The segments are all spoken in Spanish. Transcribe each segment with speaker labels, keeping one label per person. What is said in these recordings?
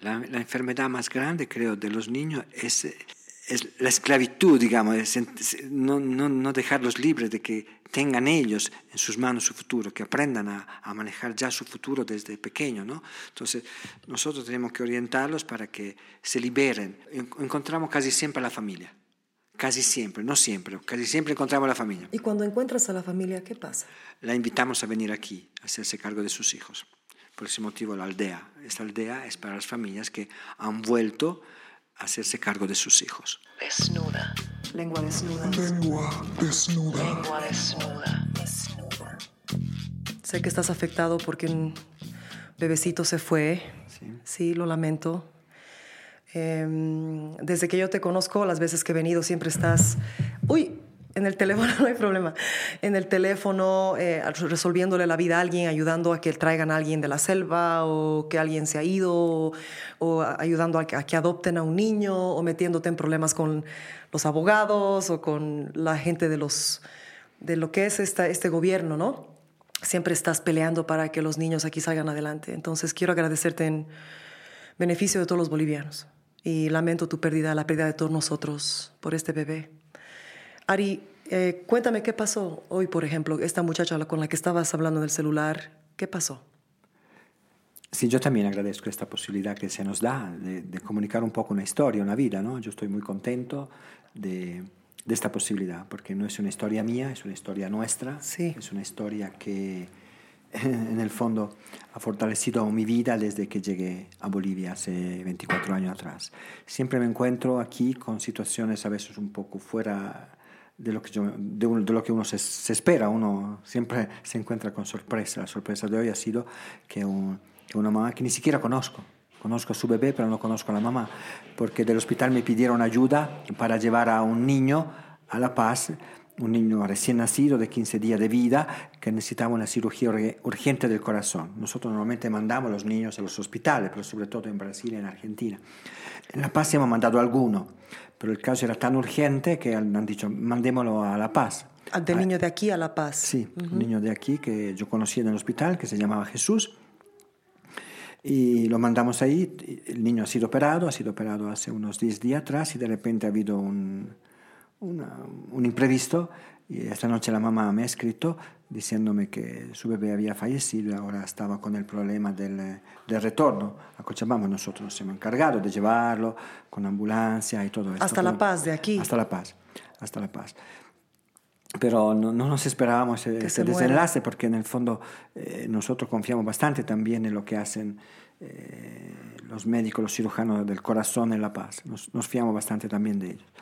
Speaker 1: La, enfermedad más grande, creo, de los niños es, es la esclavitud, digamos, no, no, no, dejarlos libres de que tengan ellos en sus manos su futuro, que aprendan a, a manejar ya su futuro desde pequeño, ¿no? Entonces, nosotros tenemos que orientarlos para que se liberen. Encontramos casi siempre a la familia. Casi siempre, no siempre, casi siempre encontramos a la familia.
Speaker 2: ¿Y cuando encuentras a la familia, qué pasa?
Speaker 1: La invitamos a venir aquí, a hacerse cargo de sus hijos. Por ese motivo la aldea. Esta aldea es para las familias que han vuelto a hacerse cargo de sus hijos.
Speaker 3: Desnuda.
Speaker 2: Lengua desnuda.
Speaker 3: Lengua desnuda. Lengua desnuda. desnuda.
Speaker 2: Sé que estás afectado porque un bebecito se fue. Sí, sí lo lamento. Em, desde que yo te conozco, las veces que he venido, siempre estás... Uy, en el teléfono no hay problema. En el teléfono, eh, resolviéndole la vida a alguien, ayudando a que traigan a alguien de la selva o que alguien se ha ido, o, ayudando a que, adopten a un niño, o metiéndote en problemas con los abogados o con la gente de, los, de lo que es esta, este gobierno, ¿no? Siempre estás peleando para que los niños aquí salgan adelante. Entonces quiero agradecerte en beneficio de todos los bolivianos. Y lamento tu pérdida, la pérdida de todos nosotros por este bebé. Ari, eh, cuéntame qué pasó hoy, por ejemplo, esta muchacha con la que estabas hablando en el celular, ¿qué pasó?
Speaker 1: Sí, yo también agradezco esta posibilidad que se nos da de, comunicar un poco una historia, una vida, ¿no? Yo estoy muy contento de, de, esta posibilidad, porque no es una historia mía, es una historia nuestra,
Speaker 2: sí.
Speaker 1: es una historia que en el fondo ha fortalecido mi vida desde que llegué a Bolivia hace 24 años atrás. Siempre me encuentro aquí con situaciones a veces un poco fuera de lo que, de, lo que uno se, se, espera, uno siempre se encuentra con sorpresa. La sorpresa de hoy ha sido que, una mamá que ni siquiera conozco, conozco a su bebé, pero no conozco a la mamá, porque del hospital me pidieron ayuda para llevar a un niño a La Paz, un niño recién nacido de 15 días de vida que necesitaba una cirugía urgente del corazón. Nosotros normalmente mandamos a los niños a los hospitales, pero sobre todo en Brasil y en Argentina. En La Paz hemos mandado alguno, pero el caso era tan urgente que han dicho, mandémoslo a La Paz.
Speaker 2: Del niño de aquí a La Paz.
Speaker 1: Sí, un niño de aquí que yo conocí en el hospital, que se llamaba Jesús. Y lo mandamos ahí, el niño ha sido operado, ha sido operado hace unos 10 días atrás y de repente ha habido un, un imprevisto y esta noche la mamá me ha escrito diciéndome que su bebé había fallecido y ahora estaba con el problema del, del retorno a Cochabamba. Nosotros nos hemos encargado de llevarlo con ambulancia y todo esto.
Speaker 2: Hasta La Paz, de aquí.
Speaker 1: Hasta La Paz, hasta La Paz. Pero no, no nos esperábamos ese, desenlace porque en el fondo eh, nosotros confiamos bastante también en lo que hacen eh, los médicos, los cirujanos del corazón en La Paz. Nos, nos fiamos bastante también de ellos.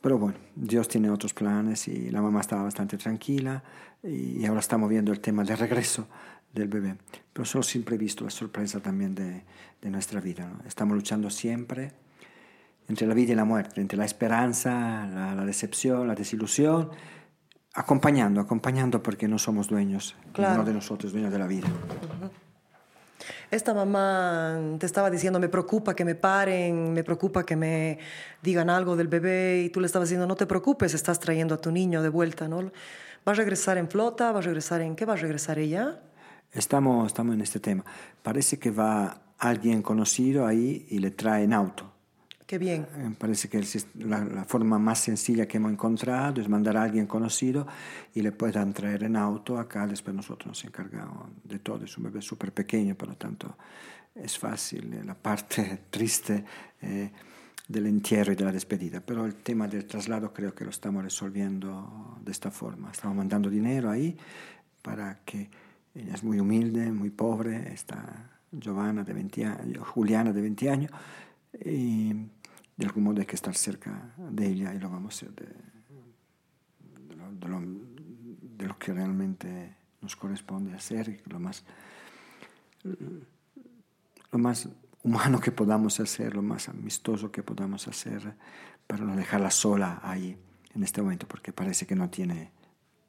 Speaker 1: Pero bueno, Dios tiene otros planes y la mamá estaba bastante tranquila y ahora estamos viendo el tema del regreso del bebé. Pero solo siempre he visto la sorpresa también de, de nuestra vida. Estamos luchando siempre entre la vida y la muerte, entre la esperanza, la, decepción, la desilusión, acompañando, acompañando porque no somos dueños, no de nosotros, dueños de la vida.
Speaker 2: Esta mamá te estaba diciendo, me preocupa que me paren, me preocupa que me digan algo del bebé y tú le estabas diciendo, no te preocupes, estás trayendo a tu niño de vuelta, ¿no? ¿Va a regresar en flota? ¿Va a regresar en qué? ¿Va a regresar ella?
Speaker 1: Estamos, estamos en este tema. Parece que va alguien conocido ahí y le trae en auto.
Speaker 2: Qué bien.
Speaker 1: Me eh, parece que la, forma más sencilla que hemos encontrado es mandar a alguien conocido y le puedan traer en auto acá. Después nosotros nos encargamos de todo. Es un bebé súper pequeño, por lo tanto es fácil. Eh, la parte triste eh, del entierro y de la despedida. Pero el tema del traslado creo que lo estamos resolviendo de esta forma. Estamos mandando dinero ahí para que ella es muy humilde, muy pobre. Está Giovanna de 20 años, Juliana de 20 años. Y de algún modo hay que estar cerca de ella y lo vamos a hacer de, de, lo, que realmente nos corresponde hacer, lo más, lo más humano que podamos hacer, lo más amistoso que podamos hacer para no dejarla sola ahí en este momento, porque parece que no tiene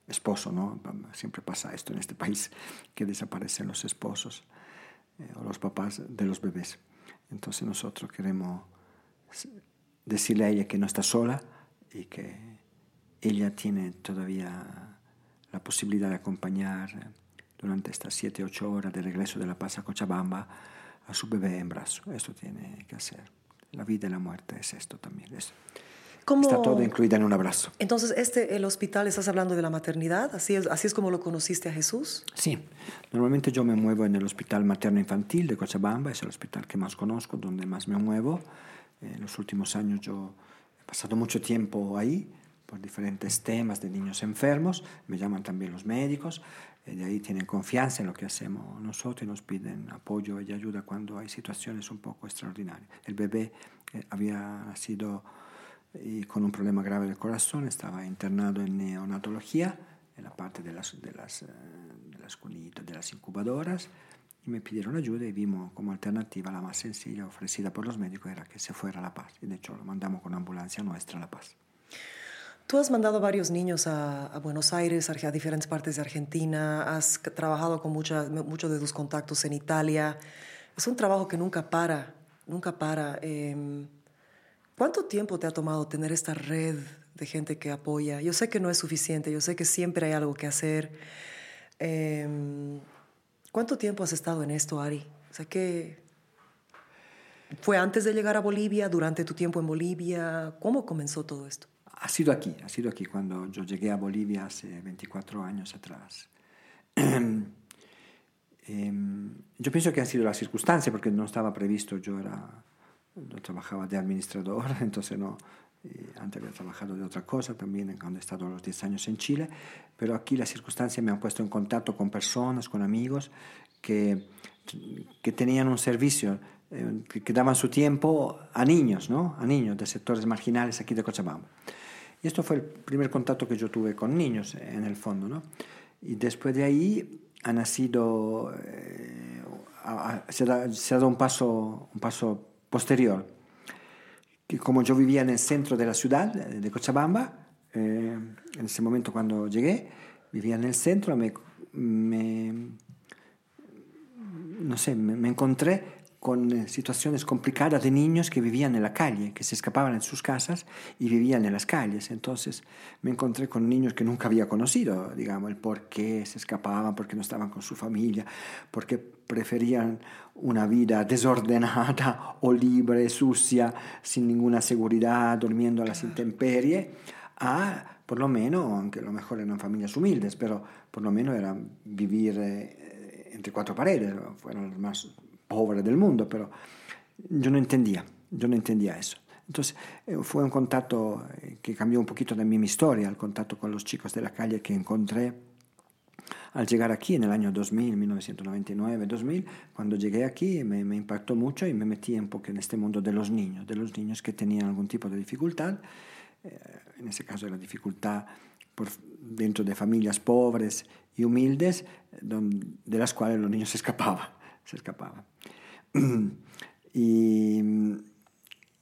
Speaker 1: esposo, ¿no? Siempre pasa esto en este país, que desaparecen los esposos eh, o los papás de los bebés. Entonces nosotros queremos decirle a ella que no está sola y que ella tiene todavía la posibilidad de acompañar durante estas 7, 8 horas de regreso de La Paz a Cochabamba a su bebé en brazo. Esto tiene que hacer. La vida y la muerte es esto también. Es-
Speaker 2: ¿Cómo-
Speaker 1: Está todo incluido en un abrazo.
Speaker 2: Entonces, este, el hospital, ¿estás hablando de la maternidad? ¿Así es, así es como lo conociste a Jesús?
Speaker 1: Sí, normalmente yo me muevo en el Hospital Materno Infantil de Cochabamba, es el hospital que más conozco, donde más me muevo. En los últimos años yo he pasado mucho tiempo ahí por diferentes temas de niños enfermos, me llaman también los médicos, eh, de ahí tienen confianza en lo que hacemos nosotros y nos piden apoyo y ayuda cuando hay situaciones un poco extraordinarias. El bebé eh, había nacido y con un problema grave del corazón, estaba internado en neonatología, en la parte de las, de las, eh, de las cunitas, de las incubadoras, y me pidieron ayuda y vimos como alternativa la más sencilla ofrecida por los médicos era que se fuera a La Paz, y de hecho lo mandamos con ambulancia nuestra a La Paz.
Speaker 2: Tú has mandado varios niños a, a Buenos Aires, a, diferentes partes de Argentina, has trabajado con muchos de tus contactos en Italia. Es un trabajo que nunca para, nunca para. Em, ¿Cuánto tiempo te ha tomado tener esta red de gente que apoya? Yo sé que no es suficiente, yo sé que siempre hay algo que hacer. Em, ¿Cuánto tiempo has estado en esto, Ari? O sea, ¿qué, ¿Fue antes de llegar a Bolivia, durante tu tiempo en Bolivia? ¿Cómo comenzó todo esto?
Speaker 1: Ha sido aquí, ha sido aquí cuando yo llegué a Bolivia hace 24 años atrás. Em, yo pienso que han sido las circunstancias, porque no estaba previsto, yo era, yo trabajaba de administrador, entonces no, antes había trabajado de otra cosa también cuando he estado los 10 años en Chile, pero aquí las circunstancias me han puesto en contacto con personas, con amigos que, que tenían un servicio, eh, que, que daban su tiempo a niños, ¿no? a niños de sectores marginales aquí de Cochabamba. Y esto fue el primer contacto que yo tuve con niños, en el fondo, ¿no? Y después de ahí ha nacido, eh, se ha dado un paso, un paso posterior. Que como yo vivía en el centro de la ciudad, de Cochabamba, eh, en ese momento cuando llegué, vivía en el centro, me, me, no sé, me, me encontré con eh, situaciones complicadas de niños que vivían en la calle, que se escapaban de sus casas y vivían en las calles. Entonces me encontré con niños que nunca había conocido, digamos, el por qué se escapaban, por qué no estaban con su familia, por qué preferían una vida desordenada o libre, sucia, sin ninguna seguridad, durmiendo a las intemperies, a por lo menos, aunque a lo mejor eran familias humildes, pero por lo menos era vivir eh, entre cuatro paredes, fueron los más pobres del mundo, pero yo no entendía, yo no entendía eso. Entonces eh, fue un contacto eh, que cambió un poquito también mi historia, el contacto con los chicos de la calle que encontré al llegar aquí en el año 2000, 1999, 2000, cuando llegué aquí me, me impactó mucho y me metí un poco en este mundo de los niños, de los niños que tenían algún tipo de dificultad, eh, en ese caso era dificultad por, dentro de familias pobres y humildes, donde, de las cuales los niños escapaban, se escapaban. y,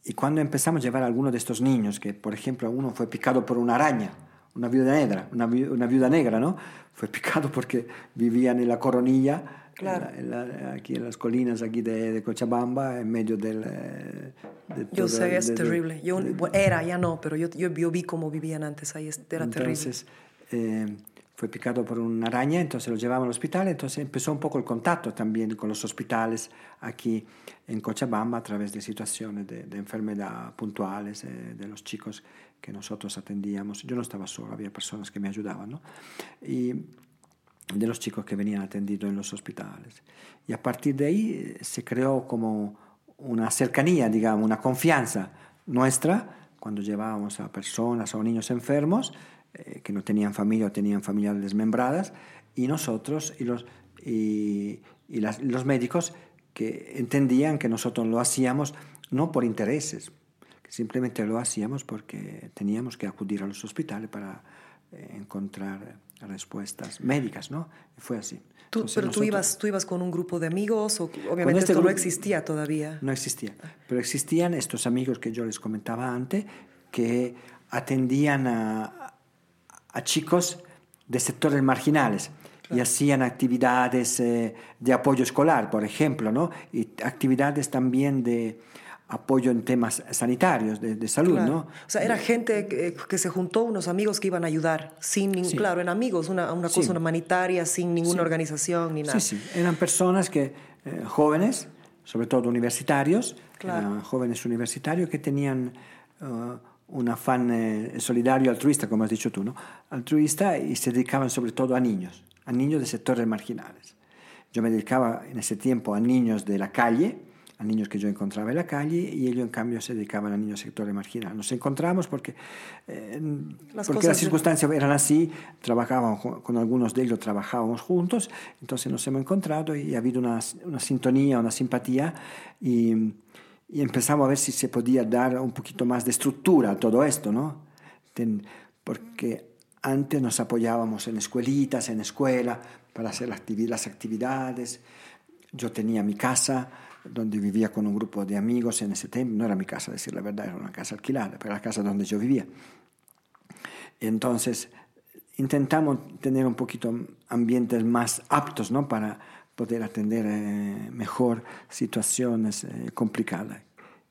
Speaker 1: y cuando empezamos a llevar a algunos de estos niños, que por ejemplo uno fue picado por una araña, una viuda negra, una, vi- una viuda negra, ¿no? Fue picado porque vivían en la coronilla,
Speaker 2: Claro.
Speaker 1: en la- en la- aquí en las colinas aquí de, de Cochabamba, en medio del... eh, de
Speaker 2: Yo
Speaker 1: todo-
Speaker 2: sé, es
Speaker 1: de-
Speaker 2: terrible. Yo, era, ya no, pero yo, yo, yo vi cómo vivían antes ahí, era terrible.
Speaker 1: entonces, eh, fue picado por una araña, entonces lo llevamos al hospital, entonces empezó un poco el contacto también con los hospitales aquí en Cochabamba a través de situaciones de, de enfermedad puntuales eh, de los chicos que nosotros atendíamos. Yo no estaba solo, había personas que me ayudaban, ¿no? Y de los chicos que venían atendidos en los hospitales. Y a partir de ahí eh, se creó como una cercanía, digamos, una confianza nuestra cuando llevábamos a personas o niños enfermos eh, que no tenían familia o tenían familias desmembradas y nosotros y los, y, y las- los médicos que entendían que nosotros lo hacíamos no por intereses, que simplemente lo hacíamos porque teníamos que acudir a los hospitales para eh, encontrar respuestas médicas, ¿no? Fue así.
Speaker 2: Tú,
Speaker 1: Entonces
Speaker 2: pero tú
Speaker 1: nosotros-
Speaker 2: ibas, tú ibas con un grupo de amigos, o obviamente
Speaker 1: este
Speaker 2: esto no existía todavía.
Speaker 1: No existía, pero existían estos amigos que yo les comentaba antes que atendían a, a chicos de sectores marginales y hacían actividades eh, de apoyo escolar, por ejemplo, ¿no? Y actividades también de apoyo en temas sanitarios, de, de salud,
Speaker 2: Claro.
Speaker 1: ¿no?
Speaker 2: O sea, era gente que, que se juntó, unos amigos que iban a ayudar, sin
Speaker 1: Sí.
Speaker 2: claro, eran amigos, una, una
Speaker 1: Sí.
Speaker 2: cosa humanitaria, sin ninguna
Speaker 1: Sí.
Speaker 2: organización ni nada.
Speaker 1: Sí, sí, eran personas que, eh, jóvenes, sobre todo universitarios,
Speaker 2: Claro.
Speaker 1: eran jóvenes universitarios que tenían eh, un afán eh, solidario, altruista, como has dicho tú, ¿no? altruista y se dedicaban sobre todo a niños, a niños de sectores marginales. Yo me dedicaba en ese tiempo a niños de la calle, a niños que yo encontraba en la calle y ellos en cambio se dedicaban a niños de sectores marginales. Nos encontramos porque, eh,
Speaker 2: Las
Speaker 1: porque las
Speaker 2: de-
Speaker 1: circunstancias eran así, trabajábamos con algunos de ellos, trabajábamos juntos, entonces nos hemos encontrado y ha habido una, una sintonía, una simpatía y, y empezamos a ver si se podía dar un poquito más de estructura a todo esto, ¿no? Porque antes nos apoyábamos en escuelitas, en escuela, para hacer las actividades. Yo tenía mi casa donde vivía con un grupo de amigos en ese tiempo. No era mi casa, decir la verdad, era una casa alquilada, pero la casa donde yo vivía. Entonces, intentamos tener un poquito ambientes más aptos ¿no? para poder atender eh, mejor situaciones eh, complicadas.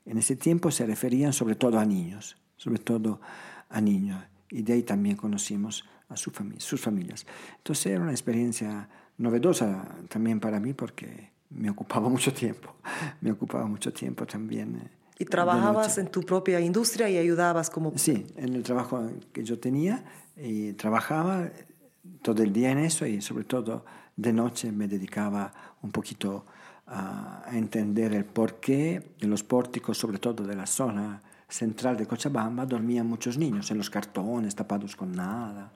Speaker 1: En ese tiempo se referían sobre todo a niños, sobre todo a niños, y de ahí también conocimos a su sus familias. Entonces era una experiencia novedosa también para mí porque me ocupaba mucho tiempo, me ocupaba mucho tiempo también. eh,
Speaker 2: Y trabajabas en tu propia industria y ayudabas como...
Speaker 1: Sí, en el trabajo que yo tenía, y trabajaba todo el día en eso y sobre todo de noche me dedicaba un poquito a, entender el porqué en los pórticos, sobre todo de la zona central de Cochabamba, dormían muchos niños en los cartones, tapados con nada.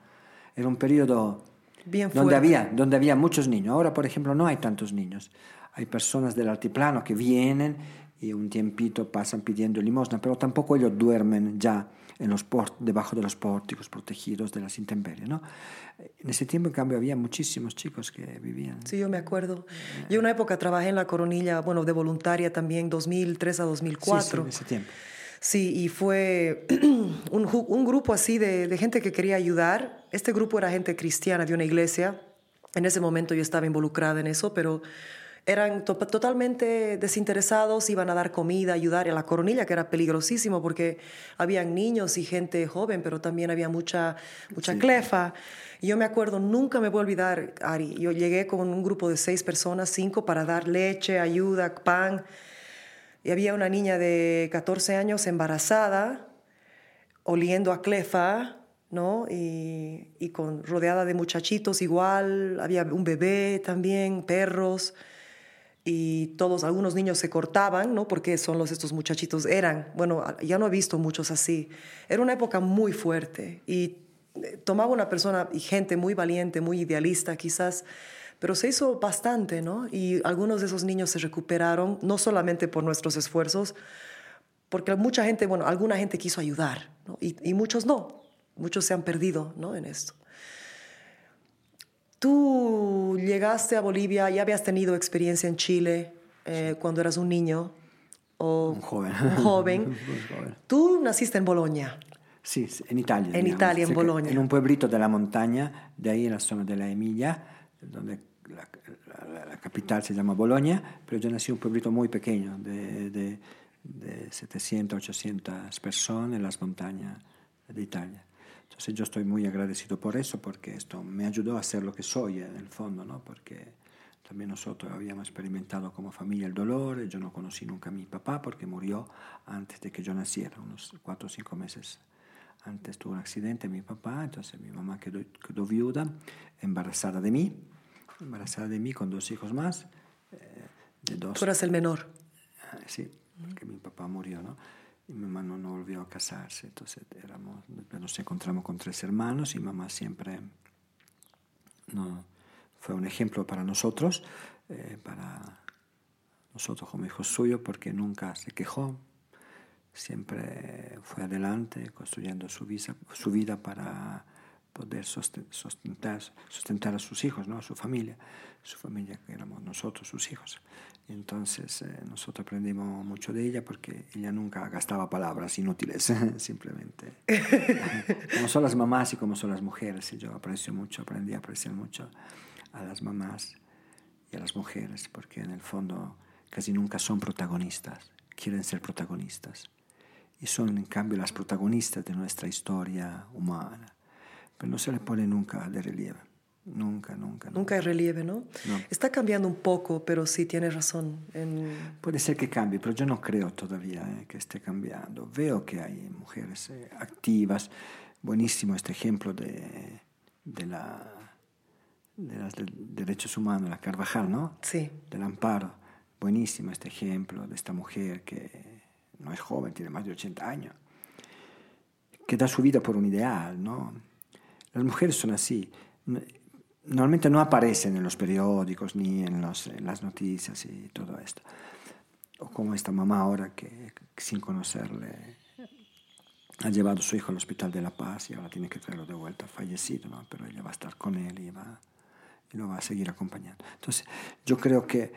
Speaker 1: Era un periodo
Speaker 2: Bien
Speaker 1: donde había, donde había muchos niños. Ahora, por ejemplo, no hay tantos niños. Hay personas del altiplano que vienen y un tiempito pasan pidiendo limosna, pero tampoco ellos duermen ya en los port- debajo de los pórticos protegidos de las intemperies. ¿no? En ese tiempo, en cambio, había muchísimos chicos que vivían.
Speaker 2: Sí, yo me acuerdo. Yo una época trabajé en la coronilla, bueno, de voluntaria también, 2003 a
Speaker 1: Sí, sí,
Speaker 2: 2004.
Speaker 1: en ese tiempo.
Speaker 2: Sí, y fue un, un grupo así de, de gente que quería ayudar. Este grupo era gente cristiana de una iglesia. En ese momento yo estaba involucrada en eso, pero eran to- totalmente desinteresados, iban a dar comida, ayudar a la coronilla, que era peligrosísimo porque habían niños y gente joven, pero también había mucha, mucha clefa. Y yo me acuerdo, nunca me voy a olvidar, Ari, yo llegué con un grupo de seis personas, cinco, para dar leche, ayuda, pan. Y había una niña de 14 años embarazada, oliendo a clefa, ¿no? Y, y con, rodeada de muchachitos igual, había un bebé también, perros, y todos, algunos niños se cortaban, ¿no? Porque son los estos muchachitos, eran, bueno, ya no he visto muchos así. Era una época muy fuerte y eh, tomaba una persona y gente muy valiente, muy idealista quizás, pero se hizo bastante, ¿no? Y algunos de esos niños se recuperaron, no solamente por nuestros esfuerzos, porque mucha gente, bueno, alguna gente quiso ayudar, ¿no? y, y muchos no, muchos se han perdido, ¿no? En esto. Tú llegaste a Bolivia, ya habías tenido experiencia en Chile eh, cuando eras un niño o
Speaker 1: Un joven.
Speaker 2: un joven. Tú naciste en Bolonia.
Speaker 1: Sí, sí, en Italia.
Speaker 2: En Italia, en Bolonia.
Speaker 1: En un pueblito de la montaña, de ahí en la zona de la Emilia, donde la, la- la capital se llama Bolonia, pero yo nací en un pueblito muy pequeño, de, de, de 700, 800 personas en las montañas de Italia. Entonces yo estoy muy agradecido por eso, porque esto me ayudó a ser lo que soy en el fondo, ¿no? Porque también nosotros habíamos experimentado como familia el dolor. Yo no conocí nunca a mi papá porque murió antes de que yo naciera, unos cuatro o cinco meses antes tuvo un accidente mi papá, entonces mi mamá quedó, quedó viuda, embarazada de mí, embarazada de mí con dos hijos más, eh, de dos.
Speaker 2: Tú eras el menor.
Speaker 1: Ah, Sí, porque mi papá murió, ¿no? Mi mamá no, no volvió a casarse, entonces éramos, nos encontramos con tres hermanos y mamá siempre no, fue un ejemplo para nosotros, eh, para nosotros como hijos suyos, porque nunca se quejó, siempre fue adelante construyendo su, visa- su vida para poder sustentar, sustentar a sus hijos, ¿no? a su familia, su familia que éramos nosotros, sus hijos. Entonces eh, nosotros aprendimos mucho de ella porque ella nunca gastaba palabras inútiles, simplemente. como son las mamás y como son las mujeres, y yo aprecio mucho, aprendí a apreciar mucho a las mamás y a las mujeres, porque en el fondo casi nunca son protagonistas, quieren ser protagonistas. Y son en cambio las protagonistas de nuestra historia humana, pero no se les pone nunca de relieve. Nunca, nunca.
Speaker 2: Nunca hay relieve, ¿no?
Speaker 1: No.
Speaker 2: Está cambiando un poco, pero sí tienes razón. En...
Speaker 1: Puede ser que cambie, pero yo no creo todavía eh, que esté cambiando. Veo que hay mujeres eh, activas. Buenísimo este ejemplo de, de, la, de los de- derechos humanos, la Carvajal, ¿no?
Speaker 2: Sí,
Speaker 1: Del amparo. Buenísimo este ejemplo de esta mujer que no es joven, tiene más de 80 años, que da su vida por un ideal, ¿no? Las mujeres son así. Normalmente no aparecen en los periódicos ni en, los- en las noticias y todo esto. O como esta mamá ahora que sin conocerle ha llevado a su hijo al Hospital de la Paz y ahora tiene que traerlo de vuelta fallecido, ¿no? Pero ella va a estar con él y, va, y lo va a seguir acompañando. Entonces, yo creo que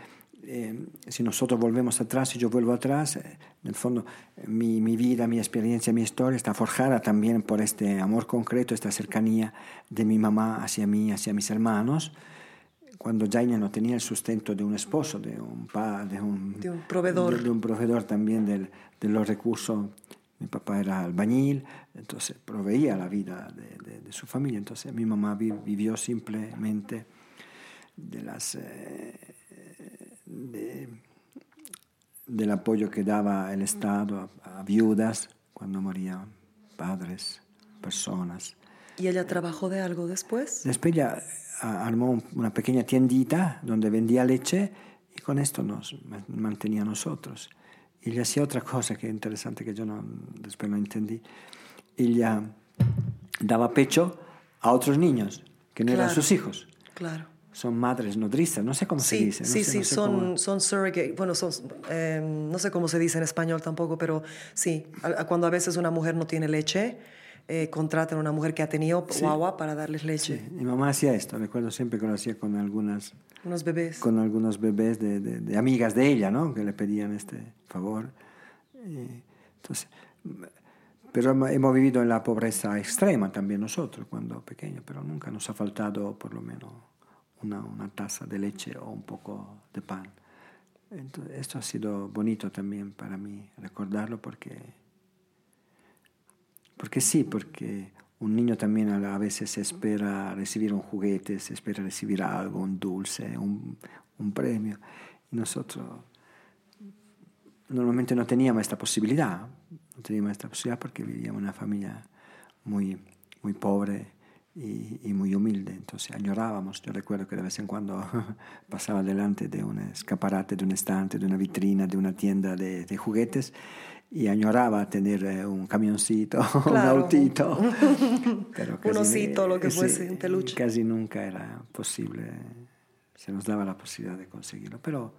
Speaker 1: eh, si nosotros volvemos atrás, si yo vuelvo atrás, eh, en el fondo eh, mi, mi vida, mi experiencia, mi historia está forjada también por este amor concreto, esta cercanía de mi mamá hacia mí, hacia mis hermanos. Cuando ella no tenía el sustento de un esposo, de un, pa, de un,
Speaker 2: De un proveedor.
Speaker 1: de- de un proveedor también del- de los recursos. Mi papá era albañil, entonces proveía la vida de, de- de su familia. Entonces mi mamá vi- vivió simplemente de las, eh, de- del apoyo que daba el Estado a, a viudas cuando morían padres, personas.
Speaker 2: ¿Y ella trabajó de algo después?
Speaker 1: Después ella a- armó un- una pequeña tiendita donde vendía leche y con esto nos ma- mantenía a nosotros. Y hacía otra cosa que es interesante que yo no, después no entendí. Ella daba pecho a otros niños que no eran sus hijos.
Speaker 2: Claro.
Speaker 1: Son madres nodrizas, no sé cómo se
Speaker 2: Sí,
Speaker 1: dice. no
Speaker 2: sí,
Speaker 1: sé-
Speaker 2: sí,
Speaker 1: no sé
Speaker 2: son,
Speaker 1: cómo-
Speaker 2: son surrogate, bueno, son, eh, no sé cómo se dice en español tampoco, pero sí, cuando a veces una mujer no tiene leche, eh, contratan a una mujer que ha tenido
Speaker 1: Sí.
Speaker 2: guagua para darles leche,
Speaker 1: Sí, mi mamá hacía esto, recuerdo siempre que lo hacía con algunas
Speaker 2: unos bebés.
Speaker 1: con algunos bebés de, de- de amigas de ella, ¿no? Que le pedían este favor. Y, entonces, pero hemo- hemos vivido en la pobreza extrema también nosotros cuando pequeños, pero nunca nos ha faltado por lo menos una, una taza de leche o un poco de pan. Esto ha sido bonito también para mí recordarlo porque, porque sí, porque un niño también a veces espera recibir un juguete, se espera recibir algo, un dulce, un, un premio. Nosotros normalmente no teníamos esta posibilidad, no teníamos esta posibilidad porque vivíamos en una familia muy, muy pobre y, y muy humilde, entonces añorábamos, yo recuerdo que de vez en cuando pasaba delante de un escaparate, de un estante, de una vitrina, de una tienda de, de juguetes y añoraba tener eh, un camioncito, un
Speaker 2: Claro.
Speaker 1: autito, pero
Speaker 2: Un osito, lo que fuese, un peluche.
Speaker 1: Casi nunca era posible, se nos daba la posibilidad de conseguirlo, pero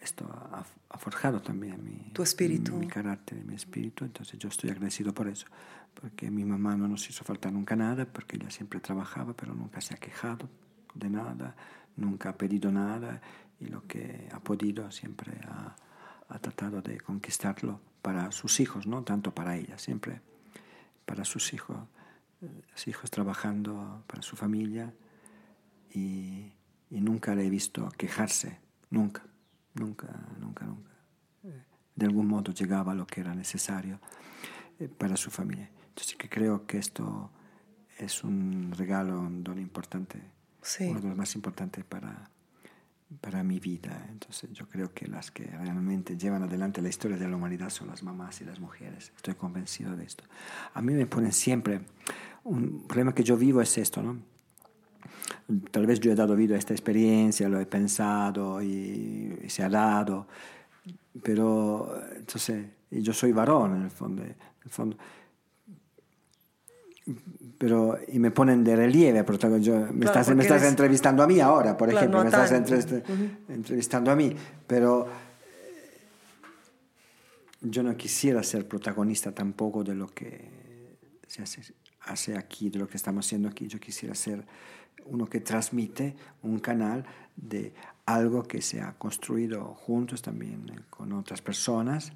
Speaker 1: esto ha, ha forjado también mi,
Speaker 2: Tu espíritu.
Speaker 1: mi, carácter, mi espíritu, entonces yo estoy agradecido por eso, porque mi mamá no nos hizo faltar nunca nada, porque ella siempre trabajaba, pero nunca se ha quejado de nada, nunca ha pedido nada, y lo que ha podido siempre ha, ha tratado de conquistarlo para sus hijos, no tanto para ella, siempre para sus hijos, eh, hijos trabajando para su familia y, y nunca le he visto quejarse, nunca, nunca, nunca, nunca. De algún modo llegaba lo que era necesario eh, para su familia. Entonces que creo que esto es un regalo, un don importante,
Speaker 2: Sí.
Speaker 1: uno de los más importantes para, para mi vida. Entonces yo creo que las que realmente llevan adelante la historia de la humanidad son las mamás y las mujeres. Estoy convencido de esto. A mí me ponen siempre, un problema que yo vivo es esto, ¿no? Tal vez yo he dado vida a esta experiencia, lo he pensado y, y se ha dado, pero entonces yo soy varón en el fondo, en el fondo. Pero y me ponen de relieve yo, me,
Speaker 2: Claro,
Speaker 1: estás, me estás
Speaker 2: eres-
Speaker 1: entrevistando a mí ahora por
Speaker 2: Claro,
Speaker 1: ejemplo
Speaker 2: no
Speaker 1: me estás
Speaker 2: tan-
Speaker 1: entre- entrevistando a mí pero eh, yo no quisiera ser protagonista tampoco de lo que se hace, hace aquí de lo que estamos haciendo aquí yo quisiera ser uno que transmite un canal de algo que se ha construido juntos también eh, con otras personas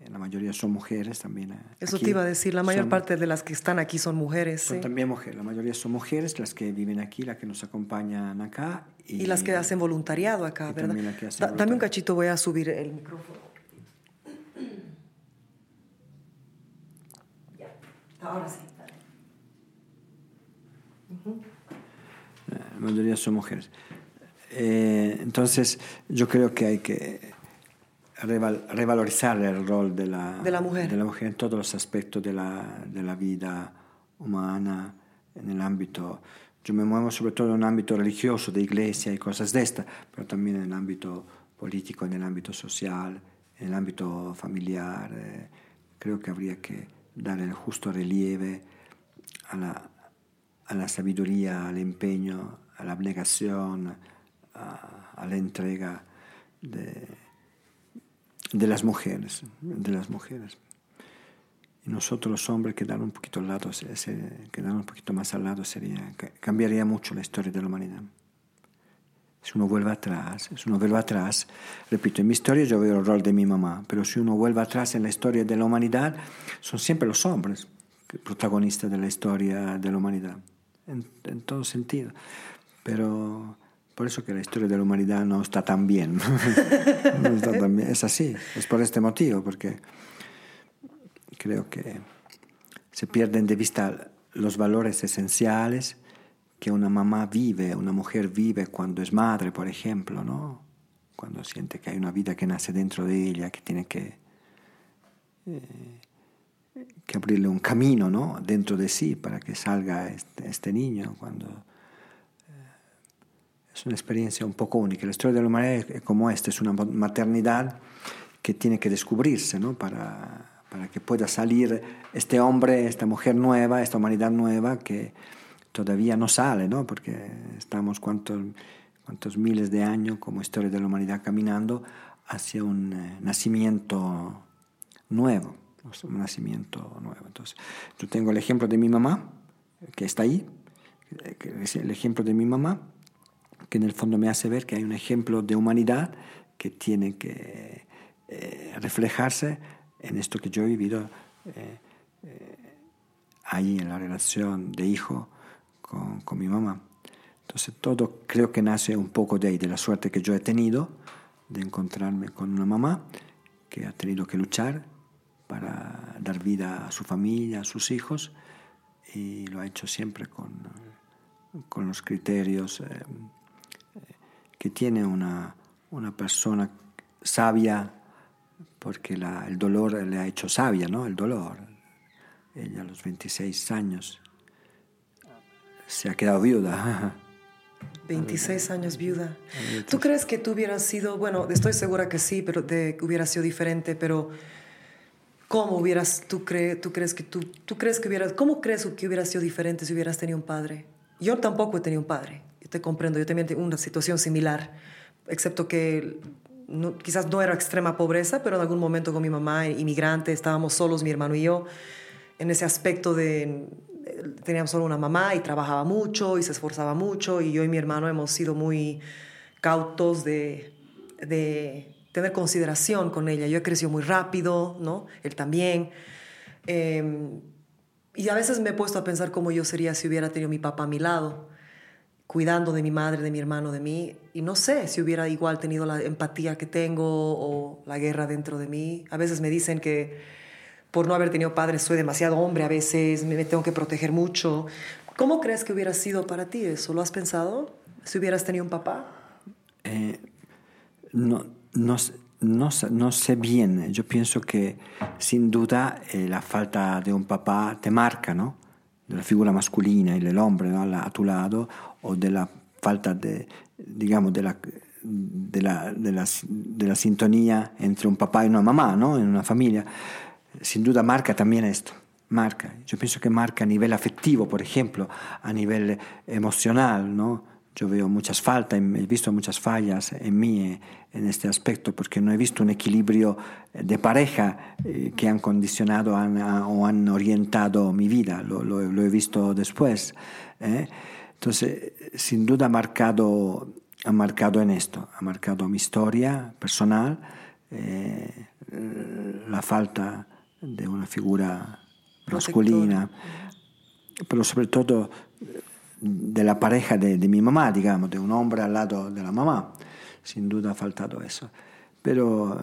Speaker 1: Eh, la mayoría son mujeres también eh,
Speaker 2: Eso
Speaker 1: aquí.
Speaker 2: te iba a decir, la mayor
Speaker 1: Son-
Speaker 2: parte de las que están aquí son mujeres.
Speaker 1: son
Speaker 2: sí.
Speaker 1: también mujeres, la mayoría son mujeres las que viven aquí, las que nos acompañan acá. Y,
Speaker 2: Y las que hacen voluntariado acá, ¿verdad?
Speaker 1: también las que hacen
Speaker 2: Da- dame un cachito, voy a subir el micrófono. Ya, ahora sí. dale.
Speaker 1: La mayoría son mujeres. Eh, entonces, yo creo que hay que reval- revalorizar el rol de la,
Speaker 2: De la mujer.
Speaker 1: de la mujer en todos los aspectos de la, de la vida humana, en el ámbito. Yo me muevo sobre todo en un ámbito religioso, de iglesia y cosas de esta, pero también en el ámbito político, en el ámbito social, en el ámbito familiar. eh, creo que habría que dar el justo relieve a la, a la sabiduría, al empeño, a la abnegación, a, a la entrega de, de las mujeres, de las mujeres. Y nosotros los hombres quedar un poquito al lado, quedar un poquito más al lado sería, ca- cambiaría mucho la historia de la humanidad. Si uno vuelve atrás, si uno vuelve atrás, repito, en mi historia yo veo el rol de mi mamá, pero si uno vuelve atrás en la historia de la humanidad, son siempre los hombres protagonistas de la historia de la humanidad, en, en todo sentido. Pero por eso que la historia de la humanidad no está tan bien. Es así, es por este motivo, porque creo que se pierden de vista los valores esenciales que una mamá vive, una mujer vive cuando es madre, por ejemplo, ¿no? Cuando siente que hay una vida que nace dentro de ella, que tiene que, eh, que abrirle un camino, ¿no? Dentro de sí para que salga este, este niño. Cuando es una experiencia un poco única. La historia de la humanidad es como esta, es una maternidad que tiene que descubrirse, ¿no? Para, para que pueda salir este hombre, esta mujer nueva, esta humanidad nueva que todavía no sale, ¿no? Porque estamos cuantos, cuantos miles de años como historia de la humanidad caminando hacia un eh, nacimiento nuevo, un nacimiento nuevo. Entonces, yo tengo el ejemplo de mi mamá, que está ahí, el ejemplo de mi mamá, que en el fondo me hace ver que hay un ejemplo de humanidad que tiene que eh, reflejarse en esto que yo he vivido eh, eh, ahí en la relación de hijo con, con, mi mamá. Entonces todo creo que nace un poco de ahí, de la suerte que yo he tenido de encontrarme con una mamá que ha tenido que luchar para dar vida a su familia, a sus hijos, y lo ha hecho siempre con, con los criterios eh, que tiene una, una persona sabia, porque la, el dolor le ha hecho sabia, ¿no? El dolor. Ella a los 26 años se ha quedado viuda.
Speaker 2: 26 años viuda. ¿Tú crees que tú hubieras sido, bueno, estoy segura que sí, pero de que hubiera sido diferente, pero ¿cómo hubieras, tú, cre, tú crees que tú, tú crees que hubieras, cómo crees que hubieras sido diferente si hubieras tenido un padre? Yo tampoco he tenido un padre, te comprendo, yo también tengo una situación similar, excepto que no, quizás no era extrema pobreza, pero en algún momento con mi mamá, inmigrante, estábamos solos, mi hermano y yo, en ese aspecto de teníamos solo una mamá y trabajaba mucho y se esforzaba mucho y yo y mi hermano hemos sido muy cautos de, de tener consideración con ella. Yo he crecido muy rápido, ¿no? Él también. Eh, y a veces me he puesto a pensar cómo yo sería si hubiera tenido mi papá a mi lado, cuidando de mi madre, de mi hermano, de mí. Y no sé si hubiera igual tenido la empatía que tengo o la guerra dentro de mí. A veces me dicen que por no haber tenido padres soy demasiado hombre a veces, me tengo que proteger mucho. ¿Cómo crees que hubiera sido para ti eso? ¿Lo has pensado? Si hubieras tenido un papá.
Speaker 1: Eh, no, no, no, no, sé bien. Yo pienso que sin duda eh, la falta de un papá te marca, ¿no? De la figura masculina y del hombre ¿no? a tu lado, o de la falta de, digamos, de la, de la, de la, de la sintonía entre un papá y una mamá, ¿no? En una familia sin duda marca también esto, marca. Yo pienso que marca a nivel afectivo, por ejemplo, a nivel emocional, ¿no? Yo veo muchas faltas, he visto muchas fallas en mí en este aspecto, porque no he visto un equilibrio de pareja que han condicionado han, o han orientado mi vida, lo, lo, lo he visto después. ¿eh? Entonces, sin duda ha marcado, ha marcado en esto, ha marcado mi historia personal, eh, la falta de una figura masculina, pero sobre todo de la pareja de, de, mi mamá, digamos, de un hombre al lado de la mamá. Sin duda ha faltado eso. Pero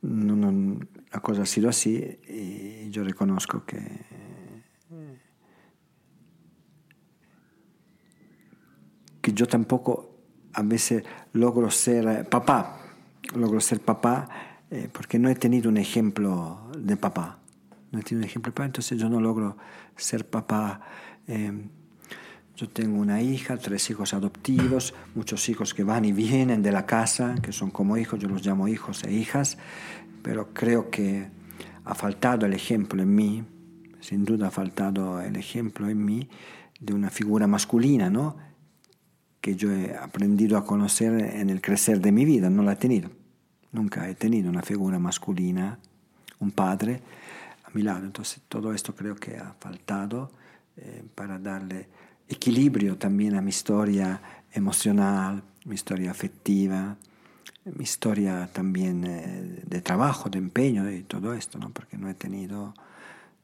Speaker 1: no, no, la cosa ha sido así y yo reconozco que, yo tampoco a veces logro ser eh, papá, logro ser papá eh, porque no he tenido un ejemplo de papá. No he tenido un ejemplo de papá, entonces yo no logro ser papá. Eh, yo tengo una hija, tres hijos adoptivos, muchos hijos que van y vienen de la casa, que son como hijos, yo los llamo hijos e hijas, pero creo que ha faltado el ejemplo en mí, sin duda ha faltado el ejemplo en mí de una figura masculina, ¿no? Que yo he aprendido a conocer en el crecer de mi vida, no la he tenido. Nunca he tenido una figura masculina, un padre a mi lado. Entonces todo esto creo que ha faltado eh, para darle equilibrio también a mi historia emocional, mi historia afectiva, mi historia también eh, de trabajo, de empeño y todo esto, ¿no? porque no he tenido,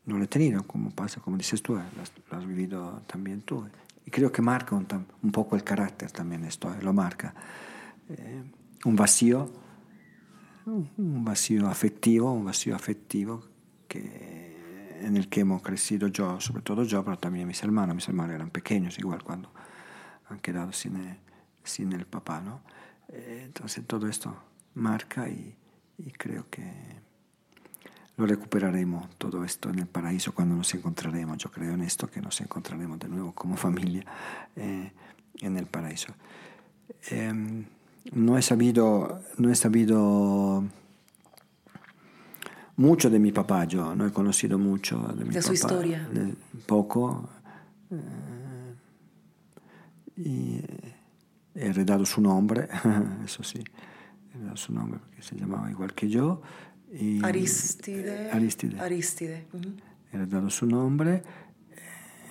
Speaker 1: no lo he tenido, como pasa, como dices tú, lo has vivido también tú. Y creo que marca un, un poco el carácter también esto, lo marca. Eh, un vacío, un vacío afectivo, un vacío afectivo que, en el que hemos crecido yo, sobre todo yo, pero también mis hermanos. Mis hermanos eran pequeños igual cuando han quedado sin el, sin el papá, ¿no? Eh, entonces todo esto marca y, y creo que lo recuperaremos todo esto en el paraíso cuando nos encontraremos. Yo creo en esto que nos encontraremos de nuevo como familia eh, en el paraíso. Eh, no he sabido, no he sabido mucho de mi papá, yo no he conocido mucho de mi
Speaker 2: de
Speaker 1: papá.
Speaker 2: su historia.
Speaker 1: De, poco. Eh, y he heredado su nombre, eso sí, he heredado su nombre porque se llamaba igual que yo. Y
Speaker 2: Aristide.
Speaker 1: Aristide.
Speaker 2: Aristide. ujú.
Speaker 1: He dado su nombre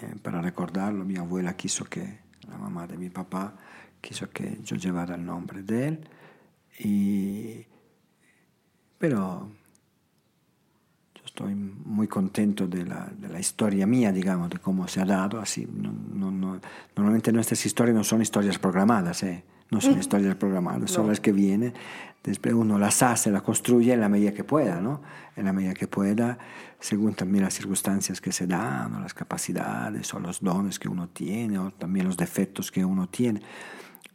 Speaker 1: eh, para recordarlo. Mi abuela quiso que, la mamá de mi papá, quiso que yo llevara el nombre de él. Y, pero yo estoy muy contento de la, de la historia mía, digamos, de cómo se ha dado. Así, no, no, no- normalmente nuestras historias no son historias programadas, ¿eh? No son historias programadas, son
Speaker 2: No.
Speaker 1: las que vienen. Después uno las hace, las construye en la medida que pueda, ¿no? En la medida que pueda, según también las circunstancias que se dan, o las capacidades, o los dones que uno tiene, o también los defectos que uno tiene.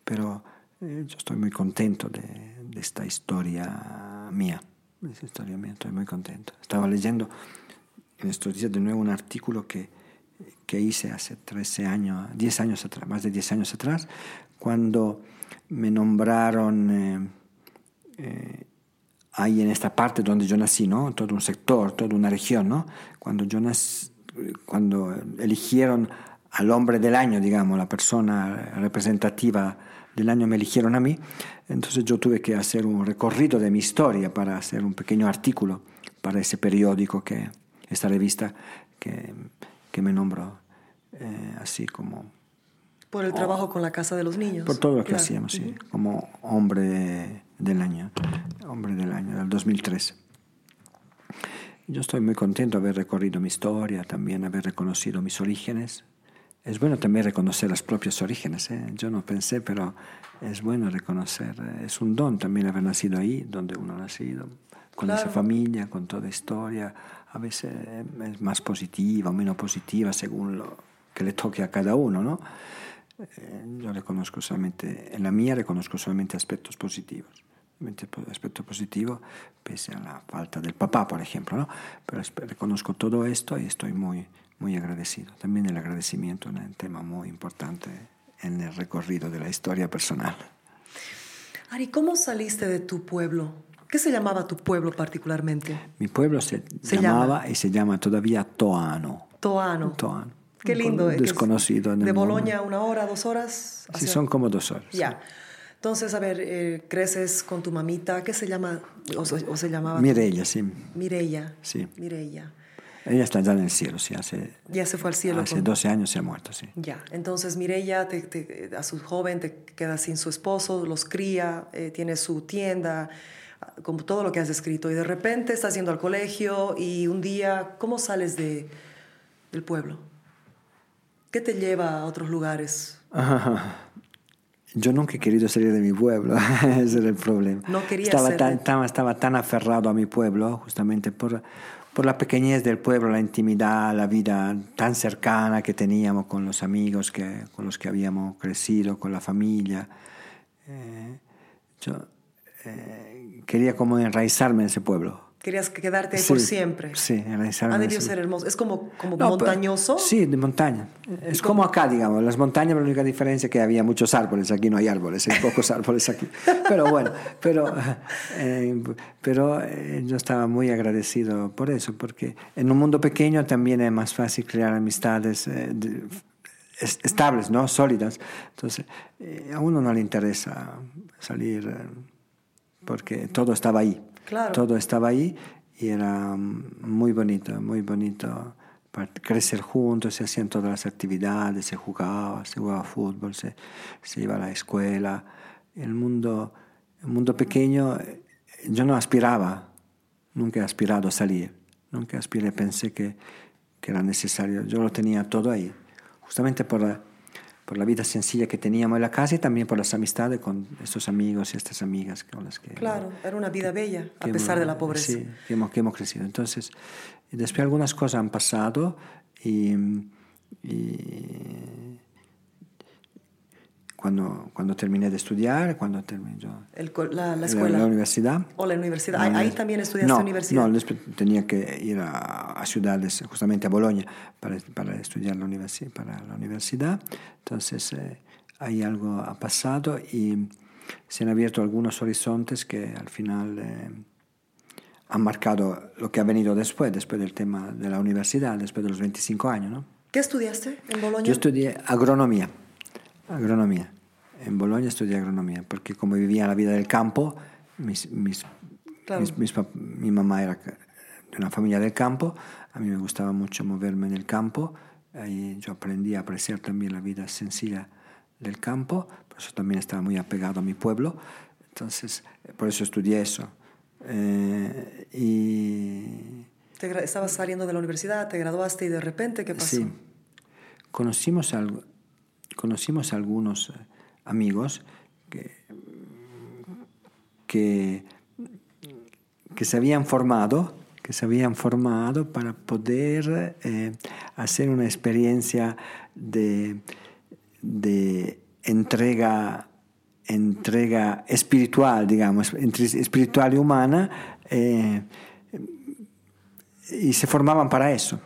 Speaker 1: Pero eh, yo estoy muy contento de, de esta historia mía. De esta historia mía, estoy muy contento. Estaba leyendo en estos días de nuevo un artículo que, que hice hace 13 años, 10 años atrás, más de 10 años atrás, cuando me nombraron eh, eh, ahí en esta parte donde yo nací, ¿no? Todo un sector, toda una región, ¿no? Cuando yo cuando eligieron al hombre del año, digamos, la persona representativa del año me eligieron a mí, entonces yo tuve que hacer un recorrido de mi historia para hacer un pequeño artículo para ese periódico, que, esta revista que, que me nombró eh, así como
Speaker 2: Por el trabajo con la casa de los niños.
Speaker 1: Por todo lo que
Speaker 2: Claro.
Speaker 1: hacíamos, sí, como hombre del año, hombre del año, del 2003. Yo estoy muy contento de haber recorrido mi historia, también haber reconocido mis orígenes. Es bueno también reconocer los propios orígenes. ¿eh? Yo no pensé, pero es bueno reconocer. eh, Es un don también haber nacido ahí, donde uno ha nacido, con esa
Speaker 2: Claro.
Speaker 1: familia, con toda historia. A veces eh, es más positiva o menos positiva según lo que le toque a cada uno, ¿no? Eh, yo reconozco solamente, en la mía reconozco solamente aspectos positivos. Aspecto positivo, pese a la falta del papá, por ejemplo, ¿no? Pero reconozco todo esto y estoy muy, muy agradecido. También el agradecimiento es un tema muy importante en el recorrido de la historia personal.
Speaker 2: Ari, ¿cómo saliste de tu pueblo? ¿Qué se llamaba tu pueblo particularmente?
Speaker 1: Mi pueblo se,
Speaker 2: Se
Speaker 1: llamaba
Speaker 2: llama.
Speaker 1: y se llama todavía Toano.
Speaker 2: Toano.
Speaker 1: Toano.
Speaker 2: Qué lindo. eh,
Speaker 1: Desconocido en
Speaker 2: De. Boloña, una hora, dos horas.
Speaker 1: Sí,
Speaker 2: hacia-
Speaker 1: son como dos horas. sí.
Speaker 2: Ya. Entonces, a ver, eh, creces con tu mamita. ¿Qué se llama? O, se- o se llamaba?
Speaker 1: Mireia, sí.
Speaker 2: Mireia.
Speaker 1: Sí.
Speaker 2: Mireia.
Speaker 1: Ella está ya en el cielo, sí, hace,
Speaker 2: Ya se fue al cielo.
Speaker 1: hace
Speaker 2: con-
Speaker 1: 12 años se ha muerto, sí.
Speaker 2: Ya, entonces Mireia te- te- a su joven te queda sin su esposo, los cría, eh, tiene su tienda, como todo lo que has escrito, y de repente estás yendo al colegio y un día, ¿cómo sales de, del pueblo? ¿Qué te lleva a otros lugares?
Speaker 1: yo nunca he querido salir de mi pueblo, ese era el problema.
Speaker 2: No quería
Speaker 1: estaba
Speaker 2: ser
Speaker 1: tan, estaba, estaba tan aferrado a mi pueblo, justamente por, por la pequeñez del pueblo, la intimidad, la vida tan cercana que teníamos con los amigos que, con los que habíamos crecido, con la familia. Eh, yo eh, quería como enraizarme en ese pueblo.
Speaker 2: Querías quedarte ahí
Speaker 1: Sí,
Speaker 2: por siempre.
Speaker 1: Sí, enraizarme
Speaker 2: Ha
Speaker 1: en
Speaker 2: debido ser hermoso. Es como, como
Speaker 1: No, pero-
Speaker 2: montañoso.
Speaker 1: Sí, de montaña. Es como acá, digamos. Las montañas, la única diferencia es que había muchos árboles. Aquí no hay árboles, hay pocos árboles aquí. Pero bueno, pero, eh, pero eh, yo estaba muy agradecido por eso, porque en un mundo pequeño también es más fácil crear amistades eh, de- es- estables, ¿no? Sólidas. Entonces, eh, a uno no le interesa salir eh, porque todo estaba ahí.
Speaker 2: Claro.
Speaker 1: Todo estaba ahí y era muy bonito, muy bonito crecer juntos, se hacían todas las actividades, se jugaba, se jugaba fútbol, se, se iba a la escuela. El mundo, el mundo pequeño, yo no aspiraba, nunca he aspirado a salir, nunca aspiré, pensé que, que era necesario, yo lo tenía todo ahí, justamente por la, por la vida sencilla que teníamos en la casa y también por las amistades con estos amigos y estas amigas con las que...
Speaker 2: Claro, era una vida bella, a pesar
Speaker 1: hemos-
Speaker 2: de la pobreza.
Speaker 1: Sí, que hemos, que hemos crecido. Entonces, después algunas cosas han pasado y, y cuando, cuando terminé de estudiar, cuando terminé yo
Speaker 2: El la, la
Speaker 1: la-
Speaker 2: escuela.
Speaker 1: la universidad.
Speaker 2: O la universidad.
Speaker 1: La
Speaker 2: Ahí, ahí también estudiaste
Speaker 1: no,
Speaker 2: universidad.
Speaker 1: No, después tenía que ir a, a ciudades, justamente a Bolonia, para, para estudiar la universi- para la universidad. Entonces, eh, ahí algo ha pasado y se han abierto algunos horizontes que al final eh, han marcado lo que ha venido después, después del tema de la universidad, después de los 25 años. ¿no?
Speaker 2: ¿Qué estudiaste en Bolonia?
Speaker 1: Yo estudié agronomía, agronomía. En Bolonia estudié agronomía, porque como vivía la vida del campo, mis, mis,
Speaker 2: Claro.
Speaker 1: mi mamá era de una familia del campo, a mí me gustaba mucho moverme en el campo, yo aprendí a apreciar también la vida sencilla del campo, por eso también estaba muy apegado a mi pueblo, entonces eh, por eso estudié eso. Eh, y
Speaker 2: Te estabas saliendo de la universidad, te graduaste y de repente, ¿qué pasó?
Speaker 1: Sí. Conocimos, al- conocimos algunos eh, amigos que, que, se habían formado, que se habían formado para poder eh, hacer una experiencia de, de entrega, entrega espiritual, digamos, espiritual y humana, eh, y se formaban para eso.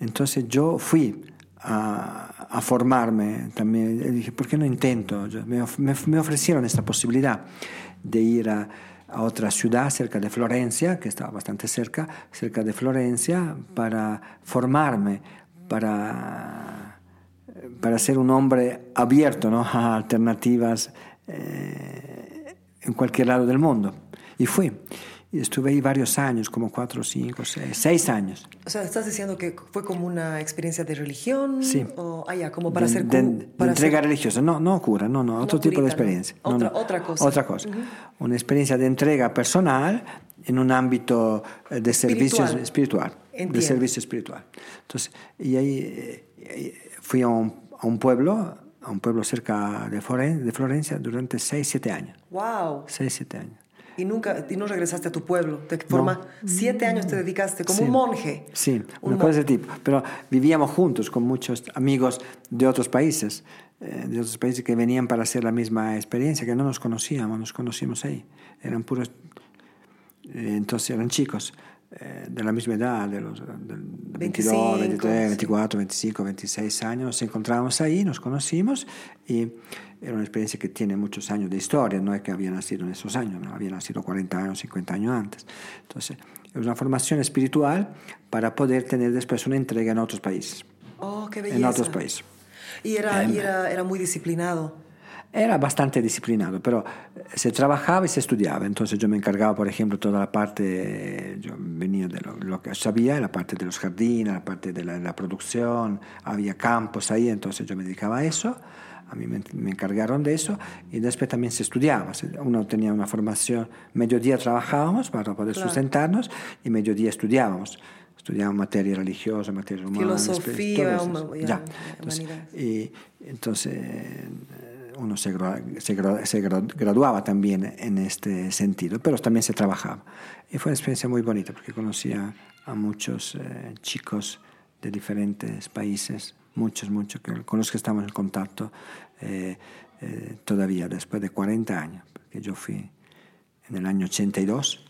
Speaker 1: Entonces yo fui a, a formarme también. Y dije, ¿por qué no intento? Yo- me, me- ofrecieron esta posibilidad de ir a, a otra ciudad cerca de Florencia, que estaba bastante cerca, cerca de Florencia, para formarme, para, para ser un hombre abierto ¿no? a alternativas eh, en cualquier lado del mundo. Y fui. Estuve ahí varios años, como cuatro, cinco, seis, seis años.
Speaker 2: O sea, ¿estás diciendo que fue como una experiencia de religión?
Speaker 1: Sí.
Speaker 2: O, ah, ya, como para
Speaker 1: de,
Speaker 2: hacer...
Speaker 1: de- de entrega
Speaker 2: hacer-
Speaker 1: religiosa. No, no cura, no, no, otro tipo de
Speaker 2: curita, ¿no?
Speaker 1: experiencia. No,
Speaker 2: Otra-
Speaker 1: no.
Speaker 2: otra cosa.
Speaker 1: Otra cosa. Una experiencia de entrega personal en un ámbito eh, de servicio
Speaker 2: Espiritual.
Speaker 1: espiritual. De servicio espiritual. Entonces, y ahí, eh, ahí fui a un, a un pueblo, a un pueblo cerca de, Floren- de Florencia durante seis, siete años.
Speaker 2: ¡Wow!
Speaker 1: Seis, siete años.
Speaker 2: Y nunca, y no regresaste a tu pueblo. Te forma, siete años te dedicaste como
Speaker 1: Sí.
Speaker 2: un monje.
Speaker 1: Sí,
Speaker 2: Un
Speaker 1: una cosa de ese tipo. Pero vivíamos juntos con muchos amigos de otros países, eh, de otros países que venían para hacer la misma experiencia, que no nos conocíamos, nos conocimos ahí. Eran puros, eh, entonces eran chicos eh, de la misma edad, de los de 22,
Speaker 2: 25,
Speaker 1: 23,
Speaker 2: sí.
Speaker 1: 24, 25, 26 años. Nos encontrábamos ahí, nos conocimos y era una experiencia que tiene muchos años de historia, no es que había nacido en esos años, no había nacido 40 años, 50 años antes. Entonces, es una formación espiritual para poder tener después una entrega en otros países.
Speaker 2: Oh, qué belleza.
Speaker 1: En otros países.
Speaker 2: Y era, y era, era muy disciplinado.
Speaker 1: Era bastante disciplinado, pero se trabajaba y se estudiaba. Entonces yo me encargaba, por ejemplo, toda la parte, yo venía de lo, lo que sabía, la parte de los jardines, la parte de la, la producción, había campos ahí, entonces yo me dedicaba a eso. A mí me, me encargaron de eso y después también se estudiaba. Uno tenía una formación, mediodía trabajábamos para poder
Speaker 2: Claro.
Speaker 1: sustentarnos y mediodía estudiábamos. Estudiábamos materia religiosa, materia humana,
Speaker 2: Filosofía,
Speaker 1: todo eso.
Speaker 2: ya.
Speaker 1: Entonces, y entonces uno se, se se gra- graduaba también en este sentido, pero también se trabajaba. Y fue una experiencia muy bonita porque conocía a muchos eh, chicos de diferentes países, muchos, muchos, con los que estamos en contacto eh, eh, todavía después de 40 años, porque yo fui en el año 82,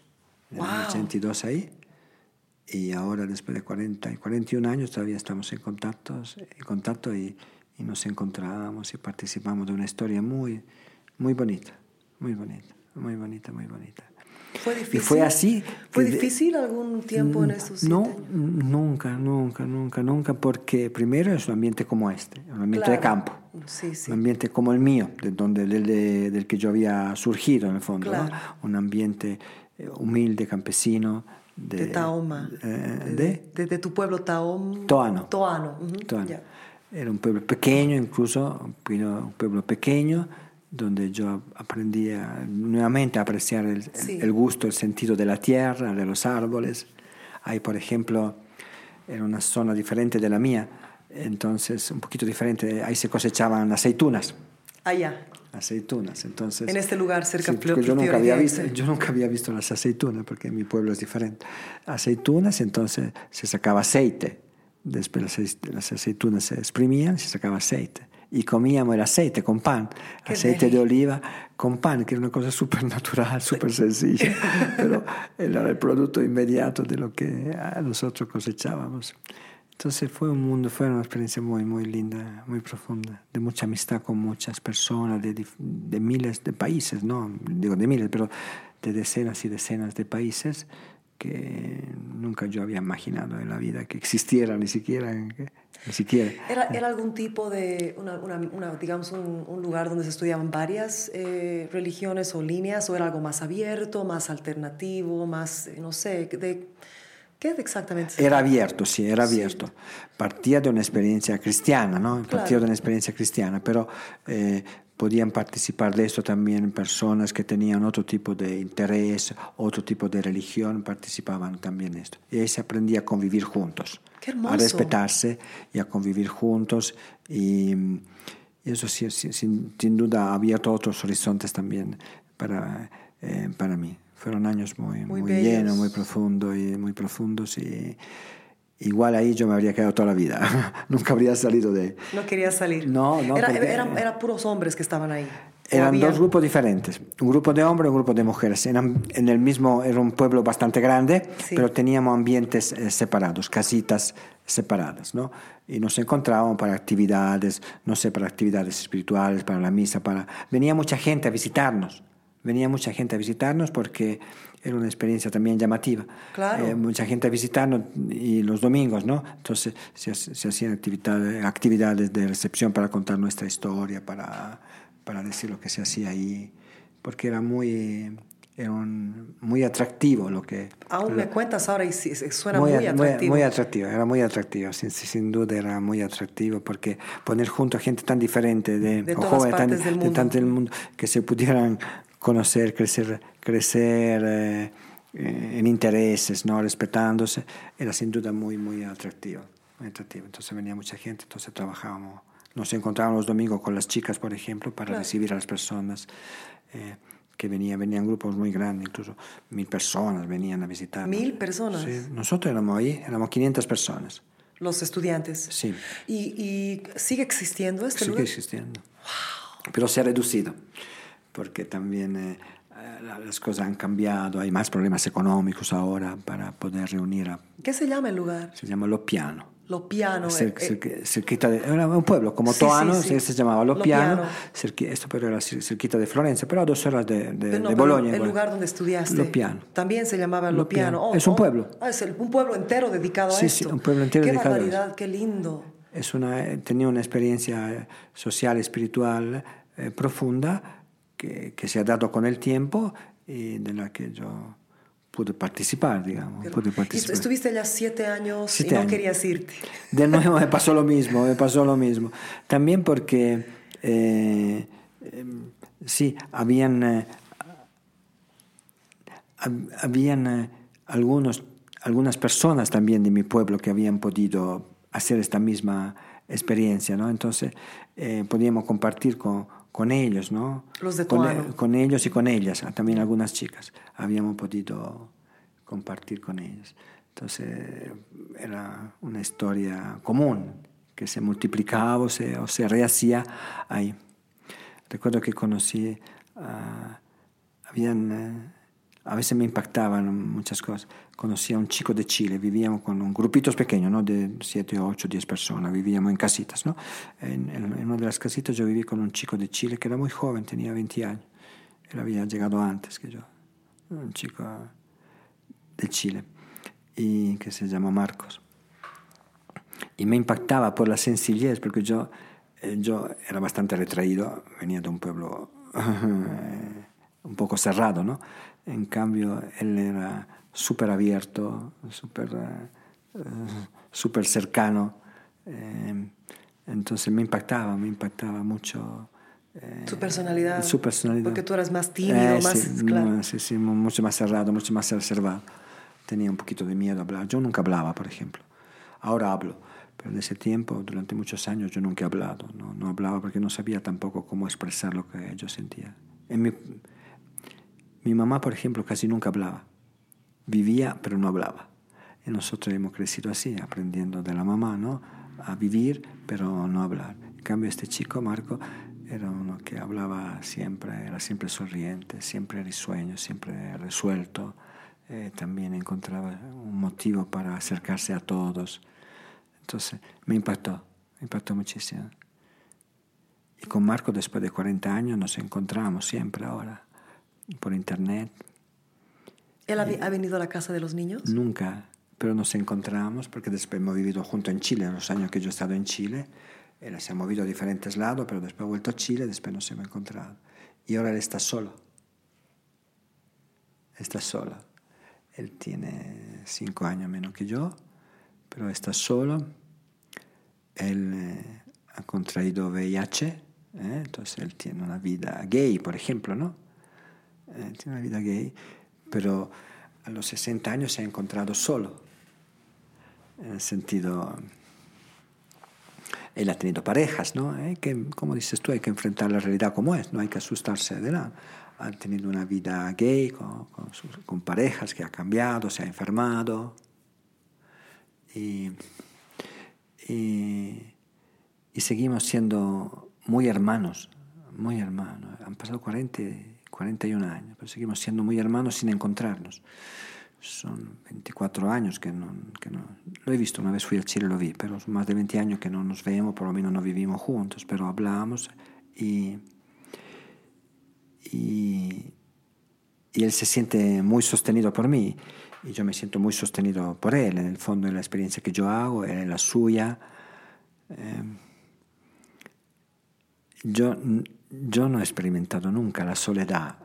Speaker 1: en el año
Speaker 2: Wow.
Speaker 1: 82 ahí, y ahora después de 40 y 41 años todavía estamos en contacto, en contacto y, y nos encontramos y participamos de una historia muy, muy bonita, muy bonita, muy bonita, muy bonita.
Speaker 2: ¿Fue difícil?
Speaker 1: Y fue así.
Speaker 2: ¿Fue
Speaker 1: de-
Speaker 2: difícil algún tiempo en siete
Speaker 1: No,
Speaker 2: años?
Speaker 1: nunca, nunca, nunca, nunca, porque primero es un ambiente como este, un ambiente de
Speaker 2: Claro.
Speaker 1: campo.
Speaker 2: Sí, sí.
Speaker 1: Un ambiente como el mío, de donde, del, de- del que yo había surgido en el fondo. ¿no?
Speaker 2: Claro.
Speaker 1: Un ambiente eh, humilde, campesino. De,
Speaker 2: De Taoma.
Speaker 1: eh,
Speaker 2: de,
Speaker 1: de
Speaker 2: de- de tu pueblo Taom.
Speaker 1: Toano.
Speaker 2: Toano. ujú,
Speaker 1: Toano.
Speaker 2: ya.
Speaker 1: Era un pueblo pequeño, incluso un pueblo, un pueblo pequeño, donde yo aprendí a- nuevamente a apreciar el,
Speaker 2: Sí.
Speaker 1: el gusto, el sentido de la tierra, de los árboles. Hay, por ejemplo, era una zona diferente de la mía, entonces un poquito diferente, ahí se cosechaban aceitunas.
Speaker 2: Allá.
Speaker 1: Aceitunas, entonces...
Speaker 2: En este lugar cerca
Speaker 1: Sí,
Speaker 2: de
Speaker 1: yo nunca, había visto,
Speaker 2: Fiorentino.
Speaker 1: yo nunca había visto las aceitunas, porque mi pueblo es diferente. Aceitunas, entonces se sacaba aceite. Después las, ace- las aceitunas se exprimían, se sacaba aceite. Y comíamos el aceite con pan,
Speaker 2: Qué
Speaker 1: aceite de oliva con pan, que era una cosa súper natural, súper sencilla, pero era el producto inmediato de lo que ah, nosotros cosechábamos. Entonces fue un mundo, fue una experiencia muy, muy linda, muy profunda, de mucha amistad con muchas personas de miles de países, no digo de miles, pero de decenas y decenas de países que nunca yo había imaginado en la vida que existieran, ni siquiera, que- ni siquiera.
Speaker 2: ¿Era, era algún tipo de, una, una- una, digamos, un, un lugar donde se estudiaban varias eh, religiones o líneas, o era algo más abierto, más alternativo, más, eh, no sé, de, ¿qué exactamente?
Speaker 1: Era abierto, sí, era abierto. Partía de una experiencia cristiana, ¿no? Partía
Speaker 2: Claro.
Speaker 1: de una experiencia cristiana, pero eh, podían participar de esto también personas que tenían otro tipo de interés, otro tipo de religión, participaban también en esto. Y ahí se aprendía a convivir juntos,
Speaker 2: ¡Qué
Speaker 1: a respetarse y a convivir juntos. Y, eso sí, sí, sin, sin duda ha abierto otros horizontes también para, eh, para mí. Fueron años muy,
Speaker 2: Muy
Speaker 1: muy, llenos, muy profundos y muy profundos y igual ahí yo me habría quedado toda la vida. Nunca habría salido de...
Speaker 2: No quería salir.
Speaker 1: No, no,
Speaker 2: Era,
Speaker 1: porque-
Speaker 2: eran, eran puros hombres que estaban ahí. ¿O
Speaker 1: Eran
Speaker 2: había-
Speaker 1: dos grupos diferentes, un grupo de hombres y un grupo de mujeres. Eran en el mismo, era un pueblo bastante grande,
Speaker 2: Sí.
Speaker 1: pero teníamos ambientes eh, separados, casitas separadas, ¿no? Y nos encontrábamos para actividades, no sé, para actividades espirituales, para la misa, para... Venía mucha gente a visitarnos, venía mucha gente a visitarnos porque era una experiencia también llamativa.
Speaker 2: Claro.
Speaker 1: Eh, mucha gente a visitarnos y los domingos, ¿no? Entonces se, se hacían actividades, actividades de recepción para contar nuestra historia, para, para decir lo que se hacía ahí, porque era muy, era un- muy atractivo lo que...
Speaker 2: Aún me cuentas ahora y suena
Speaker 1: muy,
Speaker 2: muy, atractivo.
Speaker 1: Muy, atractivo, era muy atractivo, sin, sin duda era muy atractivo, porque poner junto a gente tan diferente, de,
Speaker 2: De
Speaker 1: o jóvenes tan-
Speaker 2: del
Speaker 1: de
Speaker 2: mundo.
Speaker 1: tanto del mundo, que se pudieran conocer, crecer, crecer eh, eh, en intereses, ¿no? respetándose, era sin duda muy, muy atractivo, atractivo. Entonces venía mucha gente, entonces trabajábamos, nos encontrábamos los domingos con las chicas, por ejemplo, para
Speaker 2: Claro.
Speaker 1: recibir a las personas. eh, que venían, venían grupos muy grandes, incluso mil personas venían a visitar.
Speaker 2: ¿Mil personas?
Speaker 1: Sí, nosotros éramos ahí, éramos 500 personas.
Speaker 2: Los estudiantes.
Speaker 1: Sí,
Speaker 2: ¿Y, y sigue existiendo este
Speaker 1: sigue
Speaker 2: lugar?
Speaker 1: existiendo. Pero se ha reducido, porque también eh, la- las cosas han cambiado, hay más problemas económicos ahora para poder reunir a...
Speaker 2: ¿Qué se llama el lugar?
Speaker 1: Se llama Lo Piano.
Speaker 2: Lo Piano.
Speaker 1: Cer-
Speaker 2: eh, eh,
Speaker 1: cerqui- cerquita de, era un pueblo como
Speaker 2: Sí,
Speaker 1: Toano,
Speaker 2: sí, sí.
Speaker 1: se, llamaba Lo,
Speaker 2: Lo
Speaker 1: Piano,
Speaker 2: Piano.
Speaker 1: cerqui- esto pero era cer- cerquita de Florencia, pero a dos horas de, de,
Speaker 2: no,
Speaker 1: de Bolonia.
Speaker 2: El lugar donde estudiaste.
Speaker 1: Lo Piano.
Speaker 2: También se llamaba Lo,
Speaker 1: Lo Piano.
Speaker 2: Piano. Oh,
Speaker 1: Es un
Speaker 2: oh.
Speaker 1: pueblo.
Speaker 2: Ah, es el- un pueblo entero dedicado
Speaker 1: Sí,
Speaker 2: a
Speaker 1: sí,
Speaker 2: esto.
Speaker 1: un pueblo entero
Speaker 2: qué
Speaker 1: dedicado a
Speaker 2: barbaridad, qué lindo.
Speaker 1: es una, eh, tenía una experiencia social, espiritual eh, profunda que, que se ha dado con el tiempo y de la que yo pude participar, digamos. pude
Speaker 2: Y
Speaker 1: participar.
Speaker 2: estuviste allá siete años
Speaker 1: Siete
Speaker 2: y no
Speaker 1: años.
Speaker 2: querías irte.
Speaker 1: De nuevo me pasó lo mismo, me pasó lo mismo. También porque, eh, em, sí, habían, eh, hab- habían eh, algunos, algunas personas también de mi pueblo que habían podido hacer esta misma experiencia, ¿no? Entonces eh, podíamos compartir con, con ellos, ¿no?
Speaker 2: Los de
Speaker 1: con,
Speaker 2: Tuano.
Speaker 1: con ellos y con ellas, ah, también algunas chicas. Habíamos podido compartir con ellos. Entonces era una historia común que se multiplicaba o se, o se rehacía ahí. Recuerdo que conocí, ah, habían, eh, a veces me impactaban muchas cosas. Conocí a un chico de Chile, vivíamos con un grupitos pequeños, ¿no? de 7, 8, 10 personas, vivíamos en casitas. ¿no? En, en- en una de las casitas yo viví con un chico de Chile que era muy joven, tenía 20 años. Él había llegado antes que yo, un chico de Chile, y que se llama Marcos y me impactaba por la sencillez, porque yo, eh, yo era bastante retraído, venía de un pueblo un poco cerrado, ¿no? En cambio, él era súper abierto, súper eh, eh, súper cercano, eh, entonces me impactaba, me impactaba mucho. eh,
Speaker 2: Su personalidad.
Speaker 1: Su personalidad.
Speaker 2: Porque tú eras más tímido, más...
Speaker 1: sí,
Speaker 2: claro.
Speaker 1: no, sí, sí, mu- mucho más cerrado, mucho más reservado. Tenía un poquito de miedo a hablar. Yo nunca hablaba, por ejemplo. Ahora hablo, pero en ese tiempo, durante muchos años, yo nunca he hablado. No, no hablaba porque no sabía tampoco cómo expresar lo que yo sentía. En mi, mi mamá, por ejemplo, casi nunca hablaba. Vivía, pero no hablaba. Y nosotros hemos crecido así, aprendiendo de la mamá, ¿no? A vivir, pero no hablar. En cambio, este chico, Marco, era uno que hablaba siempre, era siempre sonriente, siempre risueño, siempre resuelto. Eh, también encontraba un motivo para acercarse a todos. Entonces, me impactó, me impactó muchísimo. Y con Marco, después de 40 años, nos encontramos siempre ahora, por internet.
Speaker 2: ¿Él ha, vi- ha venido a la casa de los niños?
Speaker 1: Nunca, pero nos encontramos porque después hemos vivido juntos en Chile, los años que yo he estado en Chile. Él se ha movido a diferentes lados, pero después ha vuelto a Chile, después nos hemos encontrado. Y ahora él está solo. Está solo. Él tiene cinco años menos que yo, pero está solo. Él eh, ha contraído VIH, ¿eh? entonces él tiene una vida gay, por ejemplo, ¿no? Eh, tiene una vida gay, pero a los 60 años se ha encontrado solo. En el sentido, él ha tenido parejas, ¿no? Eh, Que, como dices tú, hay que enfrentar la realidad como es, no hay que asustarse de nada. Ha tenido una vida gay con, con sus- con parejas que ha cambiado, se ha enfermado. Y, y, y seguimos siendo muy hermanos, muy hermanos. Han pasado 40, 41 años, pero seguimos siendo muy hermanos sin encontrarnos. Son 24 años que no, que no... Lo he visto, una vez fui a Chile lo vi, pero son más de 20 años que no nos vemos, por lo menos no vivimos juntos, pero hablamos y... Y, y él se siente muy sostenido por mí y yo me siento muy sostenido por él. En el fondo, en la experiencia que yo hago, en la suya. Eh, yo, yo no he experimentado nunca la soledad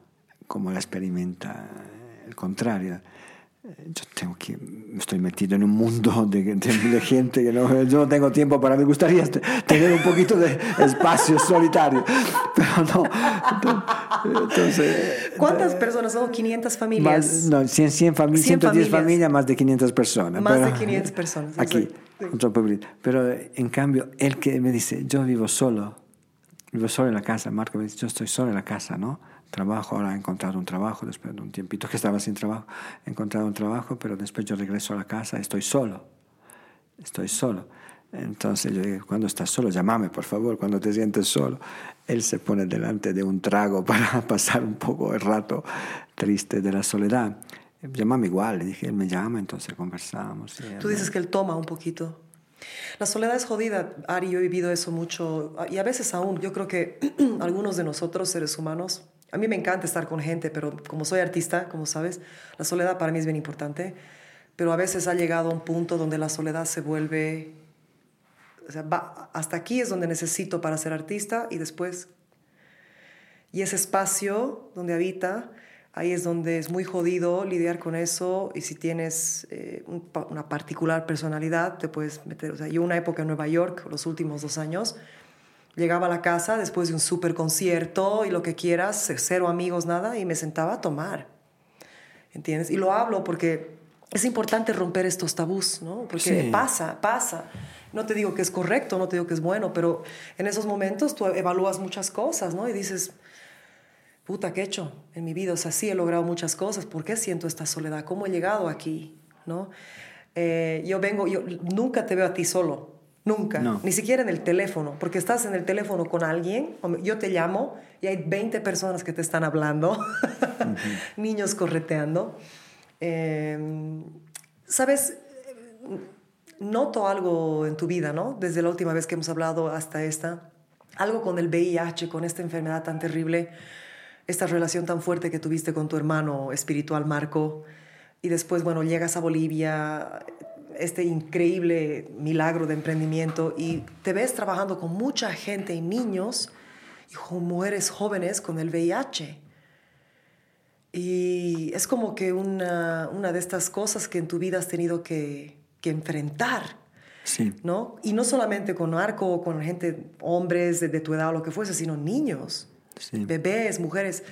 Speaker 1: como la experimenta el contrario. Eh, Yo tengo que, estoy metido en un mundo de, de- de gente que no, yo no tengo tiempo para, me gustaría tener un poquito de espacio solitario, pero no. Entonces,
Speaker 2: ¿Cuántas personas son? 500 familias.
Speaker 1: más, no, 100, 100 fami-
Speaker 2: 100
Speaker 1: 110
Speaker 2: familias.
Speaker 1: familias, más de 500 personas.
Speaker 2: Más de
Speaker 1: pero-
Speaker 2: 500 personas,
Speaker 1: Aquí, otro. Pero eh, en cambio, él que me dice, yo vivo solo, vivo solo en la casa. Marco me dice, yo estoy solo en la casa, ¿no? Trabajo, ahora he encontrado un trabajo, después de un tiempito que estaba sin trabajo, he encontrado un trabajo, pero después yo regreso a la casa, estoy solo, estoy solo. Entonces yo digo, cuando estás solo, llámame, por favor, cuando te sientes solo. Él se pone delante de un trago para pasar un poco el rato triste de la soledad. Llámame igual, le dije, él me llama, entonces conversamos.
Speaker 2: Tú dices que él toma un poquito. La soledad es jodida, Ari, yo he vivido eso mucho y a veces aún, yo creo que algunos de nosotros, seres humanos, a mí me encanta estar con gente, pero como soy artista, como sabes, la soledad para mí es bien importante, pero a veces ha llegado a un punto donde la soledad se vuelve, o sea, hasta aquí es donde necesito para ser artista y después, y ese espacio donde habita, ahí es donde es muy jodido lidiar con eso y si tienes eh, un una particular personalidad te puedes meter. O sea, yo una época en Nueva York, los últimos dos años, llegaba a la casa después de un super concierto y lo que quieras, cero amigos, nada, y me sentaba a tomar. ¿Entiendes? Y lo hablo porque es importante romper estos tabús, ¿no? Porque
Speaker 1: Sí.
Speaker 2: pasa, pasa. No te digo que es correcto, no te digo que es bueno, pero en esos momentos tú evalúas muchas cosas, ¿no? Y dices, puta, ¿qué he hecho en mi vida? O sea, sí he logrado muchas cosas, ¿por qué siento esta soledad? ¿Cómo he llegado aquí? ¿No? Eh, yo vengo, yo nunca te veo a ti solo, nunca,
Speaker 1: No.
Speaker 2: ni siquiera en el teléfono, porque estás en el teléfono con alguien, yo te llamo y hay 20 personas que te están hablando, niños correteando. Eh, Sabes, noto algo en tu vida, ¿no? Desde la última vez que hemos hablado hasta esta, algo con el VIH, con esta enfermedad tan terrible, esta relación tan fuerte que tuviste con tu hermano espiritual Marco, y después, bueno, llegas a Bolivia, este increíble milagro de emprendimiento, y te ves trabajando con mucha gente y niños y con mujeres jóvenes con el VIH. Y es como que una, una de estas cosas que en tu vida has tenido que, que enfrentar.
Speaker 1: Sí.
Speaker 2: ¿no? Y no solamente con Marco o con gente, hombres de, de tu edad o lo que fuese, sino niños,
Speaker 1: Sí.
Speaker 2: bebés, mujeres.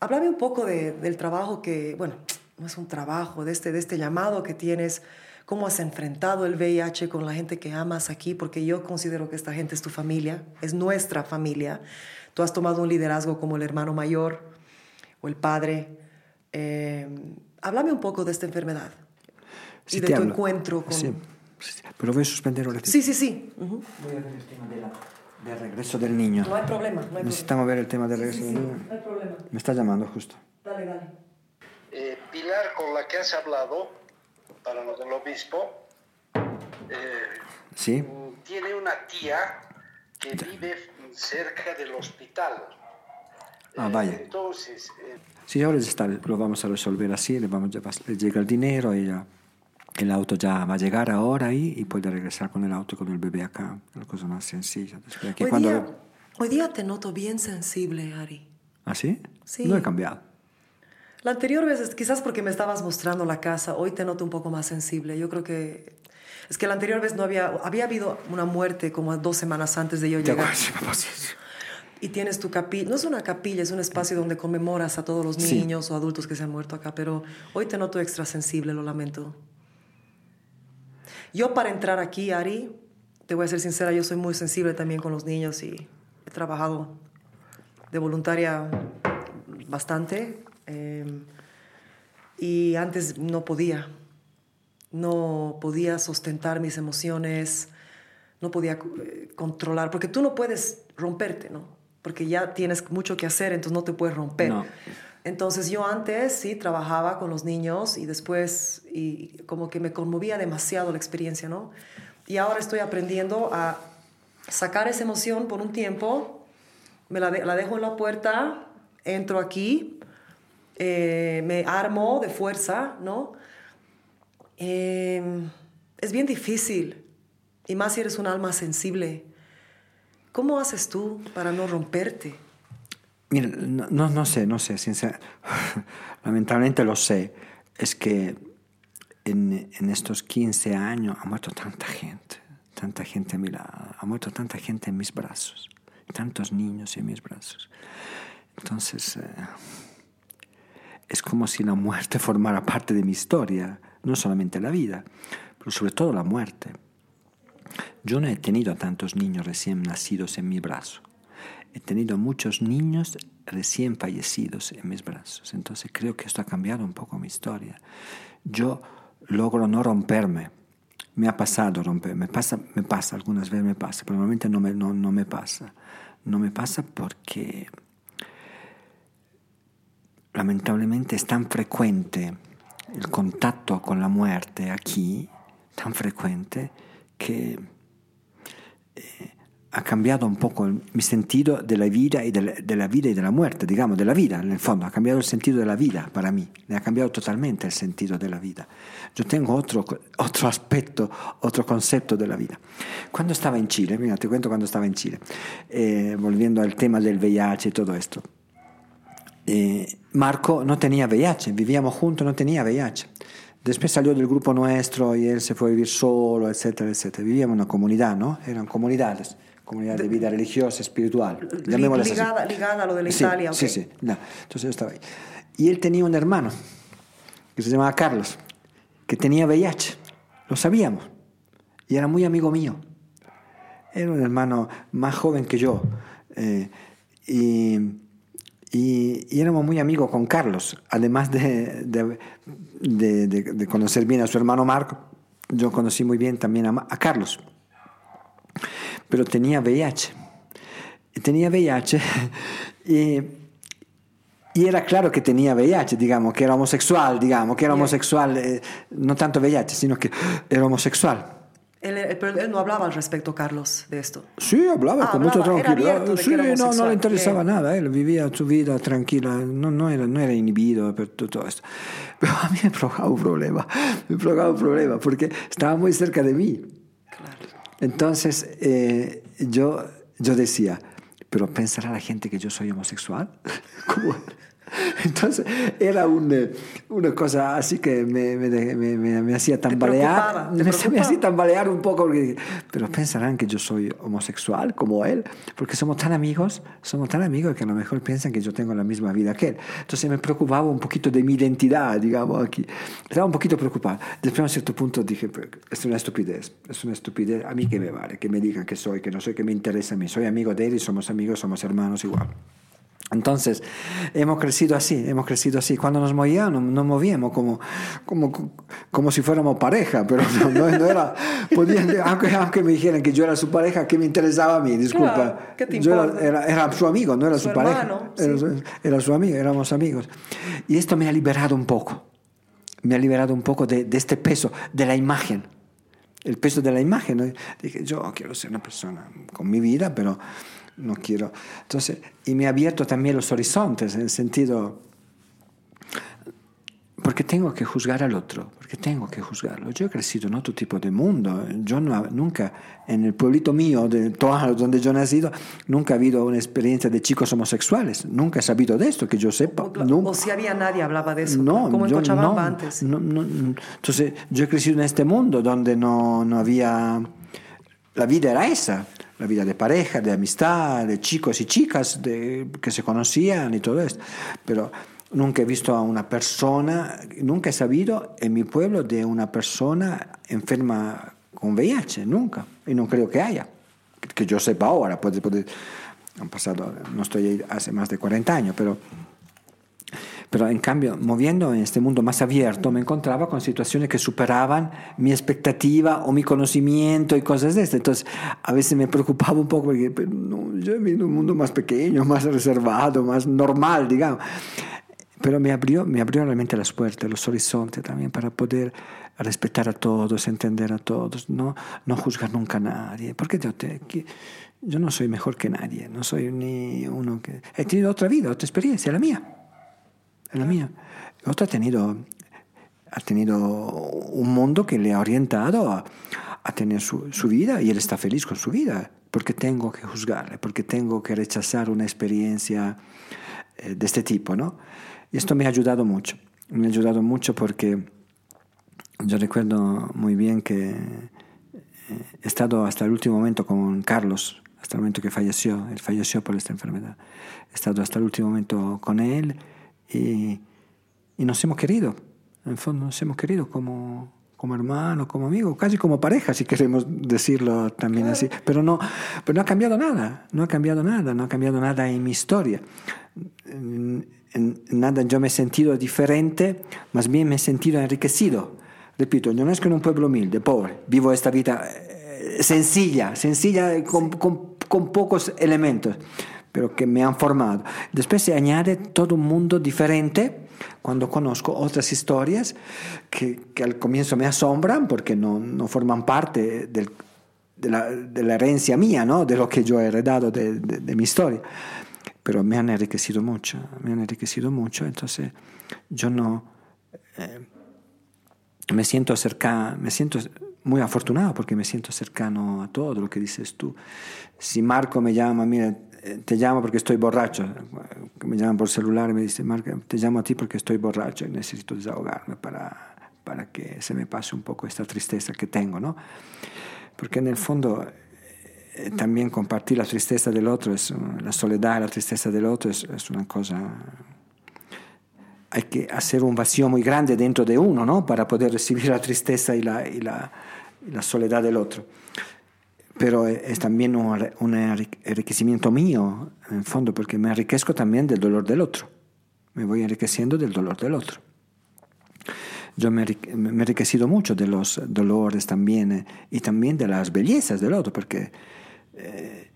Speaker 2: Háblame un poco de- del trabajo que, bueno, no es un trabajo, de este, de este llamado que tienes, cómo has enfrentado el VIH con la gente que amas aquí, porque yo considero que esta gente es tu familia, es nuestra familia. Tú has tomado un liderazgo como el hermano mayor o el padre. Eh, háblame un poco de esta enfermedad
Speaker 1: Sí,
Speaker 2: y de tu
Speaker 1: hablo.
Speaker 2: encuentro con...
Speaker 1: Sí, sí, Pero voy a suspender ahora.
Speaker 2: Sí, sí, sí.
Speaker 1: Voy a ver el tema de la- del regreso del niño.
Speaker 2: No hay problema, no hay problema.
Speaker 1: Necesitamos ver el tema del regreso del niño.
Speaker 2: No hay problema.
Speaker 1: Me está llamando justo.
Speaker 2: Dale, dale.
Speaker 4: Eh, Pilar, con la que has hablado, para lo del obispo, eh,
Speaker 1: ¿Sí?
Speaker 4: tiene una tía que vive cerca del hospital.
Speaker 1: Ah, vaya.
Speaker 4: Entonces, eh,
Speaker 1: Sí, ahora está, lo vamos a resolver así, le, vamos, le llega el dinero, ella, el auto ya va a llegar ahora ahí y puede regresar con el auto con el bebé acá, una cosa más sencilla. Después aquí
Speaker 2: Hoy,
Speaker 1: cuando-
Speaker 2: día, hoy día te noto bien sensible, Ari.
Speaker 1: ¿Ah, sí?
Speaker 2: Sí.
Speaker 1: No he cambiado.
Speaker 2: La anterior vez, es quizás porque me estabas mostrando la casa, hoy te noto un poco más sensible. Yo creo que... Es que la anterior vez no había... Había habido una muerte como dos semanas antes de yo
Speaker 1: ¿Te
Speaker 2: llegar.
Speaker 1: Sí.
Speaker 2: Y tienes tu capilla, no es una capilla, es un espacio donde conmemoras a todos los
Speaker 1: Sí.
Speaker 2: niños o adultos que se han muerto acá, pero hoy te noto extra sensible, lo lamento. Yo para entrar aquí, Ari, te voy a ser sincera, yo soy muy sensible también con los niños y he trabajado de voluntaria bastante eh, y antes no podía, no podía sostentar mis emociones, no podía eh, controlar, porque tú no puedes romperte, ¿no? Porque ya tienes mucho que hacer, entonces no te puedes romper. Entonces yo antes sí trabajaba con los niños y después y como que me conmovía demasiado la experiencia, ¿no? Y ahora estoy aprendiendo a sacar esa emoción por un tiempo, me la, de- la dejo en la puerta, entro aquí, eh, me armo de fuerza, ¿no? Eh, es bien difícil, y más si eres un alma sensible. ¿Cómo haces tú para no romperte?
Speaker 1: Mira, no, no, sé, no sé, lamentablemente lo sé, es que en, en estos 15 años ha muerto tanta gente, tanta gente a mi lado, ha muerto tanta gente en mis brazos, tantos niños en mis brazos. Entonces, eh, es como si la muerte formara parte de mi historia, no solamente la vida, pero sobre todo la muerte. Yo no he tenido a tantos niños recién nacidos en mi brazo. He tenido muchos niños recién fallecidos en mis brazos. Entonces creo que esto ha cambiado un poco mi historia. Yo logro no romperme. Me ha pasado romper, me pasa, me pasa, algunas veces me pasa, pero normalmente no me, no, no me pasa. No me pasa porque lamentablemente es tan frecuente el contacto con la muerte aquí, tan frecuente, que eh, ha cambiado un poco mi sentido de la vida y de la, de la vida y de la muerte, digamos, de la vida, en el fondo, ha cambiado el sentido de la vida para mí, le ha cambiado totalmente el sentido de la vida. Yo tengo otro, otro aspecto, otro concepto de la vida. Cuando estaba en Chile, mira, te cuento cuando estaba en Chile, eh, volviendo al tema del VIH y todo esto, eh, Marco no tenía VIH, vivíamos juntos, no tenía VIH. Después salió del grupo nuestro y él se fue a vivir solo, etcétera, etcétera. Vivíamos en una comunidad, ¿no? Eran comunidades, comunidad de vida religiosa, espiritual. llamémoslas así.
Speaker 2: ligada, ligada a lo de la
Speaker 1: Sí,
Speaker 2: Italia.
Speaker 1: Sí,
Speaker 2: ok.
Speaker 1: sí. no. Entonces yo estaba ahí. Y él tenía un hermano que se llamaba Carlos, que tenía VIH. Lo sabíamos. y era muy amigo mío. Era un hermano más joven que yo. eh, y, y- y éramos muy amigos con Carlos. Además de, de- de- conocer bien a su hermano Marco, yo conocí muy bien también a, a Carlos. Pero tenía VIH. Tenía VIH y, y era claro que tenía VIH, digamos, que era homosexual, digamos, que era homosexual, eh, no tanto VIH, sino que era homosexual.
Speaker 2: Él, él- pero él no hablaba al respecto, Carlos, de esto.
Speaker 1: Sí, hablaba
Speaker 2: Ah,
Speaker 1: con mucha
Speaker 2: hablaba,
Speaker 1: tranquilidad.
Speaker 2: que
Speaker 1: Sí, no, no le interesaba
Speaker 2: Bien.
Speaker 1: nada, él vivía su vida tranquila, no, no, era, no era inhibido por to- todo esto. Pero a mí me provocaba un problema, me provocaba un problema, porque estaba muy cerca de mí. Entonces eh, yo, yo decía, pero pensará la gente que yo soy homosexual. ¿Cómo? Entonces era un, eh, una cosa así que me, me, me- me- hacía tambalear.
Speaker 2: preocupaba, te
Speaker 1: Me, hacía tambalear un poco, porque, pero pensarán que yo soy homosexual como él, porque somos tan amigos, somos tan amigos que a lo mejor piensan que yo tengo la misma vida que él. Entonces me preocupaba un poquito de mi identidad, digamos, aquí. Estaba un poquito preocupado. Después a un cierto punto dije, "Pero es una estupidez, es una estupidez. A mí que me vale, que me digan que soy, que no soy, que me interesa a mí. Soy amigo de él y somos amigos, somos hermanos igual. Entonces, hemos crecido así, hemos crecido así. Cuando nos movíamos, nos movíamos como, como, como si fuéramos pareja, pero no, no- no era, podían, aunque, aunque me dijeran que yo era su pareja, ¿qué me interesaba a mí? Disculpa.
Speaker 2: Claro, ¿qué te
Speaker 1: yo era, era- era su amigo, no era
Speaker 2: Su
Speaker 1: su, pareja.
Speaker 2: hermano,
Speaker 1: Era,
Speaker 2: sí.
Speaker 1: su- era su amigo, éramos amigos. Y esto me ha liberado un poco, me ha liberado un poco de, de este peso, de la imagen el peso de la imagen. ¿no? Dije, yo quiero ser una persona con mi vida, pero no quiero. Entonces, y me ha abierto también los horizontes, en el sentido, porque tengo que juzgar al otro, porque tengo que juzgarlo. Yo he crecido en otro tipo de mundo. Yo no, nunca, en el pueblito mío, de donde yo he nacido, nunca ha habido una experiencia de chicos homosexuales. Nunca he sabido de esto, que yo sepa.
Speaker 2: O,
Speaker 1: nunca.
Speaker 2: o si había nadie hablaba de eso,
Speaker 1: No,
Speaker 2: como en
Speaker 1: yo
Speaker 2: Cochabamba
Speaker 1: no,
Speaker 2: antes.
Speaker 1: no, no, no. Entonces, yo he crecido en este mundo donde no, no había... La vida era esa, la vida de pareja, de amistad, de chicos y chicas de, que se conocían y todo esto. Pero nunca he visto a una persona, nunca he sabido en mi pueblo de una persona enferma con VIH, nunca. Y no creo que haya. Que, yo sepa ahora, puede, puede, han pasado, no estoy ahí hace más de 40 años, pero... Pero en cambio, moviendo en este mundo más abierto, me encontraba con situaciones que superaban mi expectativa o mi conocimiento y cosas de este. Entonces, a veces me preocupaba un poco porque pero no, yo he vivido un mundo más pequeño, más reservado, más normal, digamos. Pero me abrió, me abrió realmente las puertas, los horizontes también para poder respetar a todos, entender a todos, no, no juzgar nunca a nadie. Porque yo, te- yo no soy mejor que nadie, no soy ni uno que... He tenido otra vida, otra experiencia, la mía la mía. Otro ha tenido, ha tenido un mundo que le ha orientado a, a tener su, su vida y él está feliz con su vida. Porque tengo que juzgarle, porque tengo que rechazar una experiencia eh, de este tipo, ¿no? Y esto me ha ayudado mucho. Me ha ayudado mucho porque yo recuerdo muy bien que eh, he estado hasta el último momento con Carlos, hasta el momento que falleció. Él falleció por esta enfermedad. He estado hasta el último momento con él y, y nos hemos querido. En el fondo nos hemos querido como, como hermanos, como amigos, casi como pareja, si queremos decirlo también así. Pero no, pero no ha cambiado nada, no ha cambiado nada, no ha cambiado nada en mi historia. En- en nada yo me he sentido diferente, más bien me he sentido enriquecido. Repito, yo no es que en un pueblo humilde, pobre, vivo esta vida eh, sencilla, sencilla con, con- con pocos elementos, pero que me han formado. Después se añade todo un mundo diferente cuando conozco otras historias que, que al comienzo me asombran porque no, no forman parte del- de, la, de la herencia mía, ¿no? de lo que yo he heredado de, de- de mi historia. Pero me han enriquecido mucho, me han enriquecido mucho, entonces yo no... eh, me siento cerca, me siento muy afortunado porque me siento cercano a todo lo que dices tú. Si Marco me llama, mira, te llamo porque estoy borracho, me llaman por celular y me dice, Marco, te llamo a ti porque estoy borracho y necesito desahogarme para, para que se me pase un poco esta tristeza que tengo, ¿no? Porque en el fondo eh, también compartir la tristeza del otro, es, la soledad, la tristeza del otro es, es una cosa hay que hacer un vacío muy grande dentro de uno, ¿no? Para poder recibir la tristeza y la, y la, la soledad del otro. Pero es también un, un enriquecimiento mío, en el fondo, porque me enriquezco también del dolor del otro. Me voy enriqueciendo del dolor del otro. Yo me, he enriquecido mucho de los dolores también eh, y también de las bellezas del otro, porque eh,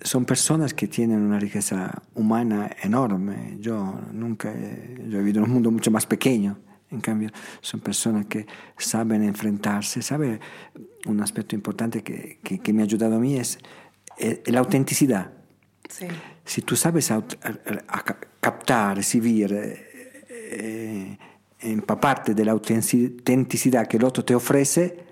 Speaker 1: son personas que tienen una riqueza humana enorme. Yo nunca yo he vivido en un mundo mucho más pequeño. En cambio, son personas que saben enfrentarse. ¿Sabe? Un aspecto importante que, que, me ha ayudado a mí es, eh, la autenticidad.
Speaker 2: Sí.
Speaker 1: Si tú sabes a, captar, recibir, eh, empaparte de la autenticidad que el otro te ofrece,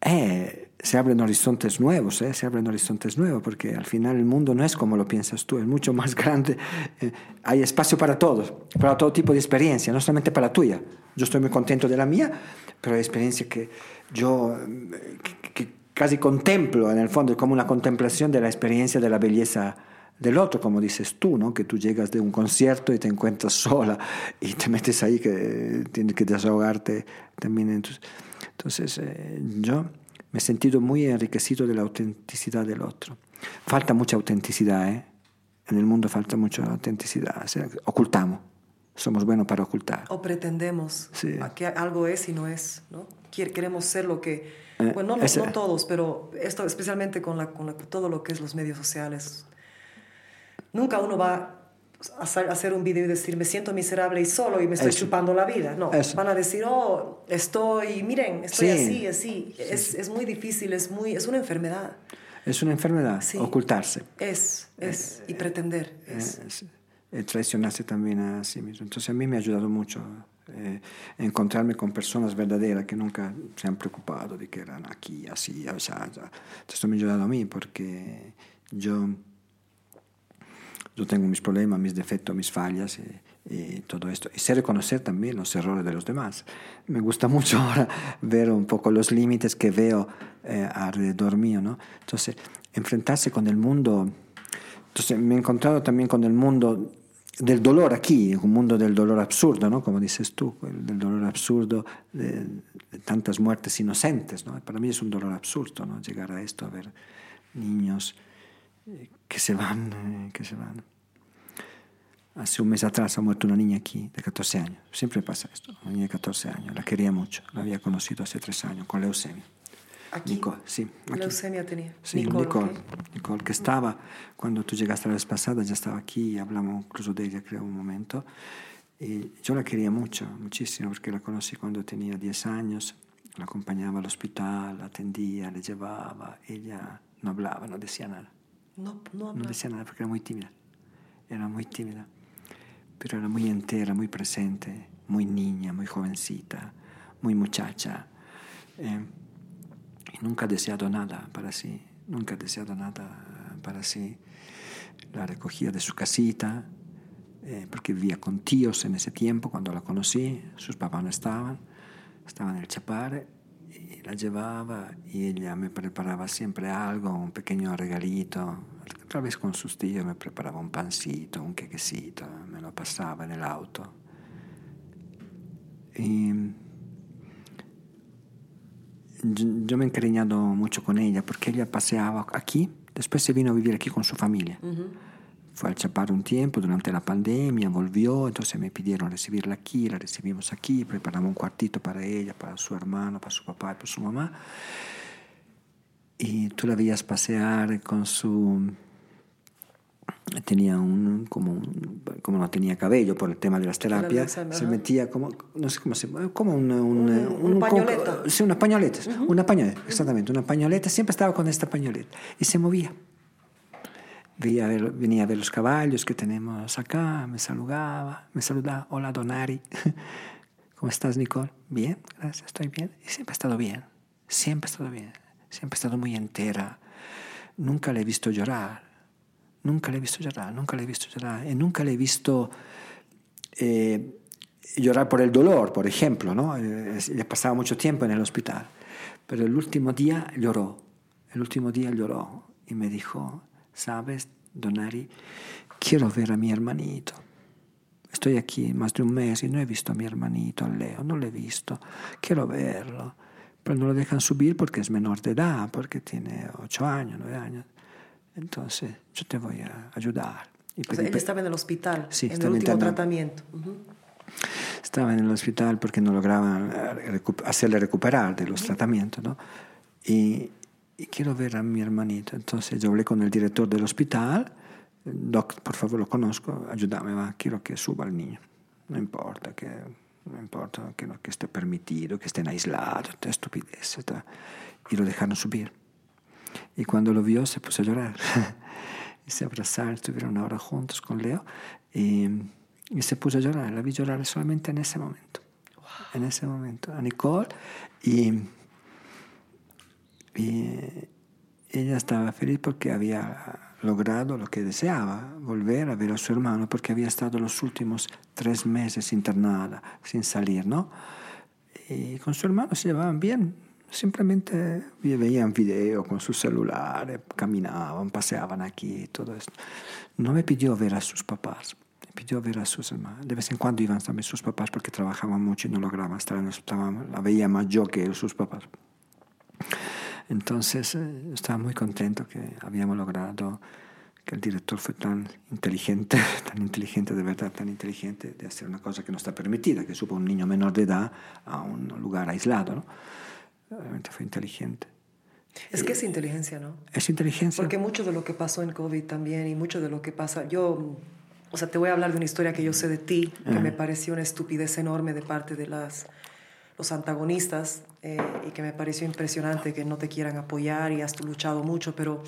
Speaker 1: eh, se abren horizontes nuevos, ¿eh? se abren horizontes nuevos, porque al final el mundo no es como lo piensas tú, es mucho más grande. Eh, hay espacio para todos, para todo tipo de experiencia, no solamente para la tuya. Yo estoy muy contento de la mía, pero hay experiencia que yo que, casi contemplo en el fondo, como una contemplación de la experiencia de la belleza del otro, como dices tú, ¿no? que tú llegas de un concierto y te encuentras sola y te metes ahí que tienes que desahogarte también. Entonces, eh, yo me he sentido muy enriquecido de la autenticidad del otro. Falta mucha autenticidad, ¿eh? En el mundo falta mucha autenticidad. ocultamos. Somos buenos para ocultar.
Speaker 2: O pretendemos que algo es y no es, ¿no? Queremos ser lo que...
Speaker 1: Eh,
Speaker 2: bueno, no, no, todos, pero esto especialmente con, la, con todo lo que es los medios sociales. Nunca uno va hacer un video y decir, me siento miserable y solo y me estoy chupando la vida. No, van a decir, oh, estoy, miren, estoy así, así. es, es, muy difícil, es, muy, es una enfermedad.
Speaker 1: Es una enfermedad, ocultarse.
Speaker 2: Es, es, y pretender. Es.
Speaker 1: Traicionarse también a sí mismo. Entonces a mí me ha ayudado mucho eh, encontrarme con personas verdaderas que nunca se han preocupado de que eran aquí, así, allá, allá. Esto me ha ayudado a mí porque yo yo tengo mis problemas, mis defectos, mis fallas y, todo esto. Y sé reconocer también los errores de los demás. Me gusta mucho ahora ver un poco los límites que veo eh, alrededor mío, ¿no? Entonces, enfrentarse con el mundo. Entonces, me he encontrado también con el mundo del dolor aquí, un mundo del dolor absurdo, ¿no? Como dices tú, del dolor absurdo de, tantas muertes inocentes, ¿no? Para mí es un dolor absurdo, ¿no? Llegar a esto, a ver niños que se van, eh, que se van. Hace un mes atrás ha muerto una niña aquí de 14 años. Siempre pasa esto. Una niña de 14 años. La quería mucho. La había conocido hace tres años con leucemia.
Speaker 2: ¿Aquí?
Speaker 1: Nicole, sí.
Speaker 2: Leucemia tenía.
Speaker 1: Sí, Nicole. Nicole, que estaba, cuando tú llegaste la vez pasada, ya estaba aquí y hablamos incluso de ella, creo, un momento. Y yo la quería mucho, muchísimo, porque la conocí cuando tenía 10 años. La acompañaba al hospital, la atendía, le llevaba. Ella no hablaba, no decía nada.
Speaker 2: No, no,
Speaker 1: no decía nada porque era muy tímida. Era muy tímida. Pero era muy entera, muy presente, muy niña, muy jovencita, muy muchacha. Eh, nunca ha deseado nada para sí. Nunca ha deseado nada para sí. La recogía de su casita, eh, porque vivía con tíos en ese tiempo, cuando la conocí. Sus papás no estaban. Estaban en el Chapare la llevaba y ella me preparaba siempre algo, un pequeño regalito. Otra vez con sus tíos me preparaba un pancito, un quequecito, me lo pasaba en el auto. Y yo me he encariñado mucho con ella porque ella paseaba aquí, después se vino a vivir aquí con su familia. Fue al Chapar un tiempo durante la pandemia, volvió, entonces me pidieron recibirla aquí, la recibimos aquí, preparamos un cuartito para ella, para su hermano, para su papá y para su mamá. Y tú la veías pasear con su... Tenía un como, como no tenía cabello por el tema de las terapias, se metía como, no sé cómo se como una, una,
Speaker 2: un, pañoleta.
Speaker 1: sí, una pañoleta, una pañoleta, exactamente, una pañoleta, siempre estaba con esta pañoleta y se movía venía a ver los caballos que tenemos acá, me saludaba, me saludaba, hola Donari, ¿cómo estás Nicole? Bien, gracias, estoy bien. Y siempre ha estado bien, siempre ha estado bien, siempre ha estado muy entera. Nunca le he visto llorar, nunca le he visto llorar, nunca le he visto llorar, y nunca le he visto eh, llorar por el dolor, por ejemplo, ¿no? Eh, le pasaba mucho tiempo en el hospital, pero el último día lloró, el último día lloró y me dijo, ¿Sabes, Donari? Quiero ver a mi hermanito. Estoy aquí más de un mes y no he visto a mi hermanito, a Leo, no lo he visto. Quiero verlo. pero no lo dejan subir porque es menor de edad, porque tiene 8 años, 9 años. Entonces, yo te voy a ayudar. Y
Speaker 2: O sea,
Speaker 1: pedí pe-
Speaker 2: estaba en el hospital,
Speaker 1: Sí,
Speaker 2: en el último
Speaker 1: internada.
Speaker 2: tratamiento. Ujú.
Speaker 1: estaba en el hospital porque no lograban eh, recu- hacerle recuperar de los tratamientos, ¿no? Y, y quiero ver a mi hermanito. Entonces yo hablé con el director del hospital, Doc, por favor, lo conozco, ayúdame, va, quiero que suba el niño. No importa que, no importa que, no, que esté permitido, que estén aislados, esta estupidez. esta- Y lo dejaron subir. Y cuando lo vio se puso a llorar. y se abrazaron, estuvieron una hora juntos con Leo. Y, y se puso a llorar. La vi llorar solamente en ese momento. En ese momento. A Nicole. Y, y ella estaba feliz porque había logrado lo que deseaba, volver a ver a su hermano, porque había estado los últimos tres meses internada, sin salir, ¿no? Y con su hermano se llevaban bien, simplemente veían video con su celular, caminaban, paseaban aquí todo esto. No me pidió ver a sus papás, me pidió ver a sus hermanos. De vez en cuando iban también sus papás porque trabajaban mucho y no lograban estar en la veía más yo que sus papás. Entonces eh, estaba muy contento que habíamos logrado que el director fue tan inteligente, tan inteligente, de verdad tan inteligente, de hacer una cosa que no está permitida, que suba un niño menor de edad a un lugar aislado. ¿no? Realmente fue inteligente.
Speaker 2: Es que es inteligencia, ¿no?
Speaker 1: Es inteligencia.
Speaker 2: Porque mucho de lo que pasó en COVID también y mucho de lo que pasa, yo, o sea, te voy a hablar de una historia que yo sé de ti, que me pareció una estupidez enorme de parte de las, los antagonistas eh, y que me pareció impresionante que no te quieran apoyar y has luchado mucho, pero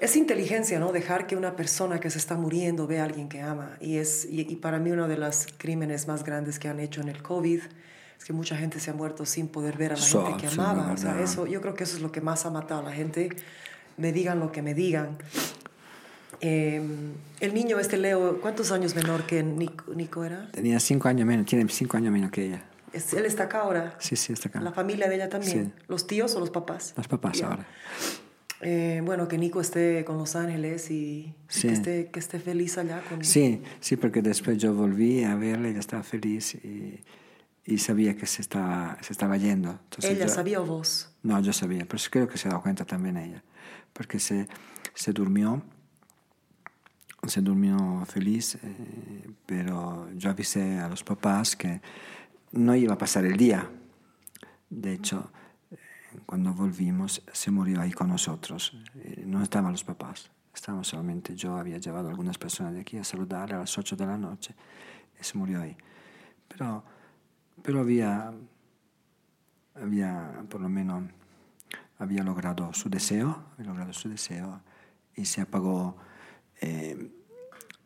Speaker 2: es inteligencia, ¿no? Dejar que una persona que se está muriendo vea a alguien que ama. Y, es, y, y para mí uno de los crímenes más grandes que han hecho en el COVID es que mucha gente se ha muerto sin poder ver a la
Speaker 1: So-
Speaker 2: gente que amaba. O sea, eso, yo creo que eso es lo que más ha matado a la gente. Me digan lo que me digan. Eh, el niño este Leo, ¿cuántos años menor que Nico, Nico era?
Speaker 1: Tenía cinco años menos, tiene cinco años menos que ella.
Speaker 2: Él está acá ahora.
Speaker 1: Sí, sí, está acá.
Speaker 2: La familia de ella también.
Speaker 1: Sí.
Speaker 2: ¿Los tíos o los papás?
Speaker 1: Los papás ahora.
Speaker 2: Eh, bueno, que Nico esté con Los Ángeles y, y
Speaker 1: Sí.
Speaker 2: que, esté, que esté feliz allá con
Speaker 1: Sí, sí, porque después yo volví a verla, ella estaba feliz y, y sabía que se estaba, se estaba yendo. Entonces
Speaker 2: ¿Ella
Speaker 1: yo-
Speaker 2: sabía o vos?
Speaker 1: No, yo sabía, pero creo que se ha dado cuenta también ella, porque se, se durmió, se durmió feliz, eh, pero yo avisé a los papás que no iba a pasar el día. De hecho, eh, cuando volvimos, se murió ahí con nosotros. Eh, No estaban los papás, estábamos solamente yo, había llevado a algunas personas de aquí a saludarle a las 8 de la noche y se murió ahí. Pero, pero había había por lo menos había logrado su deseo, había logrado su deseo y se apagó eh,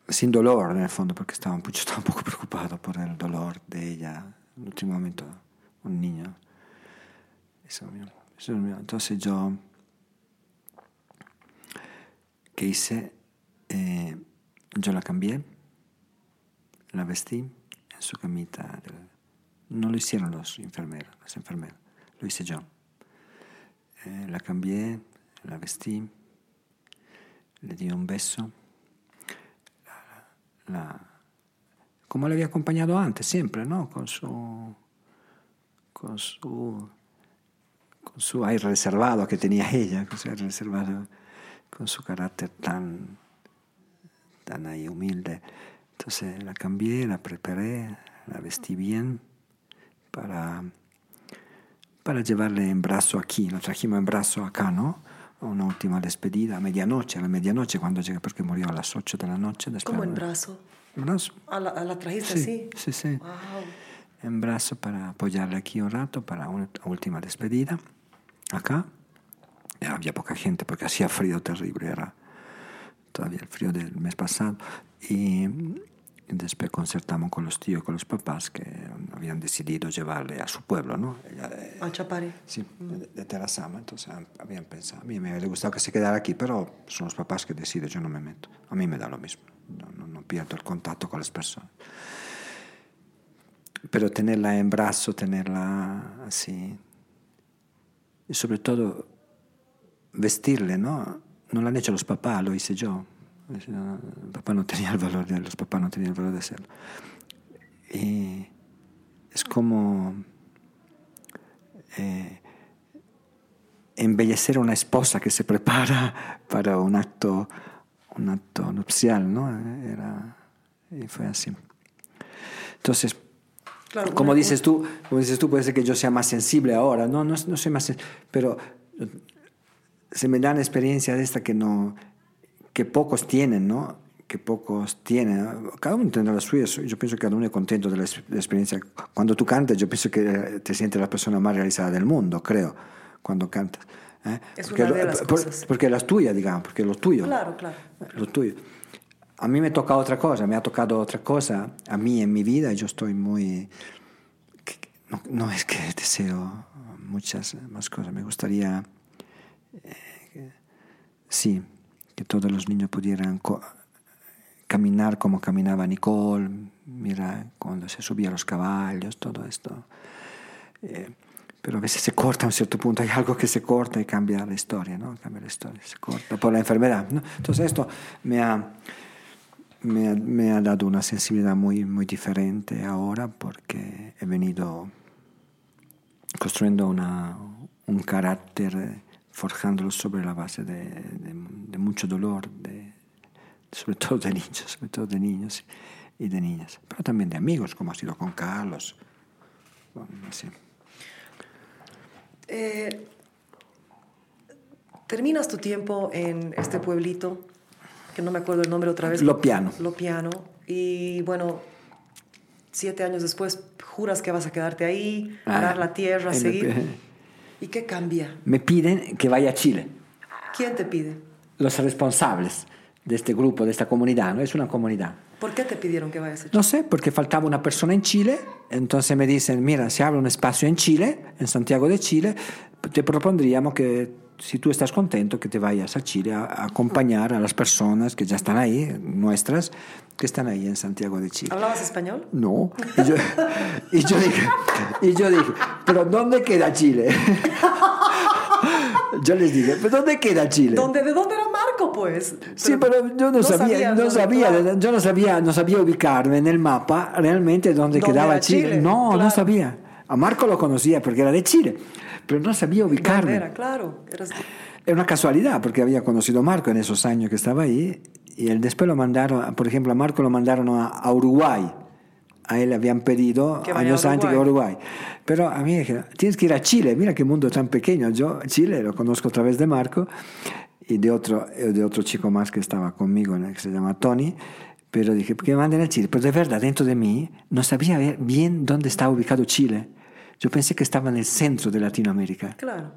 Speaker 1: sin dolor en el fondo, porque estaba un, poco, estaba un poco preocupado por el dolor de ella. En el último momento, un niño. Eso mío, eso mío. Entonces yo, ¿qué hice? Eh, yo la cambié, la vestí en su camita. del- no lo hicieron los enfermeros, las enfermeras, lo hice yo. Eh, la cambié, la vestí, le di un beso, la- como le había acompañado antes, siempre, ¿no? Con su, con su, con su aire reservado que tenía ella, con su reservado, con su carácter tan, tan ahí humilde. Entonces la cambié, la preparé, la vestí bien para, para llevarle en brazo aquí. Lo trajimos en brazo acá, ¿no? A Una última despedida a medianoche, a la medianoche cuando llegué, porque murió a las 8 de la noche.
Speaker 2: ¿Cómo en brazo?
Speaker 1: En brazo.
Speaker 2: ¿A la, a la trajiste
Speaker 1: Sí,
Speaker 2: así?
Speaker 1: sí, sí.
Speaker 2: Wow.
Speaker 1: En brazo para apoyarle aquí un rato para una última despedida. Acá. Ya había poca gente porque hacía frío terrible, era todavía el frío del mes pasado. Y, y después concertamos con los tíos, con los papás que habían decidido llevarle a su pueblo, ¿no? Ella, eh,
Speaker 2: Al Chapari.
Speaker 1: Sí, de, de Terrazama, entonces habían pensado, a mí me hubiera gustado que se quedara aquí, pero son los papás que deciden, yo no me meto. A mí me da lo mismo, no, no, no pierdo el contacto con las personas. Pero tenerla en brazo, tenerla así, y sobre todo vestirle, ¿no? No lo han hecho los papás, lo hice yo. El papá no tenía el valor de, los papás no tenían el valor de hacerlo. Y es como eh, embellecer a una esposa que se prepara para un acto, un acto nupcial, ¿no? Era, y fue así. Entonces,
Speaker 2: Claro,
Speaker 1: como dices tú, como dices tú, puede ser que yo sea más sensible ahora, no, no, no soy más sensible, pero se me dan experiencia de esta que no, que pocos tienen, ¿no? Que pocos tienen. Cada uno tiene la suya. Yo pienso que cada uno es contento de la, experiencia. Cuando tú cantas, yo pienso que te sientes la persona más realizada del mundo, creo, cuando cantas. ¿eh?
Speaker 2: Es
Speaker 1: porque,
Speaker 2: una de
Speaker 1: lo-
Speaker 2: las
Speaker 1: por-
Speaker 2: cosas.
Speaker 1: porque las tuyas, digamos, porque lo tuyo.
Speaker 2: Claro, claro.
Speaker 1: Lo tuyo. A mí me toca otra cosa, me ha tocado otra cosa a mí en mi vida yo estoy muy... No, no es que deseo muchas más cosas, me gustaría, eh, sí, que todos los niños pudieran co- caminar como caminaba Nicole, mira cuando se subía a los caballos, todo esto. Eh, pero a veces se corta a un cierto punto, hay algo que se corta y cambia la historia, ¿no? Cambia la historia, se corta por la enfermedad. ¿no? Entonces esto me ha, me, ha, me ha dado una sensibilidad muy, muy diferente ahora porque he venido construyendo una, un carácter, eh, forjándolo sobre la base de, de- de mucho dolor, de, sobre todo de niños, sobre todo de niños y de niñas, pero también de amigos, como ha sido con Carlos. Bueno, así.
Speaker 2: Eh, terminas tu tiempo en este pueblito, que no me acuerdo el nombre otra vez.
Speaker 1: Lopiano.
Speaker 2: Lopiano. Y bueno, siete años después juras que vas a quedarte ahí,
Speaker 1: Ah,
Speaker 2: arar la tierra, seguir. ¿Y qué cambia?
Speaker 1: Me piden que vaya a Chile.
Speaker 2: ¿Quién te pide?
Speaker 1: Los responsables de este grupo, de esta comunidad, ¿no? Es una comunidad.
Speaker 2: ¿Por qué te pidieron que vayas a Chile?
Speaker 1: No sé, porque faltaba una persona en Chile, entonces me dicen, mira, se abre un espacio en Chile, en Santiago de Chile, te propondríamos que si tú estás contento, que te vayas a Chile a, a acompañar a las personas que ya están ahí, nuestras, que están ahí en Santiago de Chile.
Speaker 2: ¿Hablabas español?
Speaker 1: No. Y yo, y yo dije, y yo dije, pero ¿dónde queda Chile? Yo les dije, ¿pero dónde queda Chile?
Speaker 2: ¿Dónde, ¿De dónde era Marco, pues?
Speaker 1: Sí, pero yo no, sabía, no sabía, yo no sabía, no sabía ubicarme en el mapa realmente dónde,
Speaker 2: ¿Dónde
Speaker 1: quedaba Chile.
Speaker 2: Chile?
Speaker 1: No, no sabía. A Marco lo conocía porque era de Chile, pero no sabía
Speaker 2: ¿Dónde
Speaker 1: ubicarme.
Speaker 2: era? Claro. eras-
Speaker 1: Era una casualidad porque había conocido a Marco en esos años que estaba ahí y él después lo mandaron, por ejemplo, a Marco lo mandaron a, a Uruguay. A él le habían pedido años antes que a
Speaker 2: Uruguay.
Speaker 1: Pero a mí dije, tienes que ir a Chile, mira qué mundo tan pequeño. Yo Chile lo conozco a través de Marco y de otro, eh, de otro chico más que estaba conmigo, ¿no? que se llama Tony. Pero dije, ¿por qué me manden a Chile? Pero de verdad, dentro de mí, no sabía bien dónde estaba ubicado Chile. Yo pensé que estaba en el centro de Latinoamérica.
Speaker 2: Claro.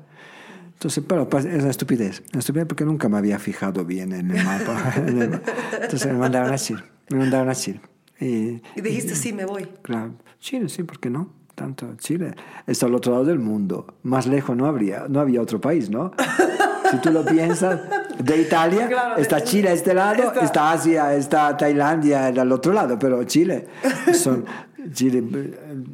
Speaker 1: Entonces, pero pues, es una estupidez. Una estupidez porque nunca me había fijado bien en el mapa. Entonces me mandaron a Chile. Me mandaron a Chile. Y,
Speaker 2: Y dijiste, sí, me voy.
Speaker 1: claro, Chile, sí, ¿por qué no? Tanto Chile está al otro lado del mundo. Más lejos no habría, no había otro país, ¿no? Si tú lo piensas, de Italia
Speaker 2: Claro,
Speaker 1: está Chile a este lado,
Speaker 2: está-
Speaker 1: está Asia, está Tailandia al otro lado, pero Chile son, Chile,